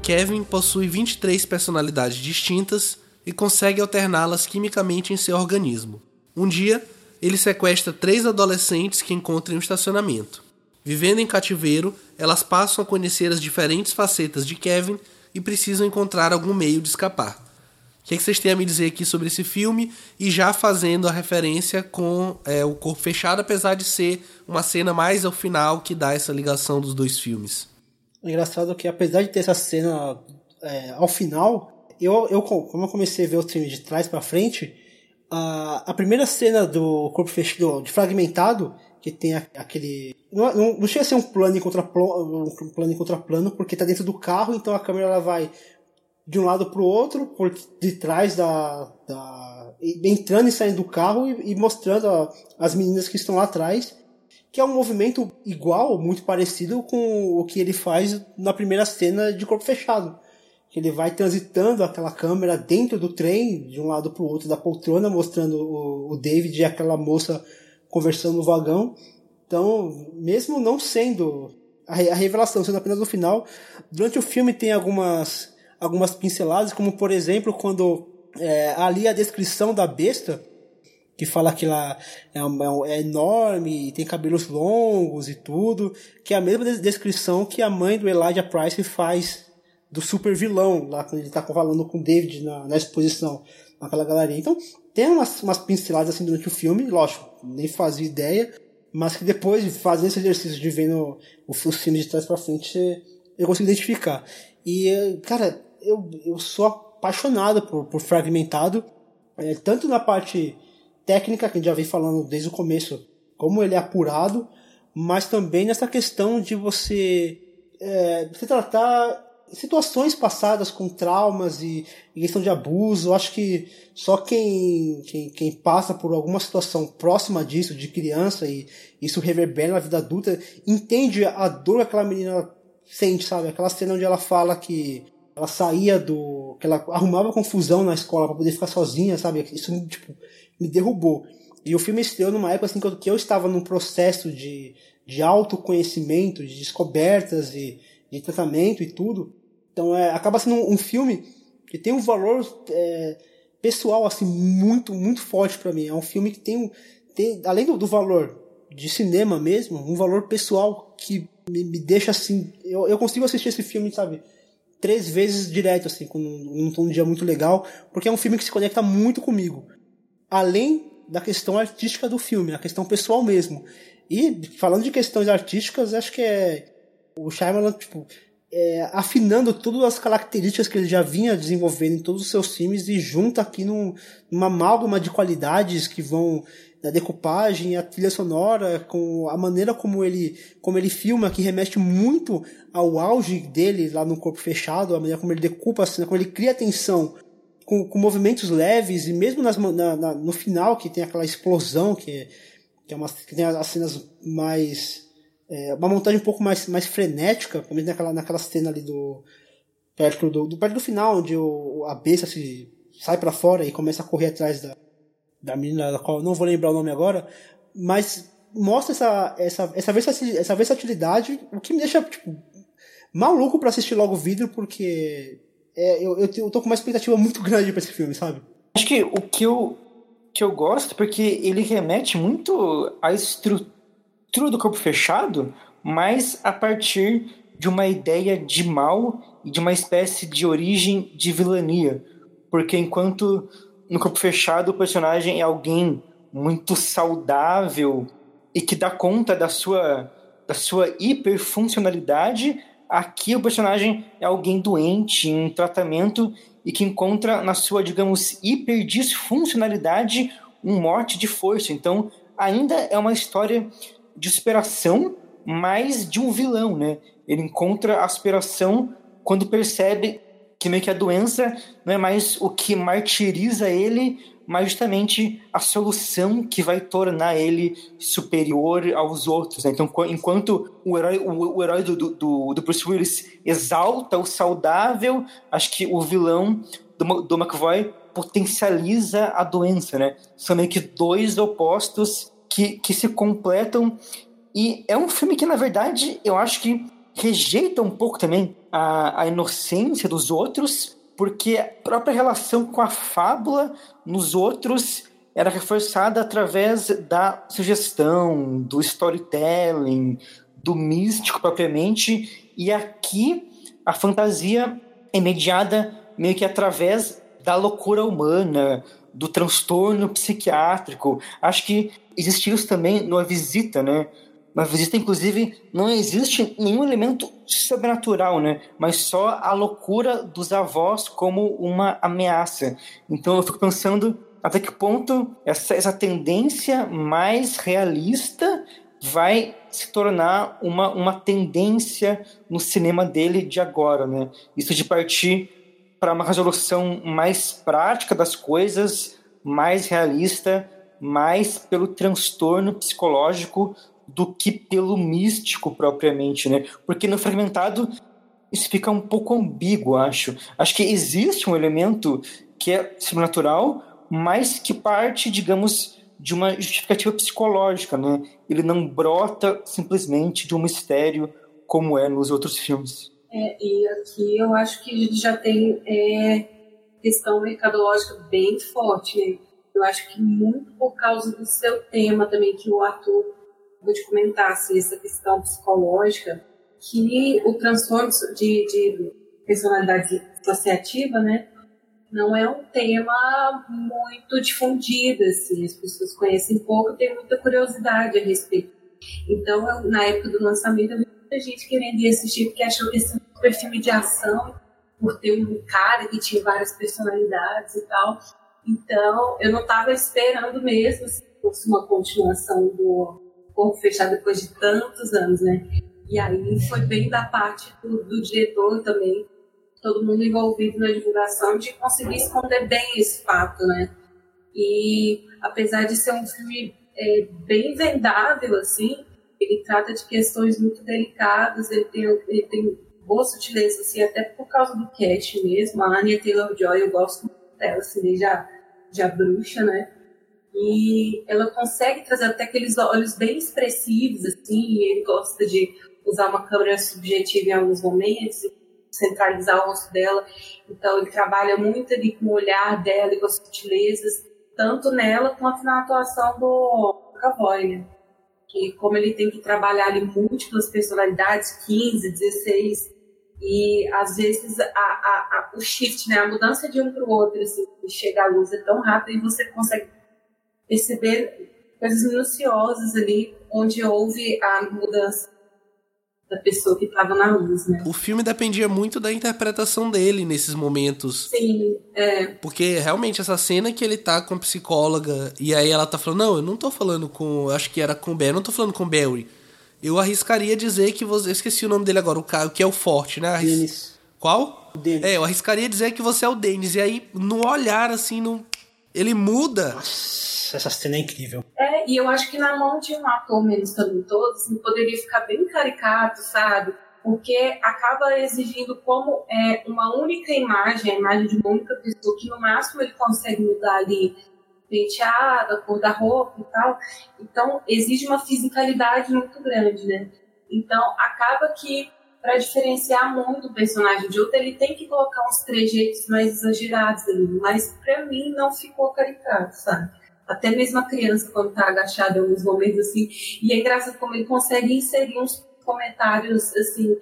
Kevin possui 23 personalidades distintas e consegue alterná-las quimicamente em seu organismo. Um dia, ele sequestra três adolescentes que encontra em um estacionamento. Vivendo em cativeiro, elas passam a conhecer as diferentes facetas de Kevin e precisam encontrar algum meio de escapar. O que, é que vocês têm a me dizer aqui sobre esse filme? E já fazendo a referência com é, o corpo fechado, apesar de ser uma cena mais ao final que dá essa ligação dos dois filmes. Engraçado que apesar de ter essa cena é, ao final, eu, eu como eu comecei a ver o filme de trás para frente, a, a primeira cena do corpo fechado, de fragmentado, que tem aquele. Não, não, não chega a ser um plano em contraplano, um plano em contraplano, porque tá dentro do carro, então a câmera ela vai de um lado para o outro, por detrás da, da. entrando e saindo do carro e, e mostrando a, as meninas que estão lá atrás que é um movimento igual, muito parecido com o que ele faz na primeira cena de corpo fechado. Que ele vai transitando aquela câmera dentro do trem, de um lado para o outro da poltrona, mostrando o, David e aquela moça conversando no vagão. Então, mesmo não sendo a, a revelação, sendo apenas no final, durante o filme tem algumas, algumas pinceladas, como por exemplo, quando é, ali a descrição da besta, que fala que ela é, é, é, enorme, tem cabelos longos e tudo, que é a mesma descrição que a mãe do Elijah Price faz do super vilão, lá quando ele tá falando com o David na, na exposição, naquela galeria. Então, tem umas, umas pinceladas assim durante o filme, lógico, nem fazia ideia, mas que depois de fazer esse exercício de vendo o, o filme de trás para frente, eu consigo identificar. E, cara, eu, eu sou apaixonado por, por Fragmentado, é, tanto na parte técnica, que a gente já vem falando desde o começo, como ele é apurado, mas também nessa questão de você é, tratar situações passadas com traumas e, e, questão de abuso. Eu acho que só quem, quem, quem, passa por alguma situação próxima disso, de criança, e isso reverbera na vida adulta, entende a dor que aquela menina sente, sabe? Aquela cena onde ela fala que ela saía do. que ela arrumava confusão na escola para poder ficar sozinha, sabe? Isso, tipo, me derrubou. E o filme estreou numa época assim, que eu estava num processo de, de autoconhecimento, de descobertas e de tratamento e tudo. Então é, acaba sendo um, um filme que tem um valor é, pessoal assim muito muito forte para mim. É um filme que tem, um, tem além do, do, valor de cinema mesmo, um valor pessoal que me, me deixa assim. Eu, eu consigo assistir esse filme, sabe? Três vezes direto, assim, com um, um dia muito legal, porque é um filme que se conecta muito comigo além da questão artística do filme, a questão pessoal mesmo. E falando de questões artísticas, acho que é o Shyamalan, tipo, é, afinando todas as características que ele já vinha desenvolvendo em todos os seus filmes e junta aqui num, numa amálgama de qualidades que vão da decupagem, a trilha sonora, com a maneira como ele, como ele filma, que remete muito ao auge dele lá no corpo fechado, a maneira como ele decupa a cena, como ele cria tensão com, com movimentos leves e mesmo nas, na, na, no final que tem aquela explosão que, que, é uma, que tem as cenas mais é, uma montagem um pouco mais, mais frenética, pelo menos naquela, naquela cena ali do perto do, do perto do final onde o, a besta se sai para fora e começa a correr atrás da, da menina da qual não vou lembrar o nome agora, mas mostra essa, essa, essa, versatilidade, essa versatilidade, o que me deixa tipo, maluco para assistir logo o vídeo, porque é, eu, eu, eu tô com uma expectativa muito grande para esse filme, sabe? Acho que o que eu, que eu gosto, porque ele remete muito à estrutura do corpo fechado, mas a partir de uma ideia de mal e de uma espécie de origem de vilania. Porque enquanto no corpo fechado o personagem é alguém muito saudável e que dá conta da sua, da sua hiperfuncionalidade, Aqui o personagem é alguém doente, em tratamento e que encontra na sua, digamos, hiperdisfuncionalidade um morte de força. Então, ainda é uma história de superação, mas de um vilão, né? Ele encontra a superação quando percebe que meio que a doença não é mais o que martiriza ele, mas justamente a solução que vai tornar ele superior aos outros. Né? Então, enquanto o herói, o, o herói do, do, do, Bruce Willis exalta o saudável, acho que o vilão do, do McVoy potencializa a doença. Né? São meio que dois opostos que, que se completam. E é um filme que, na verdade, eu acho que rejeita um pouco também a, a inocência dos outros, porque a própria relação com a fábula nos outros era reforçada através da sugestão, do storytelling, do místico propriamente, e aqui a fantasia é mediada meio que através da loucura humana, do transtorno psiquiátrico. Acho que existe isso também numa visita, né? Na visita, inclusive, não existe nenhum elemento sobrenatural, né? Mas só a loucura dos avós como uma ameaça. Então eu fico pensando até que ponto essa, essa tendência mais realista vai se tornar uma, uma tendência no cinema dele de agora, né? Isso de partir para uma resolução mais prática das coisas, mais realista, mais pelo transtorno psicológico do que pelo místico propriamente, né? Porque no fragmentado isso fica um pouco ambíguo, acho. Acho que existe um elemento que é sobrenatural, mas que parte, digamos, de uma justificativa psicológica, né? Ele não brota simplesmente de um mistério como é nos outros filmes. É, e aqui eu acho que a gente já tem é, questão mercadológica bem forte. Né? Eu acho que muito por causa do seu tema também, que o ator vou te comentar, assim, essa questão psicológica, que o transtorno de, de personalidade associativa, né, não é um tema muito difundido, assim, as pessoas conhecem pouco, tem muita curiosidade a respeito. Então, eu, na época do lançamento, eu vi muita gente querendo ir assistir, porque achou que esse super filme de ação, por ter um cara que tinha várias personalidades e tal. Então, eu não estava esperando mesmo se fosse uma continuação do Corpo Fechado depois de tantos anos, né? E aí foi bem da parte do, do diretor também, todo mundo envolvido na divulgação de conseguir esconder bem esse fato, né? E apesar de ser um filme é, bem vendável, assim, ele trata de questões muito delicadas, ele tem, ele tem boa sutileza, assim, até por causa do cast mesmo. A Anya Taylor-Joy, eu gosto muito dela, assim, desde a, de a bruxa, né? E ela consegue trazer até aqueles olhos bem expressivos, assim, e ele gosta de usar uma câmera subjetiva em alguns momentos, centralizar o rosto dela. Então ele trabalha muito ali com o olhar dela e com as sutilezas, tanto nela quanto na atuação do Cavoy, né? Que como ele tem que trabalhar ali múltiplas personalidades, 15, 16, e às vezes a, a, a, o shift, né, a mudança de um para o outro, assim, chega à luz é tão rápido e você consegue perceber coisas minuciosas ali, onde houve a mudança da pessoa que estava na luz, né? O filme dependia muito da interpretação dele nesses momentos. Sim, é. Porque realmente essa cena que ele tá com a psicóloga e aí ela tá falando, não, eu não tô falando com, acho que era com o Barry, eu não tô falando com o Barry. Eu arriscaria dizer que você, eu esqueci o nome dele agora, o cara que é o forte, né? Arris... Dennis. Qual? Dennis. É, eu arriscaria dizer que você é o Dennis e aí no olhar assim, no ele muda. Nossa, essa cena é incrível. É, e eu acho que na mão de um ator menos talentoso, assim, poderia ficar bem caricato, sabe? Porque acaba exigindo como é uma única imagem, a imagem de uma única pessoa, que no máximo ele consegue mudar ali penteado, a cor da roupa e tal. Então, exige uma fisicalidade muito grande, né? Então, acaba que para diferenciar muito o personagem de outro, ele tem que colocar uns trejeitos mais exagerados ali, mas para mim não ficou caricato, sabe? Até mesmo a criança, quando tá agachada em alguns momentos assim, e é engraçado como ele consegue inserir uns comentários assim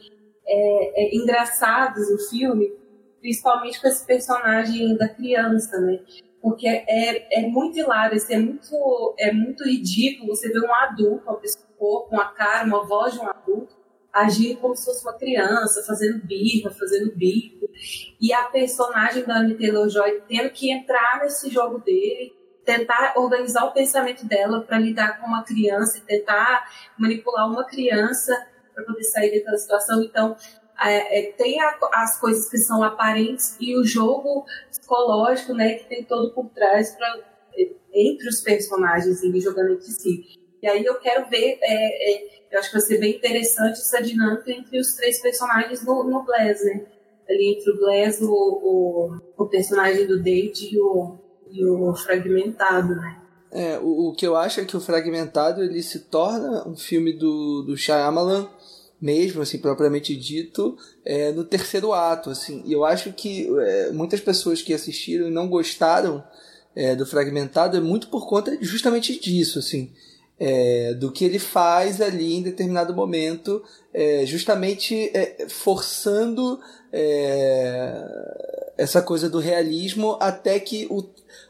é, é, engraçados no filme, principalmente com esse personagem da criança, né? Porque é, é muito hilário, assim, é, muito, é muito ridículo você ver um adulto, uma pessoa com a cara, uma voz de um adulto, agir como se fosse uma criança, fazendo birra, fazendo bico. E a personagem da Anya Taylor-Joy tendo que entrar nesse jogo dele, tentar organizar o pensamento dela para lidar com uma criança, tentar manipular uma criança para poder sair daquela situação. Então, é, é, tem a, as coisas que são aparentes e o jogo psicológico, né, que tem todo por trás para entre os personagens e jogando entre si. E aí eu quero ver é, é eu acho que vai ser bem interessante essa dinâmica entre os três personagens no, no Glass, né? Ali entre o Glass, o, o, o personagem do Date e o, e o Fragmentado, né? É, o, o que eu acho é que o Fragmentado ele se torna um filme do, do Shyamalan mesmo, assim, propriamente dito, é, no terceiro ato, assim. E eu acho que é, muitas pessoas que assistiram e não gostaram é, do Fragmentado é muito por conta justamente disso, assim. É, do que ele faz ali em determinado momento, é, justamente é, forçando é, essa coisa do realismo até que o,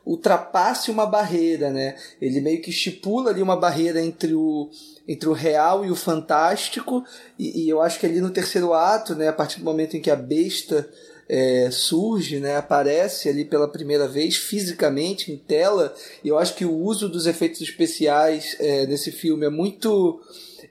ultrapasse uma barreira, né? Ele meio que estipula ali uma barreira entre o, entre o real e o fantástico, e, e eu acho que ali no terceiro ato, né, a partir do momento em que a besta é, surge, né, aparece ali pela primeira vez fisicamente em tela. E eu acho que o uso dos efeitos especiais é, nesse filme é muito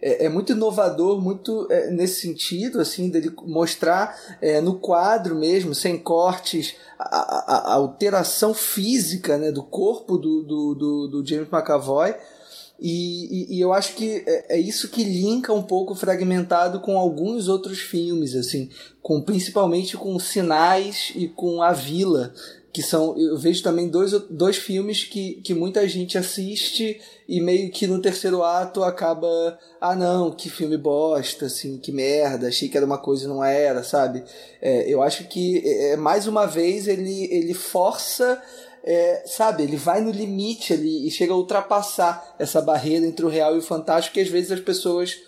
é, é muito inovador, muito é, nesse sentido, assim, dele mostrar é, no quadro mesmo, sem cortes, a, a, a alteração física né, do corpo do, do, do, do James McAvoy. E, e, e, eu acho que é, é, isso que linka um pouco fragmentado com alguns outros filmes, assim, com principalmente com Sinais e com A Vila, que são eu vejo também dois, dois filmes que, que muita gente assiste e meio que no terceiro ato acaba ah não que filme bosta assim que merda achei que era uma coisa e não era sabe? É, eu acho que é, mais uma vez ele ele força é, sabe, ele vai no limite ali e chega a ultrapassar essa barreira entre o real e o fantástico que às vezes as pessoas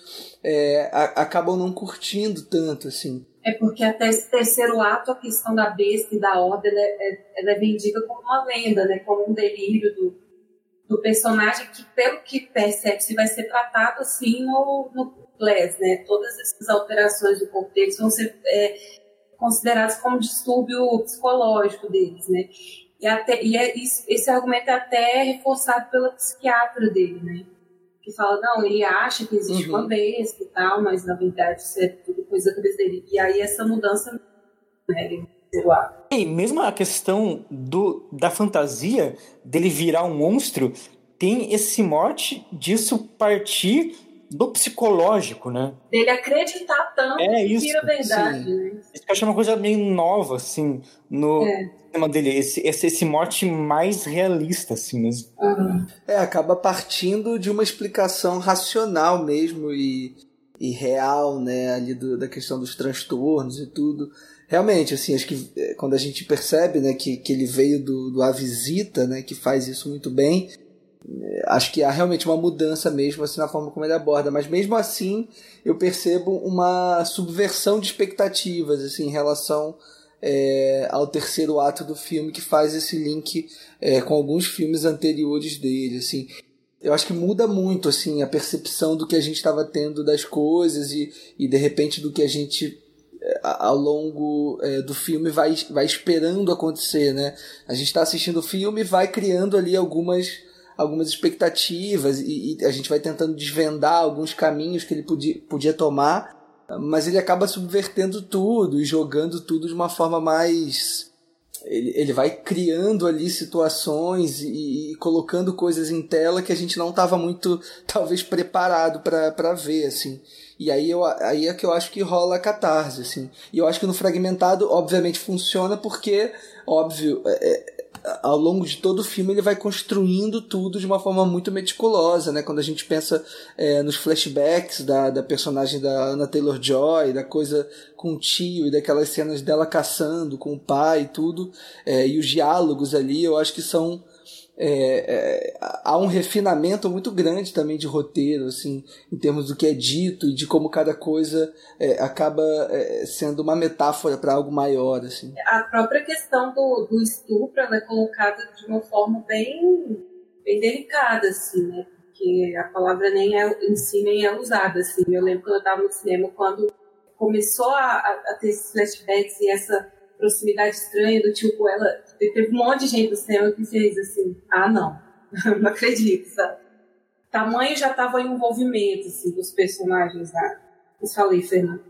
é, a, acabam não curtindo tanto, assim. É porque até esse terceiro ato, a questão da besta e da ordem, ela é, ela é vendida como uma lenda, né? Como um delírio do, do personagem que, pelo que percebe-se, vai ser tratado assim no, no Les, né? Todas essas alterações do deles vão ser é, consideradas como distúrbio psicológico deles, né? E, até, e é, esse argumento é até reforçado pela psiquiatra dele, né? Que fala, não, ele acha que existe uhum. uma besta e tal, mas na verdade isso é tudo coisa da cabeça dele. E aí essa mudança, né? E mesmo a questão do, da fantasia dele virar um monstro tem esse morte disso partir do psicológico, né? Dele acreditar tanto é isso, que vira verdade, sim. né? Eu acho uma coisa meio nova, assim, no é. Tema dele. Esse, esse, esse morte mais realista, assim mesmo. Uhum. É, acaba partindo de uma explicação racional mesmo e, e real, né? Ali do, da questão dos transtornos e tudo. Realmente, assim, acho que é, quando a gente percebe, né, que, que ele veio do, do A Visita, né, que faz isso muito bem, acho que há realmente uma mudança mesmo assim na forma como ele aborda, mas mesmo assim eu percebo uma subversão de expectativas assim em relação é, ao terceiro ato do filme que faz esse link é, com alguns filmes anteriores dele assim eu acho que muda muito assim a percepção do que a gente estava tendo das coisas e, e de repente do que a gente é, ao longo é, do filme vai, vai esperando acontecer, né? A gente está assistindo o filme e vai criando ali algumas algumas expectativas e, e, a gente vai tentando desvendar alguns caminhos que ele podia, podia tomar, mas ele acaba subvertendo tudo e jogando tudo de uma forma mais. Ele, ele vai criando ali situações e, e colocando coisas em tela que a gente não estava muito, talvez, preparado para ver, assim. E aí, eu, aí é que eu acho que rola a catarse, assim. E eu acho que no Fragmentado, obviamente, funciona porque, óbvio, é, é ao longo de todo o filme ele vai construindo tudo de uma forma muito meticulosa, né? Quando a gente pensa é, nos flashbacks da, da personagem da Anna Taylor-Joy, da coisa com o tio e daquelas cenas dela caçando com o pai e tudo, é, e os diálogos ali, eu acho que são é, é, há um refinamento muito grande também de roteiro, assim, em termos do que é dito e de como cada coisa é, acaba é, sendo uma metáfora para algo maior, assim. A própria questão do, do estupro é colocada de uma forma bem, bem delicada, assim, né? Porque a palavra nem é, em si nem é usada, assim. Eu lembro quando eu estava no cinema, quando começou a, a, ter esses flashbacks e essa proximidade estranha do tipo, ela. Teve um monte de gente no cinema que fez assim, ah, não, não acredito, sabe? Tamanho já estava em envolvimento, assim, dos personagens lá. Eu falei, Fernando.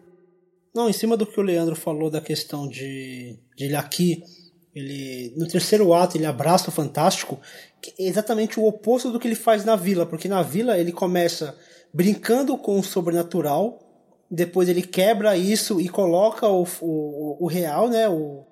Não, em cima do que o Leandro falou da questão de, de ele aqui, ele no terceiro ato ele abraça o fantástico, que é exatamente o oposto do que ele faz na vila, porque na vila ele começa brincando com o sobrenatural, depois ele quebra isso e coloca o, o, o real, né, o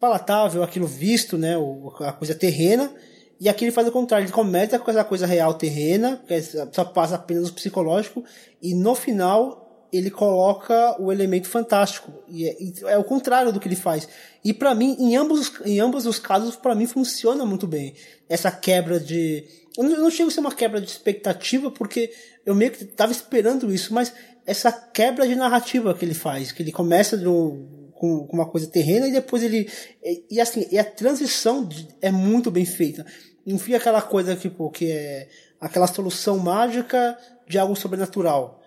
palatável, aquilo visto, né, a coisa terrena, e aqui ele faz o contrário, ele começa com essa coisa real terrena, que é, só passa apenas o psicológico, e no final ele coloca o elemento fantástico. E é, é o contrário do que ele faz. E para mim, em ambos, em ambos os casos, para mim funciona muito bem. Essa quebra de. Eu não, eu não chego a ser uma quebra de expectativa, porque eu meio que tava esperando isso, mas essa quebra de narrativa que ele faz, que ele começa do, com, com uma coisa terrena e depois ele. E, e assim, e a transição de, é muito bem feita. Não fica aquela coisa tipo, que é aquela solução mágica de algo sobrenatural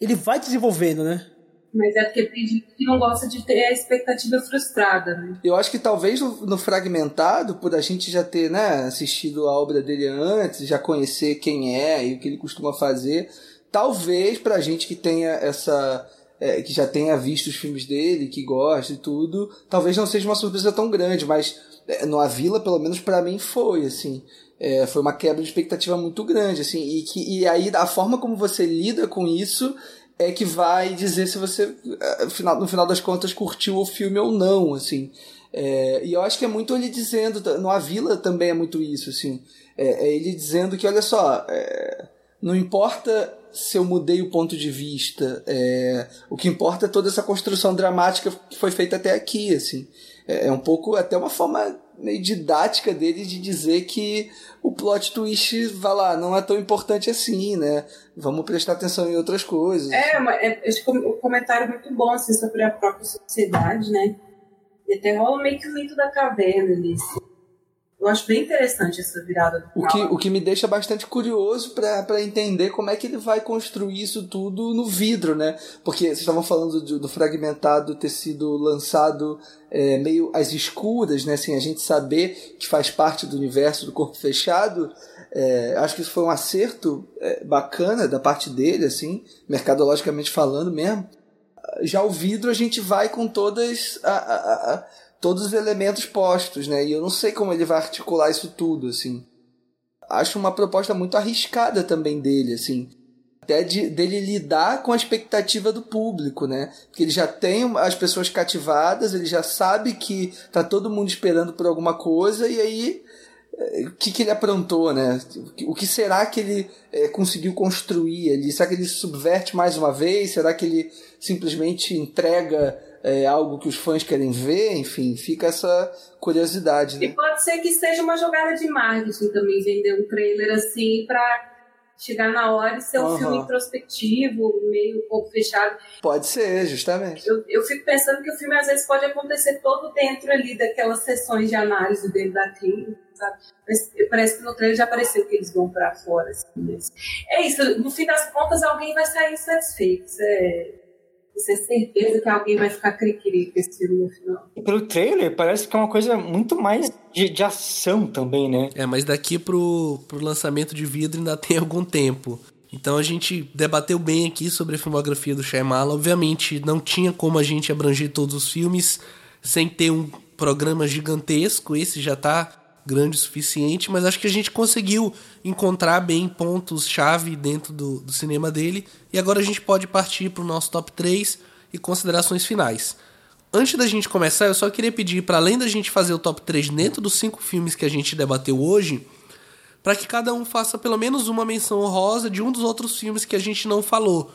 ele vai desenvolvendo, né? Mas é porque tem gente que não gosta de ter a expectativa frustrada, né? Eu acho que talvez no, no, Fragmentado, por a gente já ter né, assistido a obra dele antes, já conhecer quem é e o que ele costuma fazer, talvez pra gente que tenha essa. É, que já tenha visto os filmes dele, que gosta e tudo, talvez não seja uma surpresa tão grande, mas é, no A Vila, pelo menos para mim, foi, assim. É, foi uma quebra de expectativa muito grande, assim, e, que, e aí a forma como você lida com isso é que vai dizer se você, é, no final das contas, curtiu o filme ou não, assim. É, e eu acho que é muito ele dizendo, no A Vila também é muito isso, assim. É, é ele dizendo que, olha só, é, não importa se eu mudei o ponto de vista, é, o que importa é toda essa construção dramática que foi feita até aqui, assim. É, é um pouco, até uma forma meio didática dele de dizer que o plot twist, vai lá, não é tão importante assim, né? Vamos prestar atenção em outras coisas. É, é esse comentário muito bom assim, sobre a própria sociedade, né? E até rola meio que o mito da caverna ali. Eu acho bem interessante essa virada do o que, o que me deixa bastante curioso para entender como é que ele vai construir isso tudo no vidro, né? Porque vocês estavam falando do, do fragmentado ter sido lançado é, meio às escuras, né? Sem a gente saber que faz parte do universo do corpo fechado. É, acho que isso foi um acerto é, bacana da parte dele, assim, mercadologicamente falando mesmo. Já o vidro a gente vai com todas a, a, a todos os elementos postos, né? E eu não sei como ele vai articular isso tudo, assim. Acho uma proposta muito arriscada também dele, assim. Até de, dele lidar com a expectativa do público, né? Porque ele já tem as pessoas cativadas, ele já sabe que tá todo mundo esperando por alguma coisa, e aí eh, o que, que ele aprontou, né? O que será que ele é, conseguiu construir ali? Será que ele subverte mais uma vez? Será que ele simplesmente entrega é algo que os fãs querem ver, enfim, fica essa curiosidade. Né? E pode ser que seja uma jogada de marketing também, vender um trailer assim para chegar na hora e ser um uhum. filme introspectivo, meio um pouco fechado. Pode ser, justamente. Eu, eu fico pensando que o filme às vezes pode acontecer todo dentro ali daquelas sessões de análise dele da clínica, sabe? Mas parece que no trailer já apareceu que eles vão para fora. Assim, mas... É isso, no fim das contas alguém vai sair insatisfeito. Isso é você certeza que alguém vai ficar cri-cri com esse filme no final. Pelo trailer, parece que é uma coisa muito mais de, de ação também, né? É, mas daqui pro, pro lançamento de vidro ainda tem algum tempo. Então a gente debateu bem aqui sobre a filmografia do Shyamalan. Obviamente não tinha como a gente abranger todos os filmes sem ter um programa gigantesco. Esse já tá grande o suficiente, mas acho que a gente conseguiu encontrar bem pontos-chave dentro do, do cinema dele. E agora a gente pode partir para o nosso top 3 e considerações finais. Antes da gente começar, eu só queria pedir, para além da gente fazer o top 3 dentro dos cinco filmes que a gente debateu hoje, para que cada um faça pelo menos uma menção honrosa de um dos outros filmes que a gente não falou.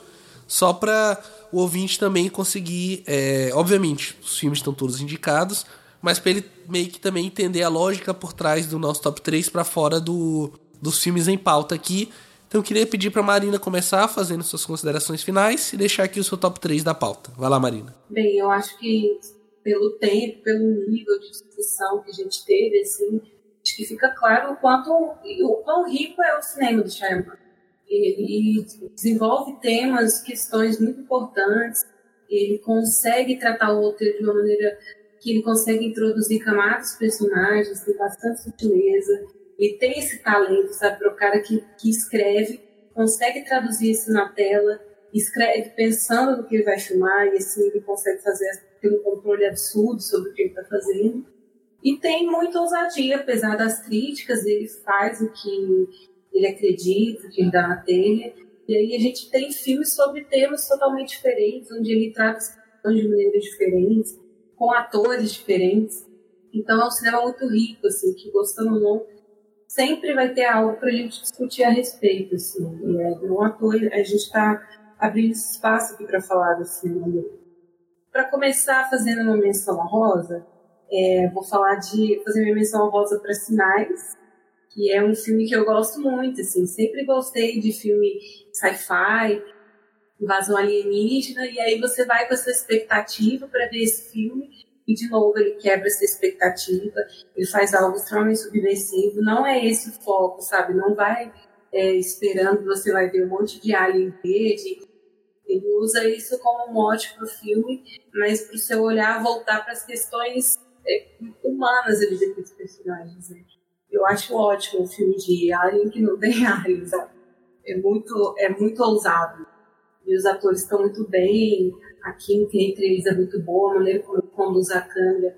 Só para o ouvinte também conseguir. É, obviamente, os filmes estão todos indicados, mas para ele meio que também entender a lógica por trás do nosso top 3 para fora do, dos filmes em pauta aqui. Então eu queria pedir para Marina começar fazendo suas considerações finais e deixar aqui o seu top 3 da pauta. Vai lá, Marina. Bem, eu acho que pelo tempo, pelo nível de discussão que a gente teve, assim, acho que fica claro o quanto o quão rico é o cinema do Shyamalan. Ele desenvolve temas, questões muito importantes, ele consegue tratar o roteiro de uma maneira que ele consegue introduzir camadas personagens, tem bastante sutileza, ele tem esse talento, sabe, para o cara que, que escreve, consegue traduzir isso na tela, escreve pensando no que ele vai filmar, e assim ele consegue fazer, ter um controle absurdo sobre o que ele está fazendo. E tem muita ousadia, apesar das críticas, ele faz o que ele acredita, o que ele dá na telha. E aí a gente tem filmes sobre temas totalmente diferentes, onde ele trata de maneiras diferentes com atores diferentes. Então é um cinema muito rico, assim, que gostando ou não, sempre vai ter algo para a gente discutir a respeito, assim. E é, um ator, a gente está abrindo espaço aqui para falar do cinema. Para começar fazendo uma menção rosa, é, vou falar de fazer minha menção rosa para Sinais, que é um filme que eu gosto muito, assim, sempre gostei de filme sci-fi, invasão alienígena, e aí você vai com essa expectativa para ver esse filme, e de novo ele quebra essa expectativa, ele faz algo extremamente subversivo, não é esse o foco, sabe? Não vai é, esperando que você vai ver um monte de alien verde, ele usa isso como um mote para o filme, mas para o seu olhar voltar para as questões é, humanas ali daqueles personagens. Né? Eu acho ótimo o filme de Alien que não tem Alien, sabe? É muito, é muito ousado. E os atores estão muito bem, a química entre eles é muito boa, a maneira como conduz a câmera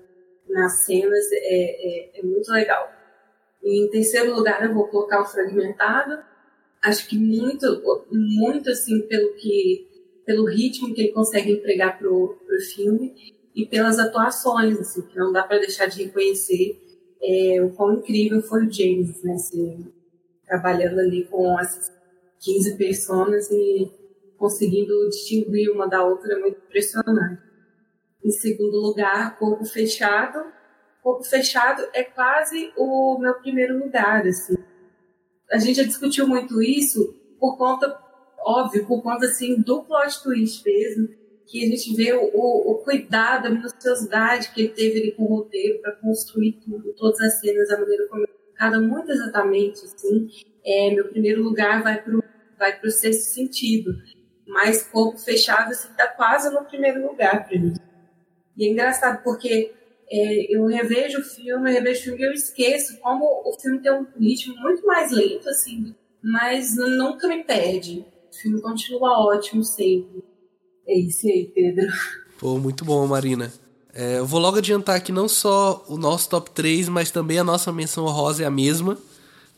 nas cenas é, é, é muito legal. E em terceiro lugar eu vou colocar o Fragmentado. Acho que muito, muito assim, pelo que pelo ritmo que ele consegue empregar pro, pro filme e pelas atuações, assim, que não dá para deixar de reconhecer é, o quão incrível foi o James, né? Assim, trabalhando ali com essas 15 pessoas e conseguindo distinguir uma da outra é muito impressionante. Em segundo lugar, Corpo Fechado. Corpo Fechado é quase o meu primeiro lugar, assim. A gente já discutiu muito isso por conta, óbvio, por conta, assim, do plot twist mesmo, que a gente vê o, o, o cuidado, a minuciosidade que ele teve ali com o roteiro para construir tudo, todas as cenas, a maneira como cada muito exatamente assim. É, meu primeiro lugar vai para vai o sexto sentido, mas corpo fechado assim tá quase no primeiro lugar para mim. E é engraçado porque é, eu revejo o filme, eu revejo o filme e eu esqueço como o filme tem um ritmo muito mais lento assim, mas nunca me perde. O filme continua ótimo sempre. É isso aí, Pedro. Pô, muito bom, Marina. É, eu vou logo adiantar que não só o nosso top 3, mas também a nossa menção honrosa é a mesma.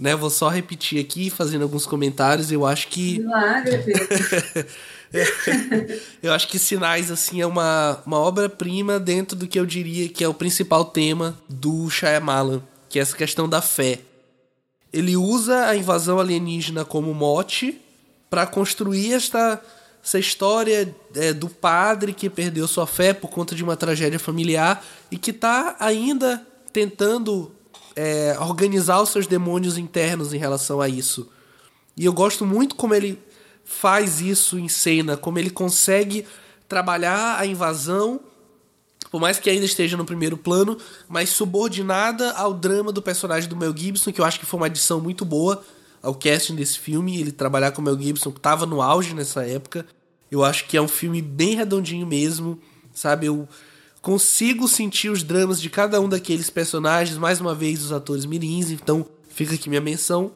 Né? Vou só repetir aqui, fazendo alguns comentários. Eu acho que. Milagre, eu acho que Sinais, assim, é uma, uma obra-prima dentro do que eu diria que é o principal tema do Shyamalan, que é essa questão da fé. Ele usa a invasão alienígena como mote para construir esta essa história é, do padre que perdeu sua fé por conta de uma tragédia familiar e que está ainda tentando é, organizar os seus demônios internos em relação a isso. E eu gosto muito como ele faz isso em cena, como ele consegue trabalhar a invasão, por mais que ainda esteja no primeiro plano, mas subordinada ao drama do personagem do Mel Gibson, que eu acho que foi uma adição muito boa ao casting desse filme, ele trabalhar com o Mel Gibson, que estava no auge nessa época. Eu acho que é um filme bem redondinho mesmo, sabe? Eu consigo sentir os dramas de cada um daqueles personagens, mais uma vez os atores mirins, então fica aqui minha menção.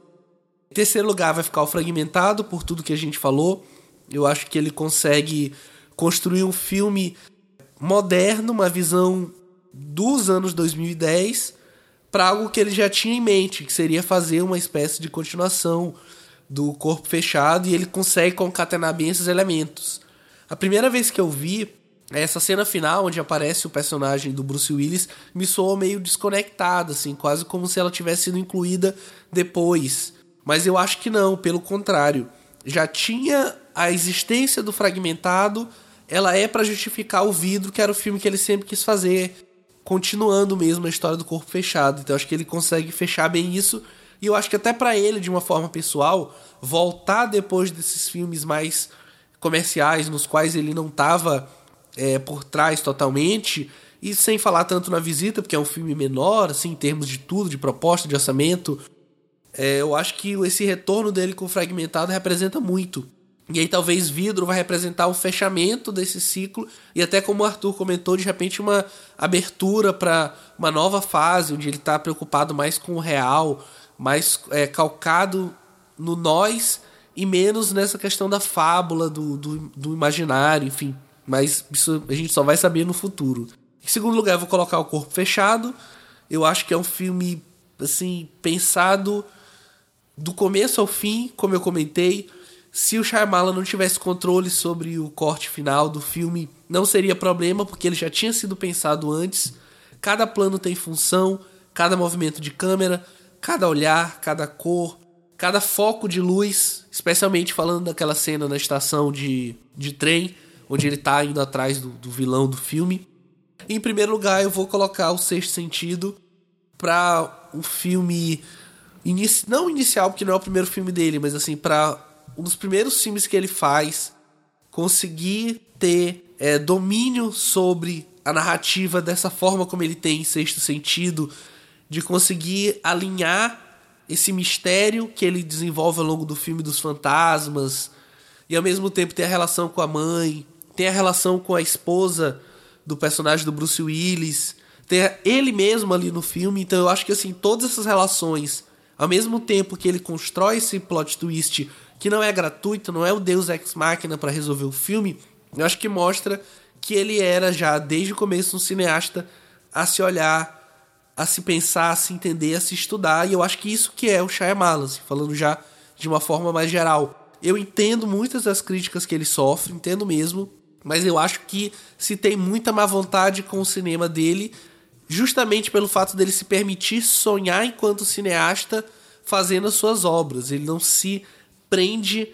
Em terceiro lugar vai ficar o Fragmentado, por tudo que a gente falou. Eu acho que ele consegue construir um filme moderno, uma visão dos anos 2010, para algo que ele já tinha em mente, que seria fazer uma espécie de continuação do corpo fechado, e ele consegue concatenar bem esses elementos. A primeira vez que eu vi essa cena final, onde aparece o personagem do Bruce Willis, me soou meio desconectada, assim, quase como se ela tivesse sido incluída depois. Mas eu acho que não, pelo contrário. Já tinha a existência do fragmentado, ela é para justificar o vidro, que era o filme que ele sempre quis fazer continuando mesmo a história do corpo fechado. Então acho que ele consegue fechar bem isso. E eu acho que até para ele, de uma forma pessoal, voltar depois desses filmes mais comerciais, nos quais ele não estava é, por trás totalmente, e sem falar tanto na visita, porque é um filme menor, assim, em termos de tudo, de proposta, de orçamento. É, eu acho que esse retorno dele com o fragmentado representa muito. E aí talvez vidro vai representar o fechamento desse ciclo e até como o Arthur comentou, de repente uma abertura para uma nova fase onde ele está preocupado mais com o real, mais é, calcado no nós e menos nessa questão da fábula, do, do, do, imaginário, enfim. Mas isso a gente só vai saber no futuro. Em segundo lugar, eu vou colocar o Corpo Fechado. Eu acho que é um filme assim pensado do começo ao fim, como eu comentei se o Shyamalan não tivesse controle sobre o corte final do filme, não seria problema, porque ele já tinha sido pensado antes. Cada plano tem função, cada movimento de câmera, cada olhar, cada cor, cada foco de luz, especialmente falando daquela cena na estação de, de trem, onde ele tá indo atrás do, do vilão do filme. Em primeiro lugar, eu vou colocar o Sexto Sentido para um filme inici não inicial, porque não é o primeiro filme dele, mas assim, para um dos primeiros filmes que ele faz, conseguir ter é, domínio sobre a narrativa dessa forma como ele tem em Sexto Sentido, de conseguir alinhar esse mistério que ele desenvolve ao longo do filme dos fantasmas, e ao mesmo tempo ter a relação com a mãe, tem a relação com a esposa do personagem do Bruce Willis, tem ele mesmo ali no filme, então eu acho que assim, todas essas relações, ao mesmo tempo que ele constrói esse plot twist que não é gratuito, não é o Deus Ex Machina para resolver o filme, eu acho que mostra que ele era já desde o começo um cineasta a se olhar, a se pensar, a se entender, a se estudar, e eu acho que isso que é o Shyamalan, assim, falando já de uma forma mais geral. Eu entendo muitas das críticas que ele sofre, entendo mesmo, mas eu acho que se tem muita má vontade com o cinema dele, justamente pelo fato dele se permitir sonhar enquanto cineasta fazendo as suas obras. Ele não se prende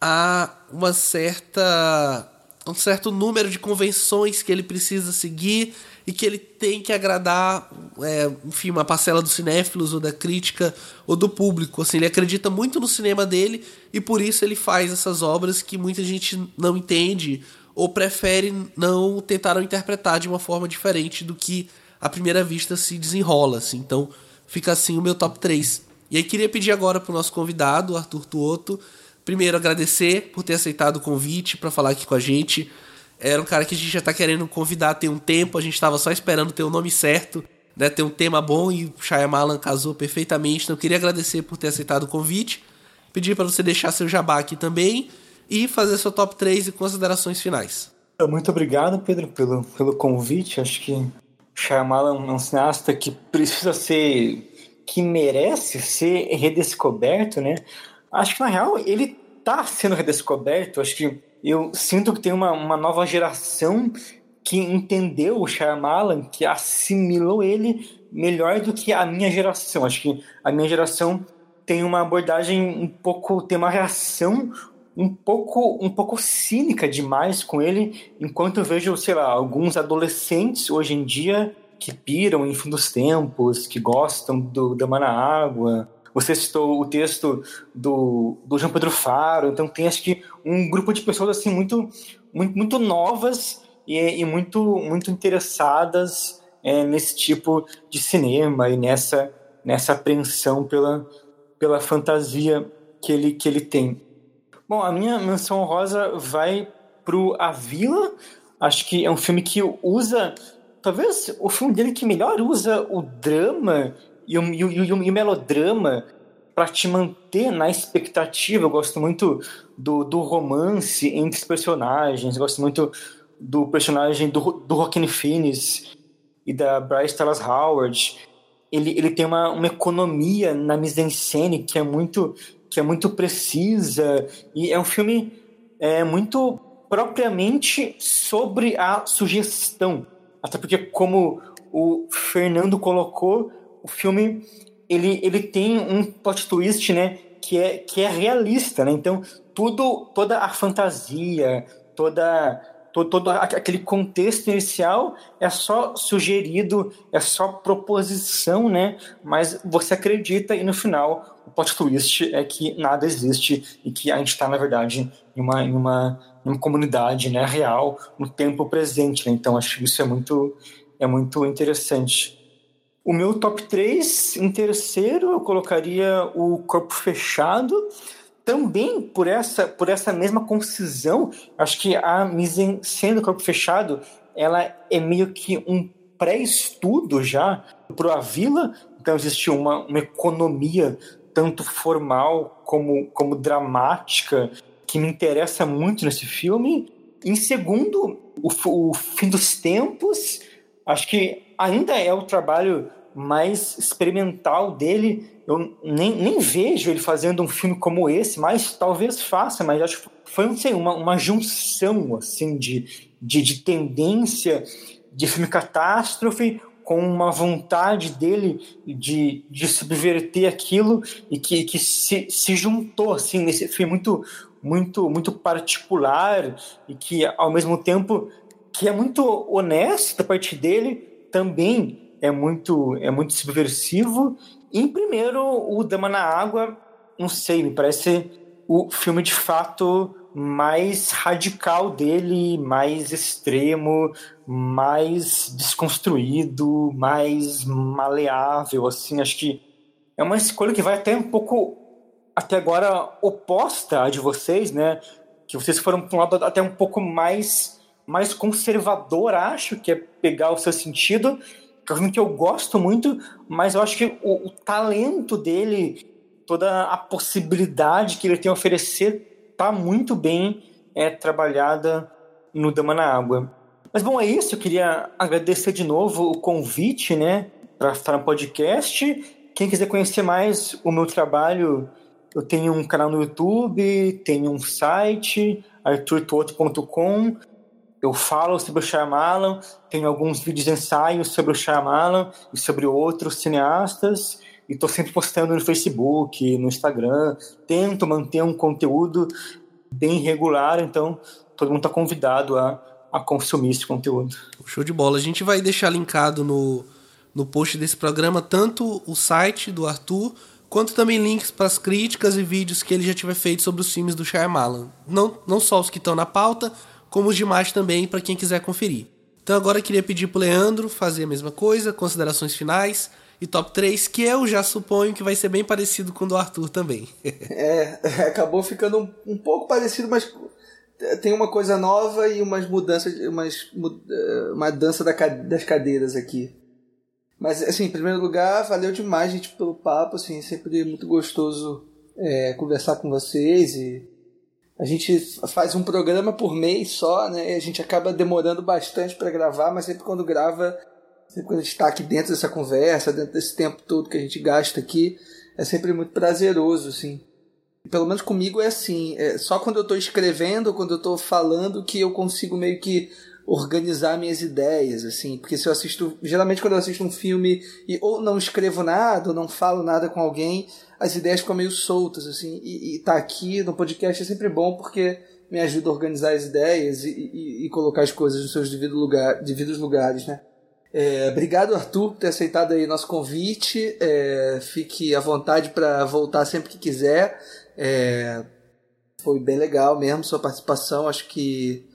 a uma certa um certo número de convenções que ele precisa seguir e que ele tem que agradar, é, enfim, uma parcela dos cinéfilos ou da crítica ou do público. Assim, ele acredita muito no cinema dele e por isso ele faz essas obras que muita gente não entende ou prefere não tentar interpretar de uma forma diferente do que à primeira vista se desenrola. Assim. Então fica assim o meu top 3. E aí queria pedir agora para o nosso convidado, Arthur Tuoto, primeiro agradecer por ter aceitado o convite para falar aqui com a gente. Era um cara que a gente já está querendo convidar tem um tempo, a gente estava só esperando ter o nome certo, né, ter um tema bom e o Shyamalan casou perfeitamente. Então queria agradecer por ter aceitado o convite. Pedir para você deixar seu jabá aqui também e fazer seu top 3 e considerações finais. Muito obrigado, Pedro, pelo, pelo convite. Acho que Shyamalan é um cineasta que precisa ser, que merece ser redescoberto, né? Acho que, na real, ele está sendo redescoberto. Acho que eu sinto que tem uma, uma nova geração que entendeu o Shyamalan, que assimilou ele melhor do que a minha geração. Acho que a minha geração tem uma abordagem um pouco, tem uma reação um pouco um pouco cínica demais com ele, enquanto eu vejo, sei lá, alguns adolescentes hoje em dia que piram em fim dos tempos, que gostam do Dama na Água. Você citou o texto do, do João Pedro Faro, então tem acho que um grupo de pessoas assim muito muito, muito novas e, e muito muito interessadas é, nesse tipo de cinema e nessa nessa apreensão pela pela fantasia que ele que ele tem. Bom, a minha menção honrosa vai pro A Vila. Acho que é um filme que usa. Talvez o filme dele que melhor usa o drama e o, e o, e o, e o melodrama para te manter na expectativa. Eu gosto muito do, do romance entre os personagens. Eu gosto muito do personagem do, do Joaquin Phoenix e da Bryce Dallas Howard. Ele, ele tem uma, uma economia na mise-en-scène que é muito que é muito precisa e é um filme é, muito propriamente sobre a sugestão. Até porque, como o Fernando colocou, o filme ele, ele tem um plot twist, né, que é, que é realista, né? Então, tudo, toda a fantasia, toda todo, todo aquele contexto inicial é só sugerido, é só proposição, né? Mas você acredita e no final o plot twist é que nada existe e que a gente está, na verdade, em uma, em uma, uma comunidade né, real, no tempo presente. Né? Então, acho que isso é muito, é muito interessante. O meu top 3, em terceiro, eu colocaria o Corpo Fechado, também por essa, por essa mesma concisão, acho que a mise sendo corpo fechado, ela é meio que um pré-estudo já para a vila, então existe uma, uma economia tanto formal como, como dramática que me interessa muito nesse filme. Em segundo, o, o Fim dos Tempos, acho que ainda é o trabalho mais experimental dele eu nem, nem vejo ele fazendo um filme como esse, mas talvez faça, mas acho que foi não sei, uma, uma junção assim de, de, de tendência de filme catástrofe com uma vontade dele de, de subverter aquilo e que, que se, se juntou assim nesse filme muito muito muito particular e que ao mesmo tempo que é muito honesto da parte dele também é muito é muito subversivo. Em primeiro o Dama na Água não sei me parece o filme de fato mais radical dele, mais extremo, mais desconstruído, mais maleável, assim, acho que é uma escolha que vai até um pouco até agora oposta à de vocês, né? Que vocês foram para um lado até um pouco mais mais conservador, acho, que é pegar o seu sentido, é um que eu gosto muito, mas eu acho que o, o talento dele, toda a possibilidade que ele tem a oferecer está muito bem é, trabalhada no Dama na Água. Mas bom, é isso. Eu queria agradecer de novo o convite, né, para estar no podcast. Quem quiser conhecer mais o meu trabalho, eu tenho um canal no YouTube, tenho um site, arturtuoto.com. Eu falo sobre o Shyamalan, tenho alguns vídeos ensaios sobre o Shyamalan e sobre outros cineastas e estou sempre postando no Facebook, no Instagram, tento manter um conteúdo bem regular, então todo mundo está convidado a, a consumir esse conteúdo. Show de bola. A gente vai deixar linkado no, no post desse programa tanto o site do Arthur, quanto também links para as críticas e vídeos que ele já tiver feito sobre os filmes do Shyamalan. Não, não só os que estão na pauta, como os demais também, para quem quiser conferir. Então agora eu queria pedir para Leandro fazer a mesma coisa, considerações finais e top 3, que eu já suponho que vai ser bem parecido com o do Arthur também. é, acabou ficando um, um, pouco parecido, mas tem uma coisa nova e umas mudanças, umas, eh, uma dança das cadeiras aqui. Mas, assim, em primeiro lugar, valeu demais, gente, pelo papo, assim, sempre muito gostoso é, conversar com vocês e a gente faz um programa por mês só, né? E a gente acaba demorando bastante para gravar, mas sempre quando grava Sempre quando a gente está aqui dentro dessa conversa, dentro desse tempo todo que a gente gasta aqui, é sempre muito prazeroso, assim. Pelo menos comigo é assim. É só quando eu estou escrevendo, quando eu estou falando, que eu consigo meio que organizar minhas ideias, assim. Porque se eu assisto. Geralmente quando eu assisto um filme e ou não escrevo nada, ou não falo nada com alguém, as ideias ficam meio soltas, assim. E, e tá aqui no podcast é sempre bom porque me ajuda a organizar as ideias e, e, e colocar as coisas nos seus devidos lugar, devidos lugares, né? É, obrigado, Arthur, por ter aceitado aí nosso convite. É, fique à vontade para voltar sempre que quiser. É, foi bem legal mesmo sua participação. Acho que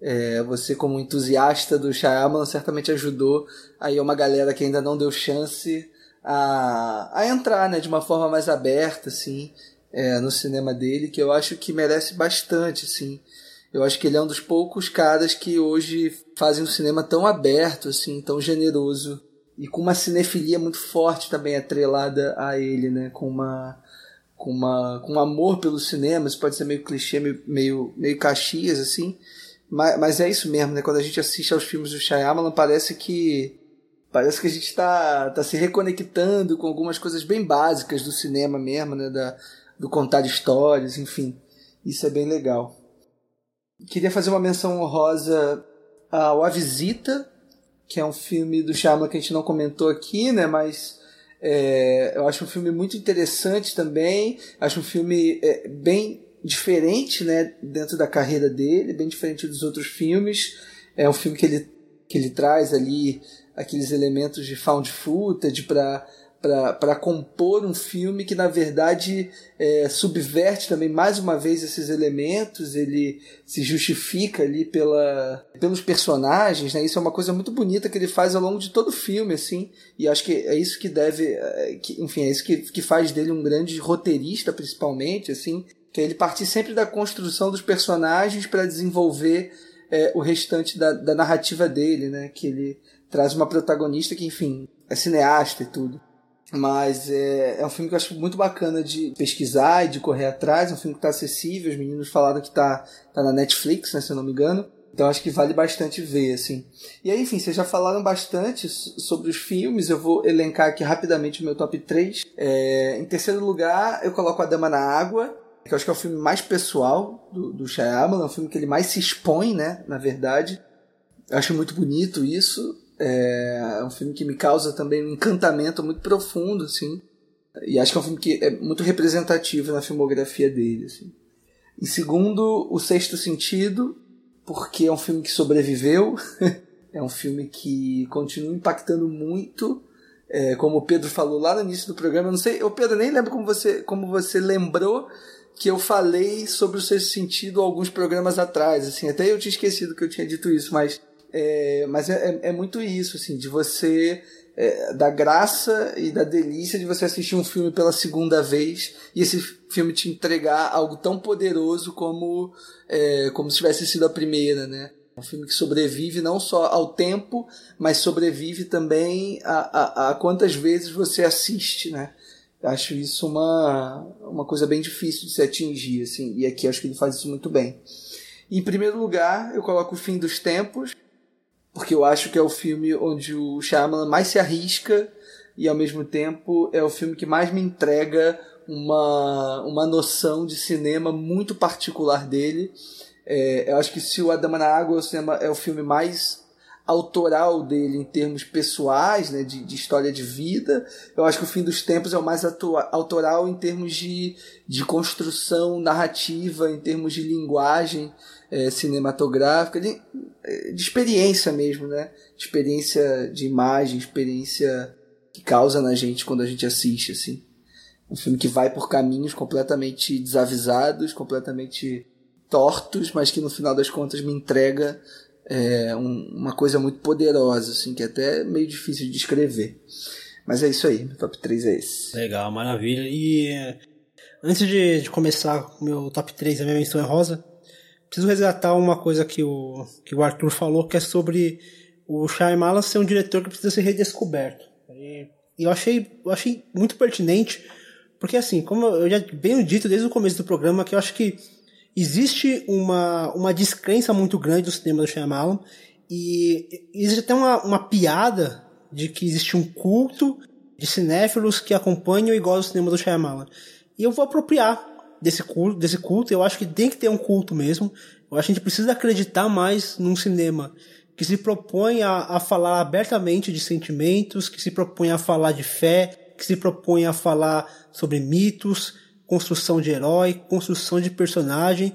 é, você, como entusiasta do Shyamalan, certamente ajudou aí uma galera que ainda não deu chance a, a entrar né, de uma forma mais aberta assim, é, no cinema dele, que eu acho que merece bastante. Assim. Eu acho que ele é um dos poucos caras que hoje fazem um cinema tão aberto, assim, tão generoso e com uma cinefilia muito forte também atrelada a ele, né? Com uma com uma com um amor pelo cinema, isso pode ser meio clichê, meio meio, caxias assim, mas, mas é isso mesmo, né? Quando a gente assiste aos filmes do Shyamalan, parece que parece que a gente está tá se reconectando com algumas coisas bem básicas do cinema mesmo, né? Da, do contar histórias, enfim. Isso é bem legal. Queria fazer uma menção honrosa ao A Visita, que é um filme do Shyamalan que a gente não comentou aqui, né? Mas é, eu acho um filme muito interessante também. Acho um filme é, bem diferente, né? Dentro da carreira dele, bem diferente dos outros filmes. É um filme que ele, que ele traz ali aqueles elementos de found footage para para compor um filme que na verdade é, subverte também mais uma vez esses elementos ele se justifica ali pela, pelos personagens né? Isso é uma coisa muito bonita que ele faz ao longo de todo o filme assim e acho que é isso que deve é, que, enfim é isso que, que faz dele um grande roteirista principalmente assim que é ele partir sempre da construção dos personagens para desenvolver é, o restante da, da narrativa dele né? Que ele traz uma protagonista que enfim é cineasta e tudo mas é, é um filme que eu acho muito bacana de pesquisar e de correr atrás. É um filme que está acessível. Os meninos falaram que está tá na Netflix, né, se eu não me engano. Então acho que vale bastante ver, assim. E aí, enfim, vocês já falaram bastante sobre os filmes. Eu vou elencar aqui rapidamente o meu top 3. É, em terceiro lugar, eu coloco A Dama na Água, que eu acho que é o filme mais pessoal do, do Shyamalan. É um filme que ele mais se expõe, né, na verdade. Eu acho muito bonito isso. É, é um filme que me causa também um encantamento muito profundo, assim. E acho que é um filme que é muito representativo na filmografia dele, assim. Em segundo, O Sexto Sentido, porque é um filme que sobreviveu, é um filme que continua impactando muito. É, como o Pedro falou lá no início do programa, eu não sei, o Pedro nem lembro como você, como você lembrou que eu falei sobre o sexto sentido alguns programas atrás, assim, até eu tinha esquecido que eu tinha dito isso, mas é, mas é, é, muito isso, assim, de você é, da graça e da delícia de você assistir um filme pela segunda vez e esse filme te entregar algo tão poderoso como é, como se tivesse sido a primeira, né? Um filme que sobrevive não só ao tempo, mas sobrevive também a, a, a quantas vezes você assiste, né? acho isso uma, uma coisa bem difícil de se atingir, assim, e aqui acho que ele faz isso muito bem. Em primeiro lugar, eu coloco O Fim dos Tempos, porque eu acho que é o filme onde o Shyamalan mais se arrisca e ao mesmo tempo é o filme que mais me entrega uma, uma noção de cinema muito particular dele. É, eu acho que se o Adama na Água é o, é filme mais autoral dele em termos pessoais, né, de, de, história de vida. Eu acho que o Fim dos Tempos é o mais autoral em termos de, de construção narrativa, em termos de linguagem é, cinematográfica, de, de experiência mesmo, né? Experiência de imagem, experiência que causa na gente quando a gente assiste, assim. Um filme que vai por caminhos completamente desavisados, completamente tortos, mas que no final das contas me entrega é, um, uma coisa muito poderosa, assim, que é até meio difícil de descrever. Mas é isso aí, meu top 3 é esse. Legal, maravilha. E antes de, de começar o meu top 3, a minha menção é rosa, preciso resgatar uma coisa que o, que o Arthur falou, que é sobre o Shyamalan ser um diretor que precisa ser redescoberto. E, eu, achei, eu achei muito pertinente, porque assim, como eu já venho dito desde o começo do programa, que eu acho que existe uma, uma descrença muito grande do cinema do Shyamalan e existe até uma, uma piada de que existe um culto de cinéfilos que acompanham e gostam do cinema do Shyamalan. E eu vou apropriar desse culto, desse culto, eu acho que tem que ter um culto mesmo. Eu acho que a gente precisa acreditar mais num cinema que se propõe a, a falar abertamente de sentimentos, que se propõe a falar de fé, que se propõe a falar sobre mitos, construção de herói, construção de personagem.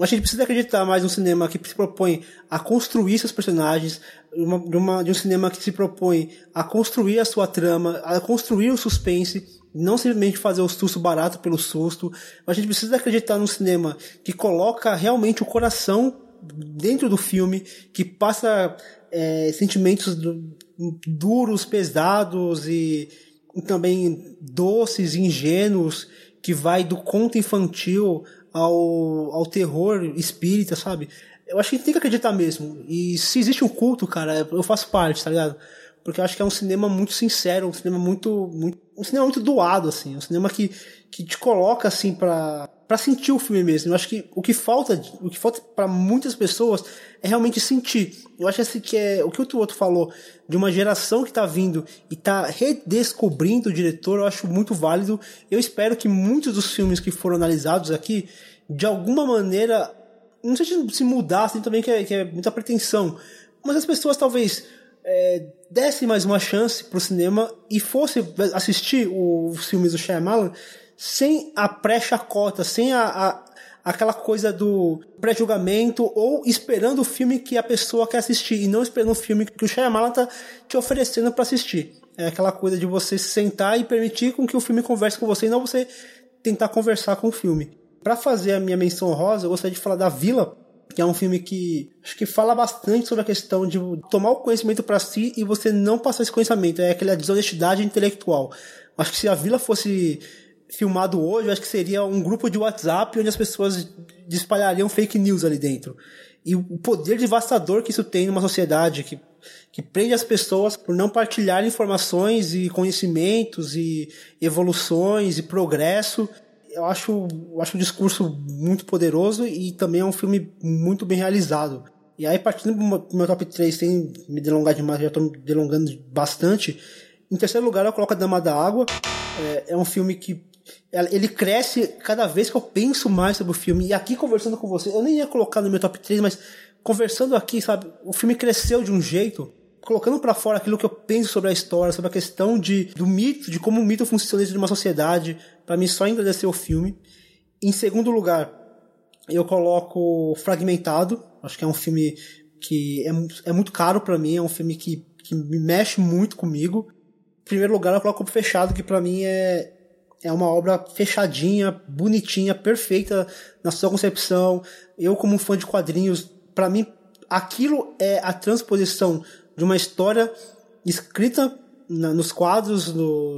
A gente precisa acreditar mais num cinema que se propõe a construir seus personagens, uma, de, uma, de um cinema que se propõe a construir a sua trama, a construir o suspense, não simplesmente fazer o susto barato pelo susto. A gente precisa acreditar num cinema que coloca realmente o coração dentro do filme, que passa é, sentimentos duros, pesados e também doces, ingênuos, que vai do conto infantil ao, ao terror espírita, sabe? Eu acho que tem que acreditar mesmo. E se existe um culto, cara, eu faço parte, tá ligado? Porque eu acho que é um cinema muito sincero, um cinema muito, muito um cinema muito doado, assim, um cinema que, que te coloca, assim, pra, pra sentir o filme mesmo. Eu acho que o que falta, o que falta para muitas pessoas é realmente sentir. Eu acho assim, que é o que o outro falou, de uma geração que tá vindo e tá redescobrindo o diretor, eu acho muito válido. Eu espero que muitos dos filmes que foram analisados aqui, de alguma maneira, não sei se mudassem também, que é, que é muita pretensão, mas as pessoas talvez é, desse mais uma chance pro cinema e fosse assistir os filmes do Shyamalan sem a pré-chacota, sem a, a, aquela coisa do pré-julgamento ou esperando o filme que a pessoa quer assistir e não esperando o filme que o Shyamalan tá te oferecendo para assistir. É aquela coisa de você sentar e permitir com que o filme converse com você e não você tentar conversar com o filme. Para fazer a minha menção rosa, eu gostaria de falar da Vila, que é um filme que acho que fala bastante sobre a questão de tomar o conhecimento para si e você não passar esse conhecimento. É aquela desonestidade intelectual. Acho que se a Vila fosse filmado hoje, acho que seria um grupo de WhatsApp onde as pessoas espalhariam fake news ali dentro. E o poder devastador que isso tem numa sociedade que, que prende as pessoas por não partilhar informações e conhecimentos e evoluções e progresso eu acho, eu acho o discurso muito poderoso e também é um filme muito bem realizado. E aí, partindo do meu top 3, sem me delongar demais, já estou me delongando bastante. Em terceiro lugar, eu coloco A Dama da Água. É, é um filme que ele cresce cada vez que eu penso mais sobre o filme. E aqui, conversando com você, eu nem ia colocar no meu top 3, mas conversando aqui, sabe, o filme cresceu de um jeito colocando para fora aquilo que eu penso sobre a história, sobre a questão de, do mito, de como o mito funciona dentro de uma sociedade, para mim só engrandecer o filme. Em segundo lugar, eu coloco Fragmentado, acho que é um filme que é, é muito caro para mim, é um filme que, que me mexe muito comigo. Em primeiro lugar, eu coloco Fechado, que para mim é, é uma obra fechadinha, bonitinha, perfeita na sua concepção. Eu, como fã de quadrinhos, para mim, aquilo é a transposição de uma história escrita na, nos quadros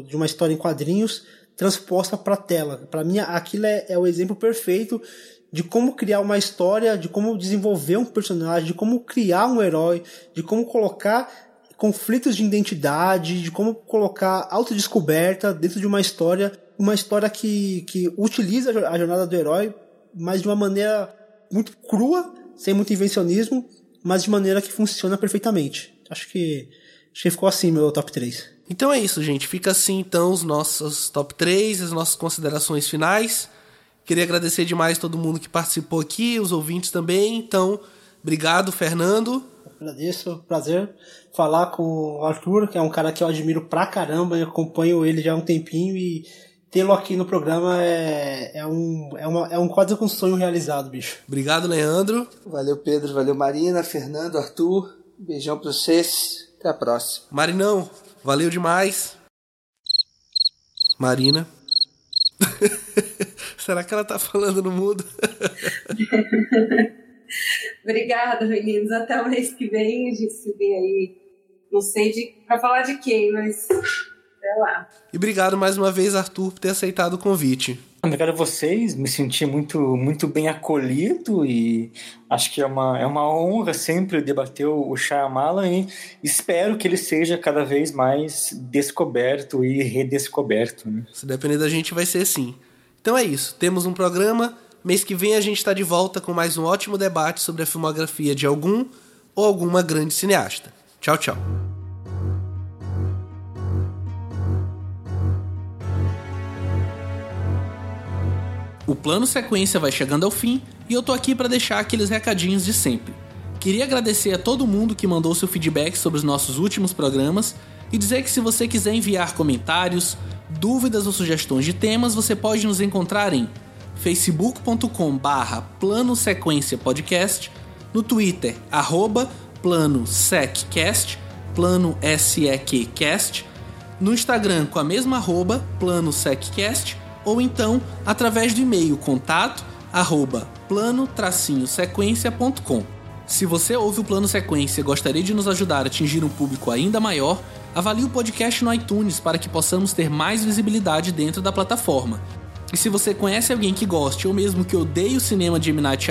de uma história em quadrinhos transposta para tela. Para mim, aquilo é, é o exemplo perfeito de como criar uma história, de como desenvolver um personagem, de como criar um herói, de como colocar conflitos de identidade, de como colocar autodescoberta dentro de uma história, uma história que, que utiliza a jornada do herói, mas de uma maneira muito crua, sem muito invencionismo, mas de maneira que funciona perfeitamente. Acho que, acho que ficou assim meu top 3. Então é isso, gente. Fica assim então os nossos top 3, as nossas considerações finais. Queria agradecer demais todo mundo que participou aqui, os ouvintes também. Então, obrigado, Fernando. Agradeço, prazer falar com o Arthur, que é um cara que eu admiro pra caramba, eu acompanho ele já há um tempinho e tê-lo aqui no programa é, é, um, é, uma, é um quase um sonho realizado, bicho. Obrigado, Leandro. Valeu, Pedro. Valeu, Marina, Fernando, Arthur. Beijão pra vocês. Até a próxima. Marinão, valeu demais. Marina. Será que ela tá falando no mudo? Obrigada, meninos. Até o mês que vem. A gente se vê aí. Não sei de, pra falar de quem, mas até lá. E obrigado mais uma vez, Arthur, por ter aceitado o convite. Obrigado a vocês, me senti muito, muito bem acolhido e acho que é uma, é uma honra sempre debater o Shyamalan e espero que ele seja cada vez mais descoberto e redescoberto. Né? Se depender da gente, vai ser sim. Então é isso, temos um programa. Mês que vem a gente está de volta com mais um ótimo debate sobre a filmografia de algum ou alguma grande cineasta. Tchau, tchau. O plano sequência vai chegando ao fim e eu tô aqui para deixar aqueles recadinhos de sempre. Queria agradecer a todo mundo que mandou seu feedback sobre os nossos últimos programas e dizer que se você quiser enviar comentários, dúvidas ou sugestões de temas, você pode nos encontrar em facebook.com barra plano sequência podcast, no Twitter, arroba plano seccast, plano seccast, no Instagram com a mesma arroba, plano seccast, ou então através do e-mail contato arroba plano-sequência.com. Se você ouve o Plano Sequência e gostaria de nos ajudar a atingir um público ainda maior, avalie o podcast no iTunes para que possamos ter mais visibilidade dentro da plataforma. E se você conhece alguém que goste ou mesmo que odeie o cinema de M. Night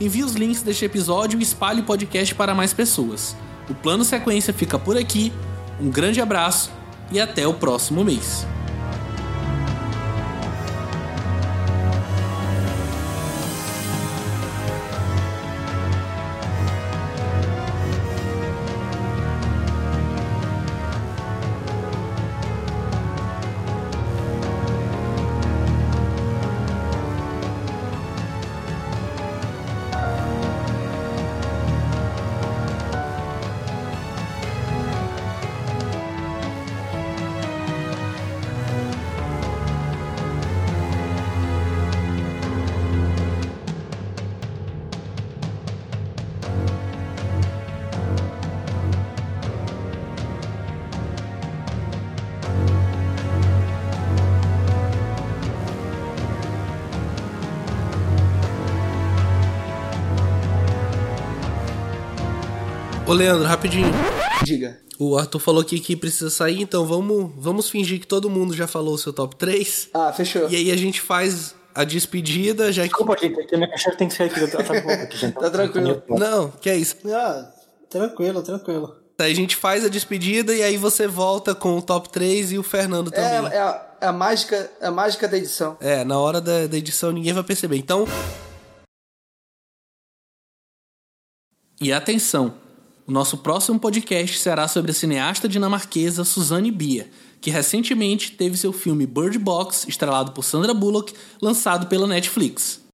envie os links deste episódio e espalhe o podcast para mais pessoas. O Plano Sequência fica por aqui, um grande abraço e até o próximo mês. Leandro, rapidinho. Diga. O Arthur falou aqui que precisa sair, então vamos, vamos fingir que todo mundo já falou o seu top 3. Ah, fechou. E aí a gente faz a despedida, já que. Desculpa, gente, aqui minha cachorra tem que sair aqui. Tá, tá, aqui, gente. Tá tranquilo. Não, que é isso. Ah, tranquilo, tranquilo. Aí a gente faz a despedida e aí você volta com o top 3 e o Fernando É, também. é, a, é a mágica, é a mágica da edição. É, na hora da, da edição ninguém vai perceber. Então. E atenção! O nosso próximo podcast será sobre a cineasta dinamarquesa Suzanne Bier, que recentemente teve seu filme Bird Box, estrelado por Sandra Bullock, lançado pela Netflix.